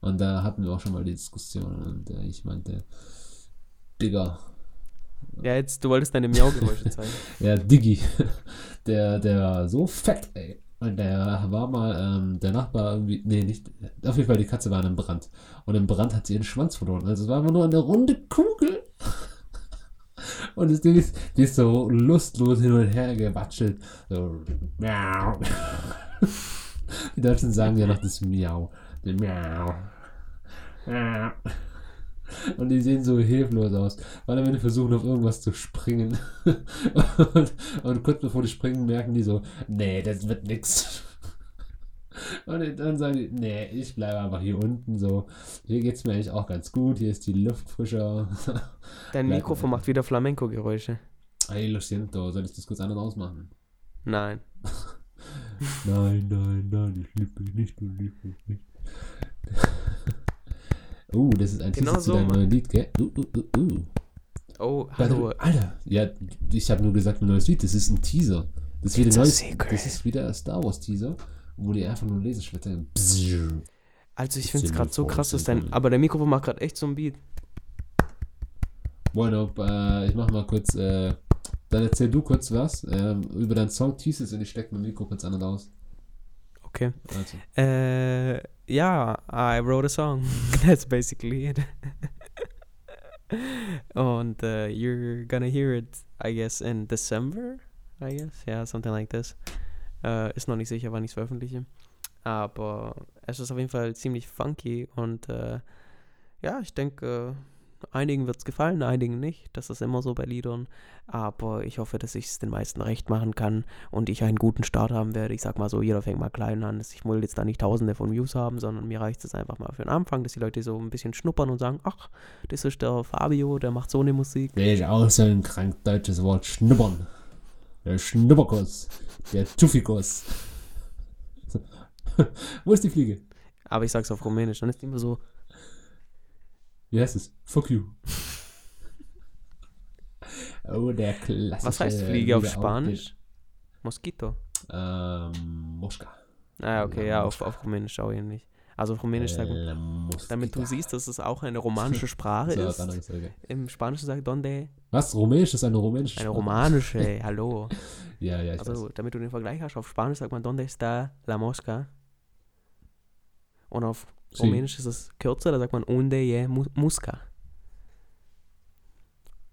Speaker 1: Und da hatten wir auch schon mal die Diskussion und äh, ich meinte, Digger.
Speaker 2: Ja, jetzt, du wolltest deine Miau-Geräusche [laughs] zeigen.
Speaker 1: Ja, Diggi. [laughs] Der, der war so fett, ey. Und der war mal, ähm, der Nachbar irgendwie, nee, nicht, auf jeden Fall die Katze war in einem Brand. Und im Brand hat sie ihren Schwanz verloren. Also es war einfach nur eine runde Kugel. Und das Ding ist, die ist so lustlos hin und her gewatschelt. So, miau. Die Deutschen sagen ja noch das Miau. Das Miau. Miau. Und die sehen so hilflos aus, weil am Ende versuchen auf irgendwas zu springen. [laughs] und, und kurz bevor die springen, merken die so, nee, das wird nix. Und dann sagen die, nee, ich bleibe einfach hier unten so. Hier geht's mir eigentlich auch ganz gut, hier ist die Luft frischer.
Speaker 2: Dein Mikrofon macht wieder Flamenco-Geräusche.
Speaker 1: Hey, lo siento, soll ich das kurz an und ausmachen?
Speaker 2: Nein. [laughs]
Speaker 1: Nein, nein, nein, ich liebe dich nicht, du liebst mich nicht. [laughs] uh, das ist ein
Speaker 2: Genau
Speaker 1: Teaser zu
Speaker 2: so,
Speaker 1: deinem
Speaker 2: Mann.
Speaker 1: neuen Lied, gell? Uh, uh, uh, uh.
Speaker 2: Oh, hallo.
Speaker 1: Alter, ja, ich habe nur gesagt, ein neues Lied, das ist ein Teaser. Das ist wieder neues, das ist wieder ein Star Wars Teaser, wo die einfach nur Laserschwerter.
Speaker 2: Also ich finde es gerade so krass, dass dein, aber dein Mikrofon macht gerade echt so ein Beat.
Speaker 1: Bueno, äh, ich mach mal kurz, äh, dann erzähl du kurz was ähm, über deinen Song Teasers und ich steck mein Mikro kurz an und aus.
Speaker 2: Okay.
Speaker 1: Also,
Speaker 2: Äh, ja, I wrote a song. [laughs] That's basically it. Und äh, you're gonna hear it, I guess, in December, I guess. Yeah, something like this. Äh, ist noch nicht sicher, wann ich es veröffentliche. Aber es ist auf jeden Fall ziemlich funky und äh, ja, ich denke, einigen wird es gefallen, einigen nicht. Das ist immer so bei Liedern. Aber ich hoffe, dass ich es den meisten recht machen kann und ich einen guten Start haben werde. Ich sag mal so, jeder fängt mal klein an. Ich will jetzt da nicht tausende von Views haben, sondern mir reicht es einfach mal für den Anfang, dass die Leute so ein bisschen schnuppern und sagen, ach, das ist der Fabio, der macht so eine Musik.
Speaker 1: ich auch so ein krank deutsches Wort schnuppern. Der Schnupperkuss. Der Tschuffikus. Wo ist die Fliege?
Speaker 2: Aber ich sag's auf Rumänisch, dann ist die immer so,
Speaker 1: Wie heißt es? Fuck you. Oh, der klassische.
Speaker 2: was heißt Fliege auf. Spanisch? Mosquito.
Speaker 1: Ähm, Moschka.
Speaker 2: Ah, okay, ja, auf, auf Rumänisch auch ähnlich. Also auf Rumänisch sagt man,
Speaker 1: Mosquita.
Speaker 2: damit du siehst, dass es auch eine [laughs] romanische Sprache ist. Im Spanischen sagt Donde
Speaker 1: Was? Rumänisch ist eine rumänische
Speaker 2: eine romanische, ey, [laughs] hallo.
Speaker 1: Ja, ja, ich
Speaker 2: Also,
Speaker 1: weiß.
Speaker 2: damit du den Vergleich hast, auf Spanisch sagt man Donde está la mosca? Und auf
Speaker 1: Sí.
Speaker 2: Rumänisch ist es kürzer, da sagt man Unde je mu- musca.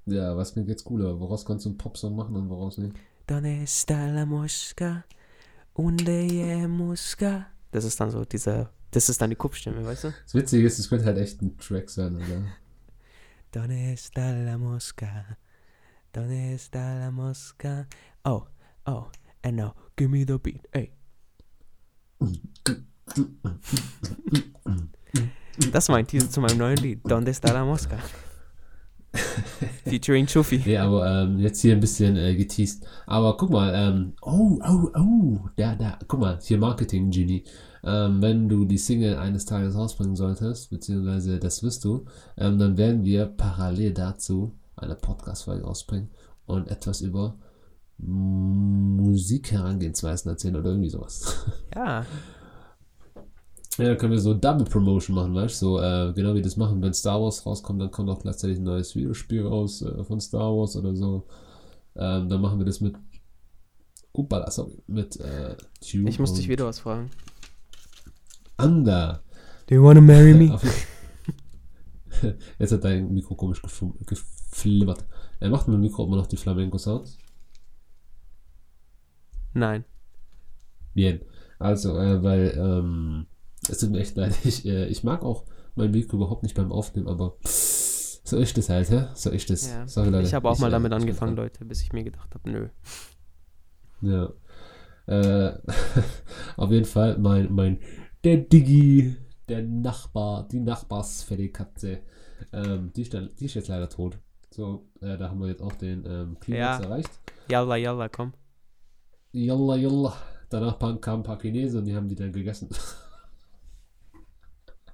Speaker 1: Ja, was klingt jetzt cooler? Woraus kannst du einen Popsong machen und woraus nicht?
Speaker 2: Donde está la mosca? Unde je musca? Das ist dann so dieser, das ist dann die Kupfstimme, weißt du?
Speaker 1: Das Witzige ist, es könnte halt echt ein Track sein, oder?
Speaker 2: Donde está la mosca? Donde está la mosca? Oh, oh, and now give me the beat, ey. Das ist mein Teaser zu meinem neuen Lied. Donde está la mosca? Featuring Chufi.
Speaker 1: Nee, aber ähm, jetzt hier ein bisschen äh, geteased. Aber guck mal, ähm, oh, oh, oh, da, da, guck mal, hier Marketing Genie. Ähm, wenn du die Single eines Tages rausbringen solltest, beziehungsweise das wirst du, ähm, dann werden wir parallel dazu eine Podcast-Folge rausbringen und etwas über Musik-Herangehensweisen erzählen oder irgendwie sowas. [laughs]
Speaker 2: Ja,
Speaker 1: Ja, dann können wir so Double Promotion machen, weißt du? So, äh, genau wie das machen, wenn Star Wars rauskommt, dann kommt auch gleichzeitig ein neues Videospiel raus äh, von Star Wars oder so. Ähm, dann machen wir das mit. Upala, sorry. Mit äh, Tube
Speaker 2: ich muss dich wieder was fragen.
Speaker 1: Anda.
Speaker 2: Do you wanna marry me? [laughs]
Speaker 1: Auf- [laughs] Jetzt hat dein Mikro komisch gefl- geflimmert. Er macht mit dem Mikro immer noch die Flamenco-Sounds.
Speaker 2: Nein.
Speaker 1: Bien. Also, äh, weil, ähm, es tut mir echt leid. [laughs] Ich, äh, ich mag auch mein Mikro überhaupt nicht beim Aufnehmen, aber so ist das halt, hä? So ist das.
Speaker 2: Ja.
Speaker 1: Sorry, Leute.
Speaker 2: Ich habe auch mal
Speaker 1: äh,
Speaker 2: damit
Speaker 1: ich bin
Speaker 2: angefangen. Leute, bis ich mir gedacht habe, nö.
Speaker 1: Ja. Äh, auf jeden Fall, mein, mein, der Diggi, der Nachbar, die Nachbarsfette-Katze, ähm, die, ist dann, die ist jetzt leider tot. So, äh, da haben wir jetzt auch den ähm, Klimax
Speaker 2: Ja.
Speaker 1: erreicht.
Speaker 2: Yalla, yalla, komm.
Speaker 1: Yalla, yalla. Danach kamen ein paar Chinesen und die haben die dann gegessen. [laughs]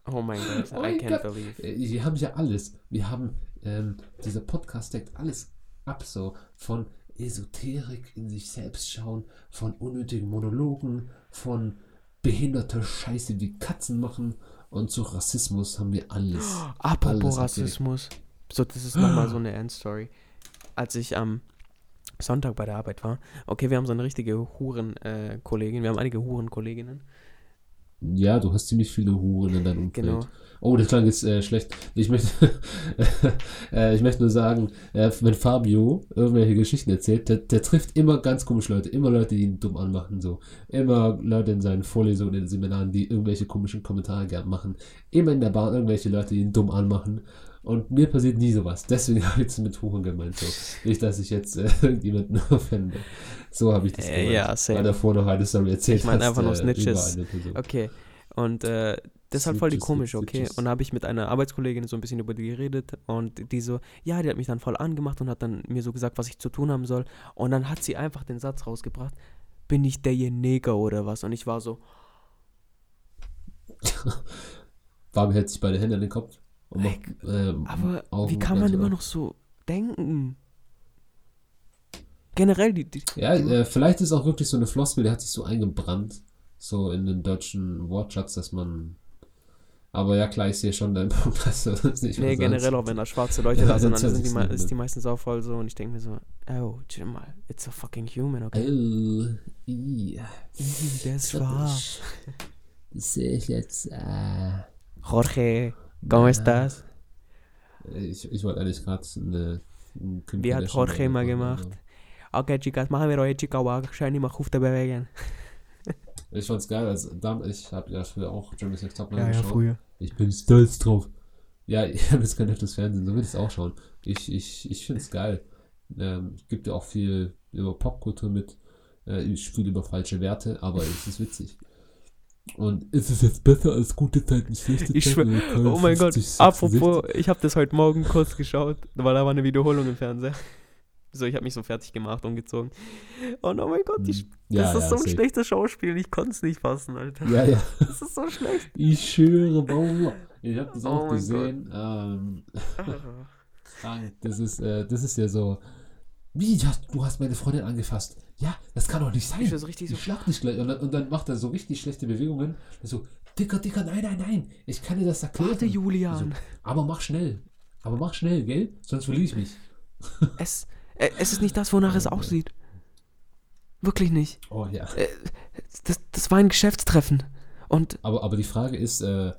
Speaker 2: Oh mein Gott,
Speaker 1: Oh
Speaker 2: I can't
Speaker 1: Gott.
Speaker 2: believe.
Speaker 1: Äh, Wir haben ja alles. Wir haben, ähm, dieser Podcast deckt alles ab, so von Esoterik in sich selbst schauen, von unnötigen Monologen, von behinderter Scheiße, die Katzen machen und zu Rassismus haben wir alles. [gasps]
Speaker 2: Apropos
Speaker 1: Alles.
Speaker 2: Rassismus. So, das ist nochmal so eine Endstory. Als ich am Sonntag bei der Arbeit war, okay, wir haben so eine richtige Huren-Kollegin, wir haben einige Huren-Kolleginnen.
Speaker 1: Ja, du hast ziemlich viele Huren in deinem Umfeld.
Speaker 2: Genau.
Speaker 1: Oh, das klang jetzt äh, schlecht. Ich möchte, [laughs] äh, ich möchte nur sagen, äh, wenn Fabio irgendwelche Geschichten erzählt, der, der trifft immer ganz komische Leute. Immer Leute, die ihn dumm anmachen. So. Immer Leute in seinen Vorlesungen, in den Seminaren, die irgendwelche komischen Kommentare gern machen. Immer in der Bahn irgendwelche Leute, die ihn dumm anmachen. Und mir passiert nie sowas. Deswegen [laughs] habe ich es mit Huren gemeint. So. Nicht, dass ich jetzt äh, [laughs] irgendjemanden offende. So habe ich das
Speaker 2: Äh,
Speaker 1: gemeint.
Speaker 2: ja, same.
Speaker 1: Weil vorher noch eine Story erzählt
Speaker 2: Ich meine einfach nur
Speaker 1: äh,
Speaker 2: Snitches. Okay. Und äh, halt voll die komisch, okay. Und da habe ich mit einer Arbeitskollegin so ein bisschen über die geredet und die so, ja, die hat mich dann voll angemacht und hat dann mir so gesagt, was ich zu tun haben soll. Und dann hat sie einfach den Satz rausgebracht, bin ich der hier Neger oder was? Und ich war so, [laughs]
Speaker 1: Fabi hält sich beide Hände an den Kopf. Und macht, ähm,
Speaker 2: aber wie kann man immer noch so denken? Generell, die, die,
Speaker 1: Ja,
Speaker 2: die
Speaker 1: äh, vielleicht ist auch wirklich so eine Floskel, die hat sich so eingebrannt, so in den deutschen Wortschatz, dass man. Aber ja, klar, ich sehe schon deinen [laughs] Punkt, dass du das nicht
Speaker 2: Nee, generell auch wenn da schwarze Leute
Speaker 1: Ja,
Speaker 2: da sind, dann sind die,
Speaker 1: so
Speaker 2: ist
Speaker 1: an.
Speaker 2: die meistens auch voll so und ich denke mir so, oh, chill mal, it's a fucking human, okay?
Speaker 1: Oh,
Speaker 2: Ih, Der ist schwarz.
Speaker 1: Sehe ich jetzt. Äh,
Speaker 2: Jorge, ¿cómo
Speaker 1: Ja.
Speaker 2: estás?
Speaker 1: ich, ich wollte eigentlich gerade eine. ein Kim
Speaker 2: Wie hat Jorge immer
Speaker 1: machen,
Speaker 2: gemacht? Okay, Chicas, machen wir eure Chicago schön mal auf der bewegen.
Speaker 1: Ich fand's geil, als ich habe ja früher auch Jeremy's Next Topmodel geschaut.
Speaker 2: früher.
Speaker 1: Ich bin stolz drauf. Ja, [laughs] ich habe jetzt kein echtes Fernsehen, so will ich es auch schauen. Ich, ich, ich finde es geil. Ähm, es gibt ja auch viel über Popkultur mit. Äh, ich spiele über falsche Werte, aber es ist witzig. Und ist es jetzt besser als gute Zeiten, schlechte
Speaker 2: Ich
Speaker 1: Zeiten?
Speaker 2: schwör-
Speaker 1: oder
Speaker 2: Oh mein Gott,
Speaker 1: 50, 66?
Speaker 2: apropos, ich habe das heute Morgen kurz geschaut, weil da war eine Wiederholung im Fernseher. So, ich habe mich so fertig gemacht, umgezogen. Und oh mein Gott, die,
Speaker 1: Hm, ja,
Speaker 2: das ist
Speaker 1: ja,
Speaker 2: so ein schlechtes Schauspiel, ich konnte es nicht fassen, Alter.
Speaker 1: Ja, ja.
Speaker 2: Das ist so schlecht.
Speaker 1: Ich schwöre, Bauer. Ich habe das
Speaker 2: Oh
Speaker 1: auch gesehen. Ähm, [laughs] krank. Das ist, äh, das ist ja so. Wie, du hast meine Freundin angefasst. Ja, das kann doch nicht sein.
Speaker 2: Ich so richtig so,
Speaker 1: Ich schlag dich gleich. Und dann, und dann macht er so richtig schlechte Bewegungen. So, Dicker, Dicker, nein, nein, nein. Ich kann dir das erklären.
Speaker 2: warte Julian.
Speaker 1: So, aber mach schnell. Aber mach schnell, gell? Sonst verliere ich mich. [laughs]
Speaker 2: Es, äh, es ist nicht das, wonach es aussieht. Wirklich nicht.
Speaker 1: Oh ja.
Speaker 2: Äh, das, das war ein Geschäftstreffen. Und
Speaker 1: Aber, aber die Frage ist, äh,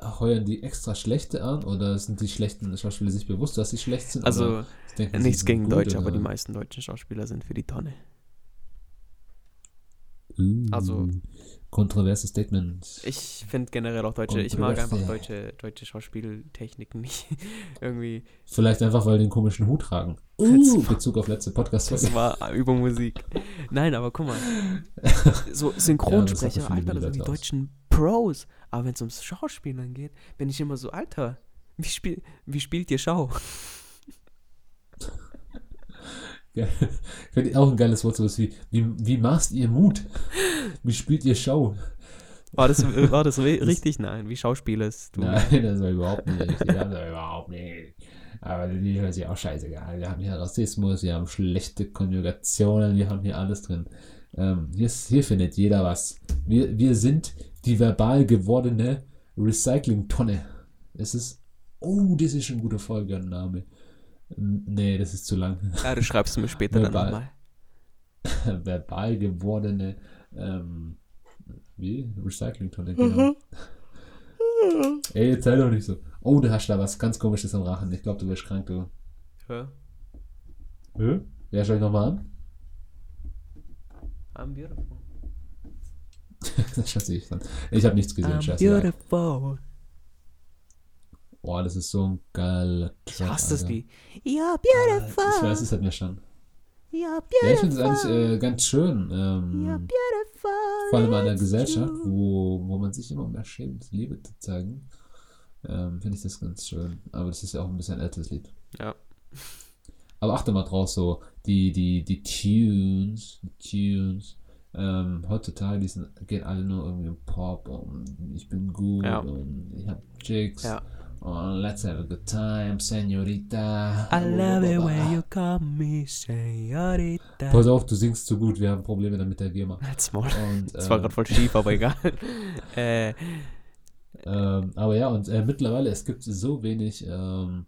Speaker 1: heuern die extra schlechte an oder sind die schlechten Schauspieler sich bewusst, dass sie schlecht sind?
Speaker 2: also
Speaker 1: denken,
Speaker 2: nichts gegen Deutsche, aber die meisten deutschen Schauspieler sind für die Tonne. Also-
Speaker 1: Kontroverses Statement.
Speaker 2: Ich finde generell auch Deutsche, ich mag einfach
Speaker 1: Kontroverse.
Speaker 2: deutsche, deutsche Schauspieltechniken nicht. [laughs] Irgendwie,
Speaker 1: Vielleicht einfach, weil die einen komischen Hut tragen. [laughs] Uh, Bezug auf letzte podcast
Speaker 2: das war über Musik. Nein, aber guck mal. [laughs] So
Speaker 1: Ja,
Speaker 2: Synchronsprecher,
Speaker 1: viele
Speaker 2: Alter, das sind die deutschen Pros. Aber wenn es ums Schauspielern geht, bin ich immer so, Alter, wie, spiel, wie spielt ihr Schau?
Speaker 1: Ja, [laughs] Finde ich auch ein geiles Wort, sowas wie, wie, wie machst ihr Mut? Wie spielt ihr Show?
Speaker 2: War das, war das [laughs] ri- richtig? Nein, wie schauspielerst du?
Speaker 1: Nein, das war überhaupt nicht richtig. Das war überhaupt nicht. Aber die hört sich auch scheißegal. Wir haben hier Rassismus, wir haben schlechte Konjugationen, wir haben hier alles drin. Ähm, hier, hier findet jeder was. Wir, wir sind die verbal gewordene Recycling-Tonne. Es ist. Oh, das ist schon ein guter Folgenname. Nee, das ist zu lang.
Speaker 2: Ja, du schreibst mir später dann
Speaker 1: Verbal.
Speaker 2: nochmal. [laughs]
Speaker 1: verbal gewordene ähm, wie? Recycling-Tonne, genau. Ey, jetzt sei doch nicht so. Oh, du hast da was ganz komisches am Rachen. Ich glaube, du wirst krank, du.
Speaker 2: Ja.
Speaker 1: Hä? Ja, schau ich nochmal an.
Speaker 2: I'm beautiful. [laughs]
Speaker 1: das schätze ich dann. Ich habe nichts gesehen,
Speaker 2: I'm
Speaker 1: scheiße.
Speaker 2: beautiful.
Speaker 1: Boah, das ist so ein geiler
Speaker 2: Ich
Speaker 1: Track,
Speaker 2: hasse das. Lied. You're
Speaker 1: Ich
Speaker 2: beautiful.
Speaker 1: weiß, es hat mir schon.
Speaker 2: You're
Speaker 1: Ja, ich finde es
Speaker 2: beautiful.
Speaker 1: eigentlich äh, ganz schön.
Speaker 2: You're
Speaker 1: Ähm,
Speaker 2: beautiful.
Speaker 1: vor allem in einer Gesellschaft, wo, wo man sich immer mehr schämt, Liebe zu zeigen, ähm, finde ich das ganz schön. Aber das ist ja auch ein bisschen ein älteres Lied.
Speaker 2: Ja.
Speaker 1: Aber achte mal drauf, so die, die, die Tunes, die Tunes, ähm, heutzutage, die sind, gehen alle nur irgendwie im Pop und ich bin gut
Speaker 2: Ja.
Speaker 1: und ich hab Chicks
Speaker 2: Ja.
Speaker 1: Und let's have a good time, Senorita.
Speaker 2: I love it when you call me señorita.
Speaker 1: Pass auf, du singst zu gut, wir haben Probleme damit der GEMA.
Speaker 2: Halt's Maul.
Speaker 1: Und, [laughs]
Speaker 2: Das war
Speaker 1: ähm,
Speaker 2: gerade voll schief, aber egal. [laughs] äh,
Speaker 1: Ähm, aber ja, und äh, mittlerweile, es gibt so wenig ähm,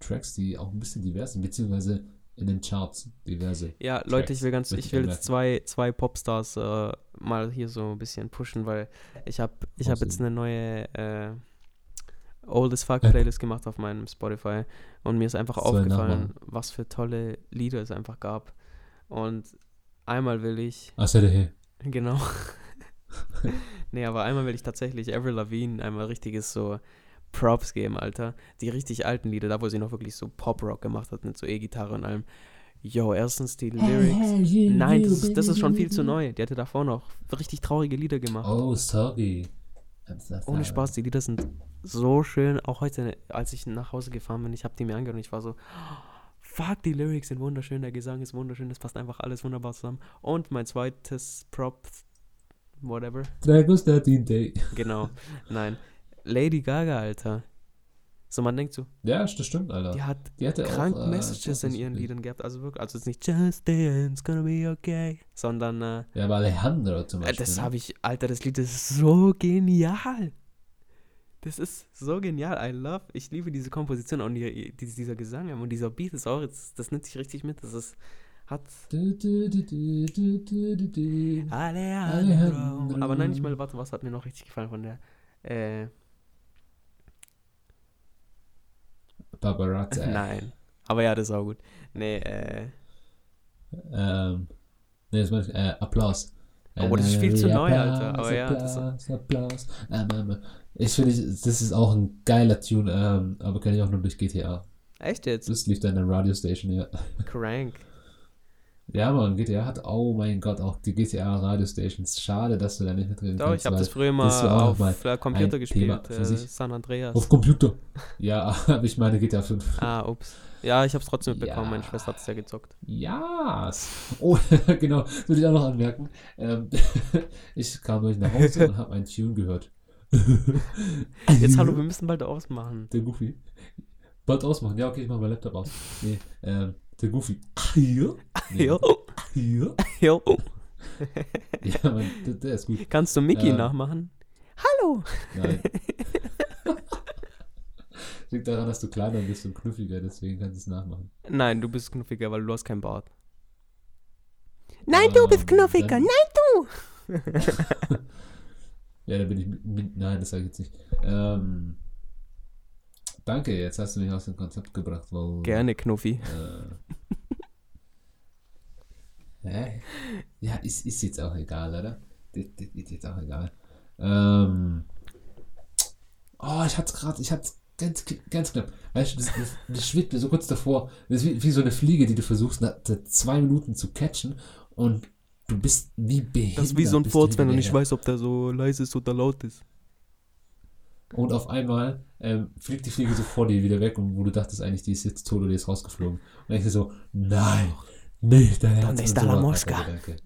Speaker 1: Tracks, die auch ein bisschen divers sind, beziehungsweise in den Charts diverse.
Speaker 2: ja, Leute,
Speaker 1: Tracks,
Speaker 2: ich will ganz, ich will jetzt zwei, zwei Popstars äh, mal hier so ein bisschen pushen, weil ich habe ich hab jetzt eine neue äh, Old as Fuck
Speaker 1: App.
Speaker 2: Playlist gemacht auf meinem Spotify und mir ist einfach
Speaker 1: ich
Speaker 2: aufgefallen, was für tolle Lieder es einfach gab. Und einmal will ich,
Speaker 1: hier.
Speaker 2: genau. [laughs] nee, aber einmal will ich tatsächlich Avril Lavigne einmal richtiges so Props geben, Alter. Die richtig alten Lieder, da wo sie noch wirklich so Pop-Rock gemacht hat mit so E-Gitarre und allem. Yo, erstens die Lyrics. Nein, das ist, das ist schon viel zu neu. Die hatte davor noch richtig traurige Lieder gemacht.
Speaker 1: Oh, sorry.
Speaker 2: Ohne. Spaß, die Lieder sind so schön. Auch heute, als ich nach Hause gefahren bin, ich habe die mir angehört und ich war so, fuck, die Lyrics sind wunderschön, der Gesang ist wunderschön, das passt einfach alles wunderbar zusammen. Und mein zweites Prop, whatever,
Speaker 1: Dragos 13 Day.
Speaker 2: genau, nein, Lady Gaga, Alter. So, man denkt so,
Speaker 1: Ja, das stimmt, Alter.
Speaker 2: die hat
Speaker 1: Die
Speaker 2: krank
Speaker 1: auch, äh,
Speaker 2: Messages in
Speaker 1: das
Speaker 2: ihren Liedern gehabt, also wirklich, also ist nicht Just Dance, gonna be okay, sondern äh,
Speaker 1: Ja, aber Alejandro zum
Speaker 2: Äh,
Speaker 1: Beispiel.
Speaker 2: Das
Speaker 1: ne?
Speaker 2: habe ich, Alter, das Lied ist so genial. Das ist so genial. I love, ich liebe diese Komposition und die, die, dieser Gesang und dieser Beat ist auch, jetzt, das nimmt sich richtig mit. Das ist, hat. Alejandro.
Speaker 1: Alejandro.
Speaker 2: Aber nein, nicht mal, warte, was hat mir noch richtig gefallen von der, äh,
Speaker 1: Paparazzi. [laughs]
Speaker 2: nein. Aber ja, das ist auch gut. Nee, äh,
Speaker 1: Ähm, nee, das ich, äh, Applaus.
Speaker 2: Oh, das ist viel zu
Speaker 1: Äh,
Speaker 2: neu, Alter.
Speaker 1: Applaus,
Speaker 2: Aber ja, das-
Speaker 1: Applaus, Applaus. Ähm, ähm, ich finde, das ist auch ein geiler Tune, ähm, aber kenne ich auch nur durch GTA.
Speaker 2: echt jetzt?
Speaker 1: Das lief da in der Radiostation, ja.
Speaker 2: Crank.
Speaker 1: Ja, man, GTA hat, oh mein Gott, auch die GTA-Radiostations. Schade, dass du da nicht mitreden
Speaker 2: Doch, ich habe das früher mal
Speaker 1: das
Speaker 2: auf
Speaker 1: mal
Speaker 2: äh, Computer gespielt, äh. San Andreas.
Speaker 1: Auf Computer. [laughs] Ja, [laughs] aber ich meine GTA 5.
Speaker 2: Ah, ups. Ja, ich habe es trotzdem mitbekommen.
Speaker 1: Ja.
Speaker 2: Meine Schwester hat es ja gezockt.
Speaker 1: Ja. Oh, [laughs] genau, würde ich auch noch anmerken. Ähm, ich kam durch nach Hause und habe einen Tune gehört.
Speaker 2: Jetzt hallo, wir müssen bald ausmachen.
Speaker 1: Der Goofy. Bald ausmachen. Ja, okay, ich mache mein Laptop aus. Nee, ähm, Der Goofy. Hier? Nee, [laughs]
Speaker 2: Ja.
Speaker 1: Hier?
Speaker 2: Ja.
Speaker 1: Ja, Mann, der, der ist gut.
Speaker 2: Kannst du Mickey
Speaker 1: Ähm.
Speaker 2: nachmachen? Hallo!
Speaker 1: Nein. [laughs] Liegt daran, dass du kleiner bist und knuffiger, deswegen kannst du es nachmachen.
Speaker 2: Nein, du bist knuffiger, weil du hast keinen Bart. Nein, du
Speaker 1: Ähm,
Speaker 2: bist knuffiger. Nein, du! [laughs]
Speaker 1: Ja, da bin ich mit nein, das sage ich jetzt nicht. Ähm, danke, jetzt hast du mich aus dem Konzept gebracht, weil.
Speaker 2: Gerne, Knuffi.
Speaker 1: Äh, [laughs] hä? Ja, ist, ist jetzt auch egal, oder? Das, das ist jetzt auch egal. Ähm, oh, ich hatte es gerade, ich hatte ganz, ganz knapp. Weißt du, das, das, das schwebt mir so kurz davor. Das ist wie, wie so eine Fliege, die du versuchst, nach zwei Minuten zu catchen und du bist wie behindert.
Speaker 2: Das ist wie so ein Furz, wenn du nicht weißt, ob der so leise ist oder laut ist.
Speaker 1: Und auf einmal ähm, fliegt die Fliege so vor dir wieder weg und wo du dachtest eigentlich, die ist jetzt tot oder die ist rausgeflogen. Und ich so, nein, nicht dein Herz.
Speaker 2: Donde está
Speaker 1: so
Speaker 2: la mosca?
Speaker 1: Gedanke.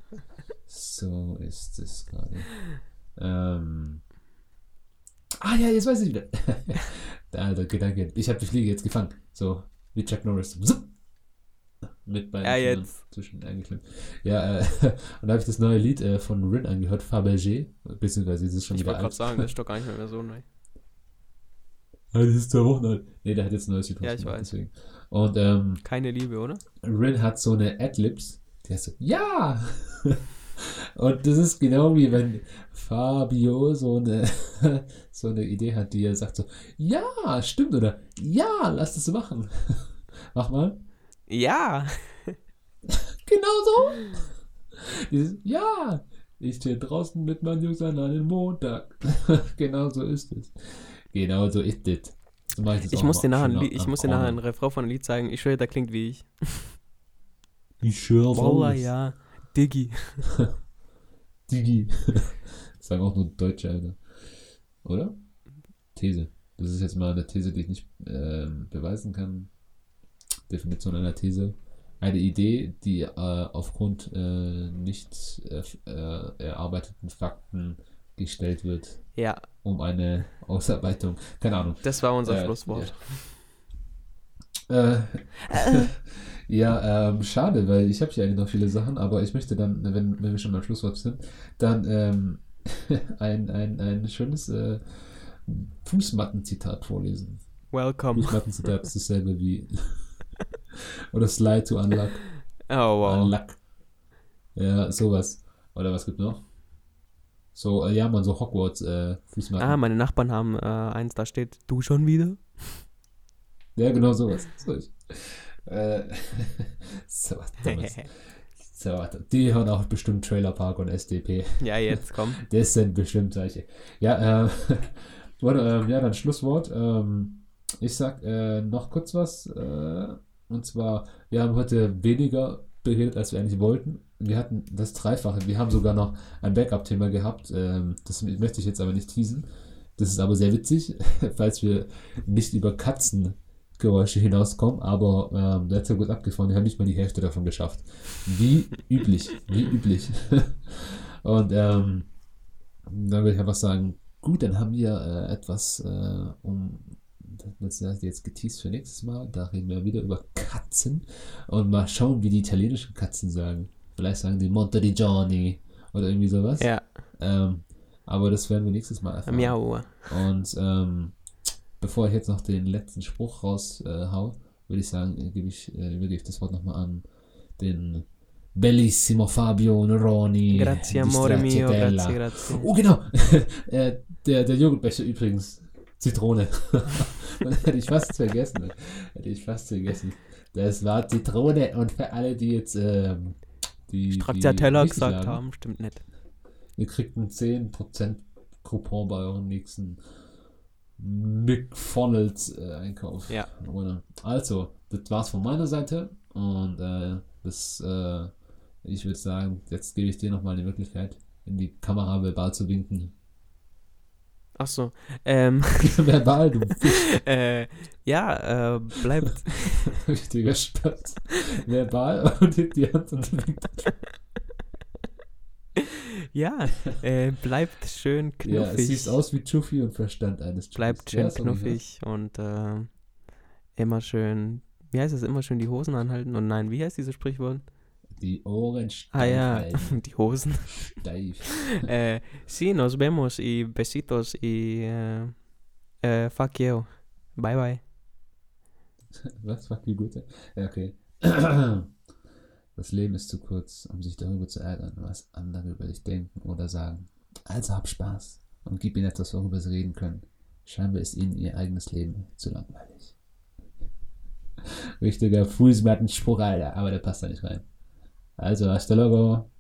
Speaker 1: So ist es gerade. Ähm. Ah ja, jetzt weiß ich wieder. der, der Gedanke, ich habe die Fliege jetzt gefangen. So, wie Chuck Norris. Mit beiden
Speaker 2: Ja, jetzt.
Speaker 1: zwischen eingeklemmt. Ja, äh, [laughs] und da habe ich das neue Lied äh, von Rin angehört, Fabergé. Beziehungsweise es ist schon
Speaker 2: Ich
Speaker 1: wieder
Speaker 2: wollte gerade sagen, das ist doch [laughs] gar nicht mehr so neu.
Speaker 1: Ah, das ist zwei Wochen alt. Nee, der hat jetzt ein neues Lied
Speaker 2: Ja, ich
Speaker 1: rausgebracht,
Speaker 2: weiß.
Speaker 1: Deswegen. Und ähm,
Speaker 2: Keine Liebe, oder?
Speaker 1: Rin hat so eine Adlibs, die heißt so, ja! [laughs] Und das ist genau wie wenn Fabio so eine, [laughs] so eine Idee hat, die er sagt so, ja, stimmt, oder ja, lass das machen. [laughs] Mach mal.
Speaker 2: Ja!
Speaker 1: Genau so. Dieses, ja, ich stehe draußen mit meinen Jungs an einem Montag. genau so ist es. Genau so ist es. So das
Speaker 2: Ich
Speaker 1: auch
Speaker 2: muss dir nachher, ein ich muss dir nachher ein. Refrain von einem Lied zeigen. Ich schwöre, der klingt wie ich.
Speaker 1: Wie schön
Speaker 2: Wallah, ja. Diggi. [laughs]
Speaker 1: Digi. Das [laughs] sagen auch nur Deutsche, Alter. Oder? These. Das ist jetzt mal eine These, die ich nicht ähm, beweisen kann. Definition einer These. Eine Idee, die äh, aufgrund äh, nicht äh, äh, erarbeiteten Fakten gestellt wird,
Speaker 2: Ja,
Speaker 1: um eine Ausarbeitung. Keine Ahnung.
Speaker 2: das war unser
Speaker 1: Äh,
Speaker 2: Schlusswort.
Speaker 1: Äh, [laughs] ja, ähm, schade, weil ich habe hier eigentlich noch viele Sachen, aber ich möchte dann, wenn, wenn wir schon beim Schlusswort sind, dann ähm, [laughs] ein, ein, ein schönes äh, Fußmattenzitat vorlesen.
Speaker 2: Welcome.
Speaker 1: Fußmattenzitat ist dasselbe wie [laughs] oder Slide to Unlock.
Speaker 2: Oh, wow.
Speaker 1: Unlock. Ja, sowas. Oder was gibt noch? So, äh, ja, man, so Hogwarts äh.
Speaker 2: Ah, meine Nachbarn haben äh, eins, da steht, du schon wieder?
Speaker 1: Ja, genau sowas. So ich. Äh, [laughs] so was Dummes. [laughs] So. Die hören auch bestimmt Trailer Park und SDP.
Speaker 2: ja, jetzt komm. [laughs]
Speaker 1: Das sind bestimmt solche. Ja, äh, warte, ähm, ja, dann Schlusswort. Ähm, ich sag äh, noch kurz was. Äh, und zwar, wir haben heute weniger beredet, als wir eigentlich wollten. Wir hatten das Dreifache. Wir haben sogar noch ein Backup-Thema gehabt. Ähm, das möchte ich jetzt aber nicht teasen. Das ist aber sehr witzig, [laughs] falls wir nicht über Katzengeräusche hinauskommen. Aber ähm, ja gut abgefahren. Wir haben nicht mal die Hälfte davon geschafft. Wie üblich. Wie üblich. [laughs] Und ähm, dann würde ich einfach sagen, gut, dann haben wir äh, etwas, äh, um das ist jetzt geteased für nächstes Mal. Da reden wir wieder über Katzen und mal schauen, wie die italienischen Katzen sagen. Vielleicht sagen die Monte di Giorni oder irgendwie sowas.
Speaker 2: Ja,
Speaker 1: Ähm, aber das werden wir nächstes Mal erfahren.
Speaker 2: miau.
Speaker 1: Und ähm, bevor ich jetzt noch den letzten Spruch raushau, äh, würde ich sagen, äh, gebe ich, äh, übergebe ich das Wort nochmal an den bellissimo Fabio Neroni.
Speaker 2: Grazie, amore mio, grazie, grazie.
Speaker 1: Oh, genau. [laughs] äh, der, der Joghurtbecher übrigens. Zitrone. [laughs] hätte ich fast vergessen. Hätte ich fast vergessen. Das war Zitrone und für alle, die jetzt ähm, die,
Speaker 2: Stracciatella gesagt
Speaker 1: lagen,
Speaker 2: haben, stimmt nicht.
Speaker 1: Ihr kriegt einen 10% Coupon bei eurem nächsten McDonalds äh, Einkauf.
Speaker 2: Ja.
Speaker 1: Oder? Also, das war's von meiner Seite und äh, das, äh, ich würde sagen, jetzt gebe ich dir nochmal die Möglichkeit, in die Kamera verbal zu winken.
Speaker 2: Ach so. Ähm, [laughs]
Speaker 1: verbal, du [laughs]
Speaker 2: äh, ja, äh, bleibt, [laughs]
Speaker 1: richtiger Spatz. Verbal und hebt die Hand und
Speaker 2: ja, äh, bleibt schön
Speaker 1: Ja,
Speaker 2: knuffig.
Speaker 1: es sieht aus wie Chuffy und Verstand eines Chuffys.
Speaker 2: bleibt
Speaker 1: Ja,
Speaker 2: schön
Speaker 1: das.
Speaker 2: knuffig und äh, immer schön wie heißt das, immer schön die Hosen anhalten? Und nein, wie heißt dieses Sprichwort?
Speaker 1: Die Ohren steif
Speaker 2: Ah ja,
Speaker 1: halten. [laughs]
Speaker 2: die Hosen.
Speaker 1: Steif.
Speaker 2: äh, [laughs] sí, nos vemos y besitos y äh, äh, fuck you. Bye bye. [laughs]
Speaker 1: Was? Fuck you, Gute? Ja, okay. [clears throat] Das Leben ist zu kurz, um sich darüber zu ärgern, was andere über dich denken oder sagen. Also hab Spaß und gib ihnen etwas, worüber sie reden können. Scheinbar ist ihnen ihr eigenes Leben zu langweilig. Richtiger Fußmattenspruch, Alter, aber der passt da nicht rein. Also, hasta luego.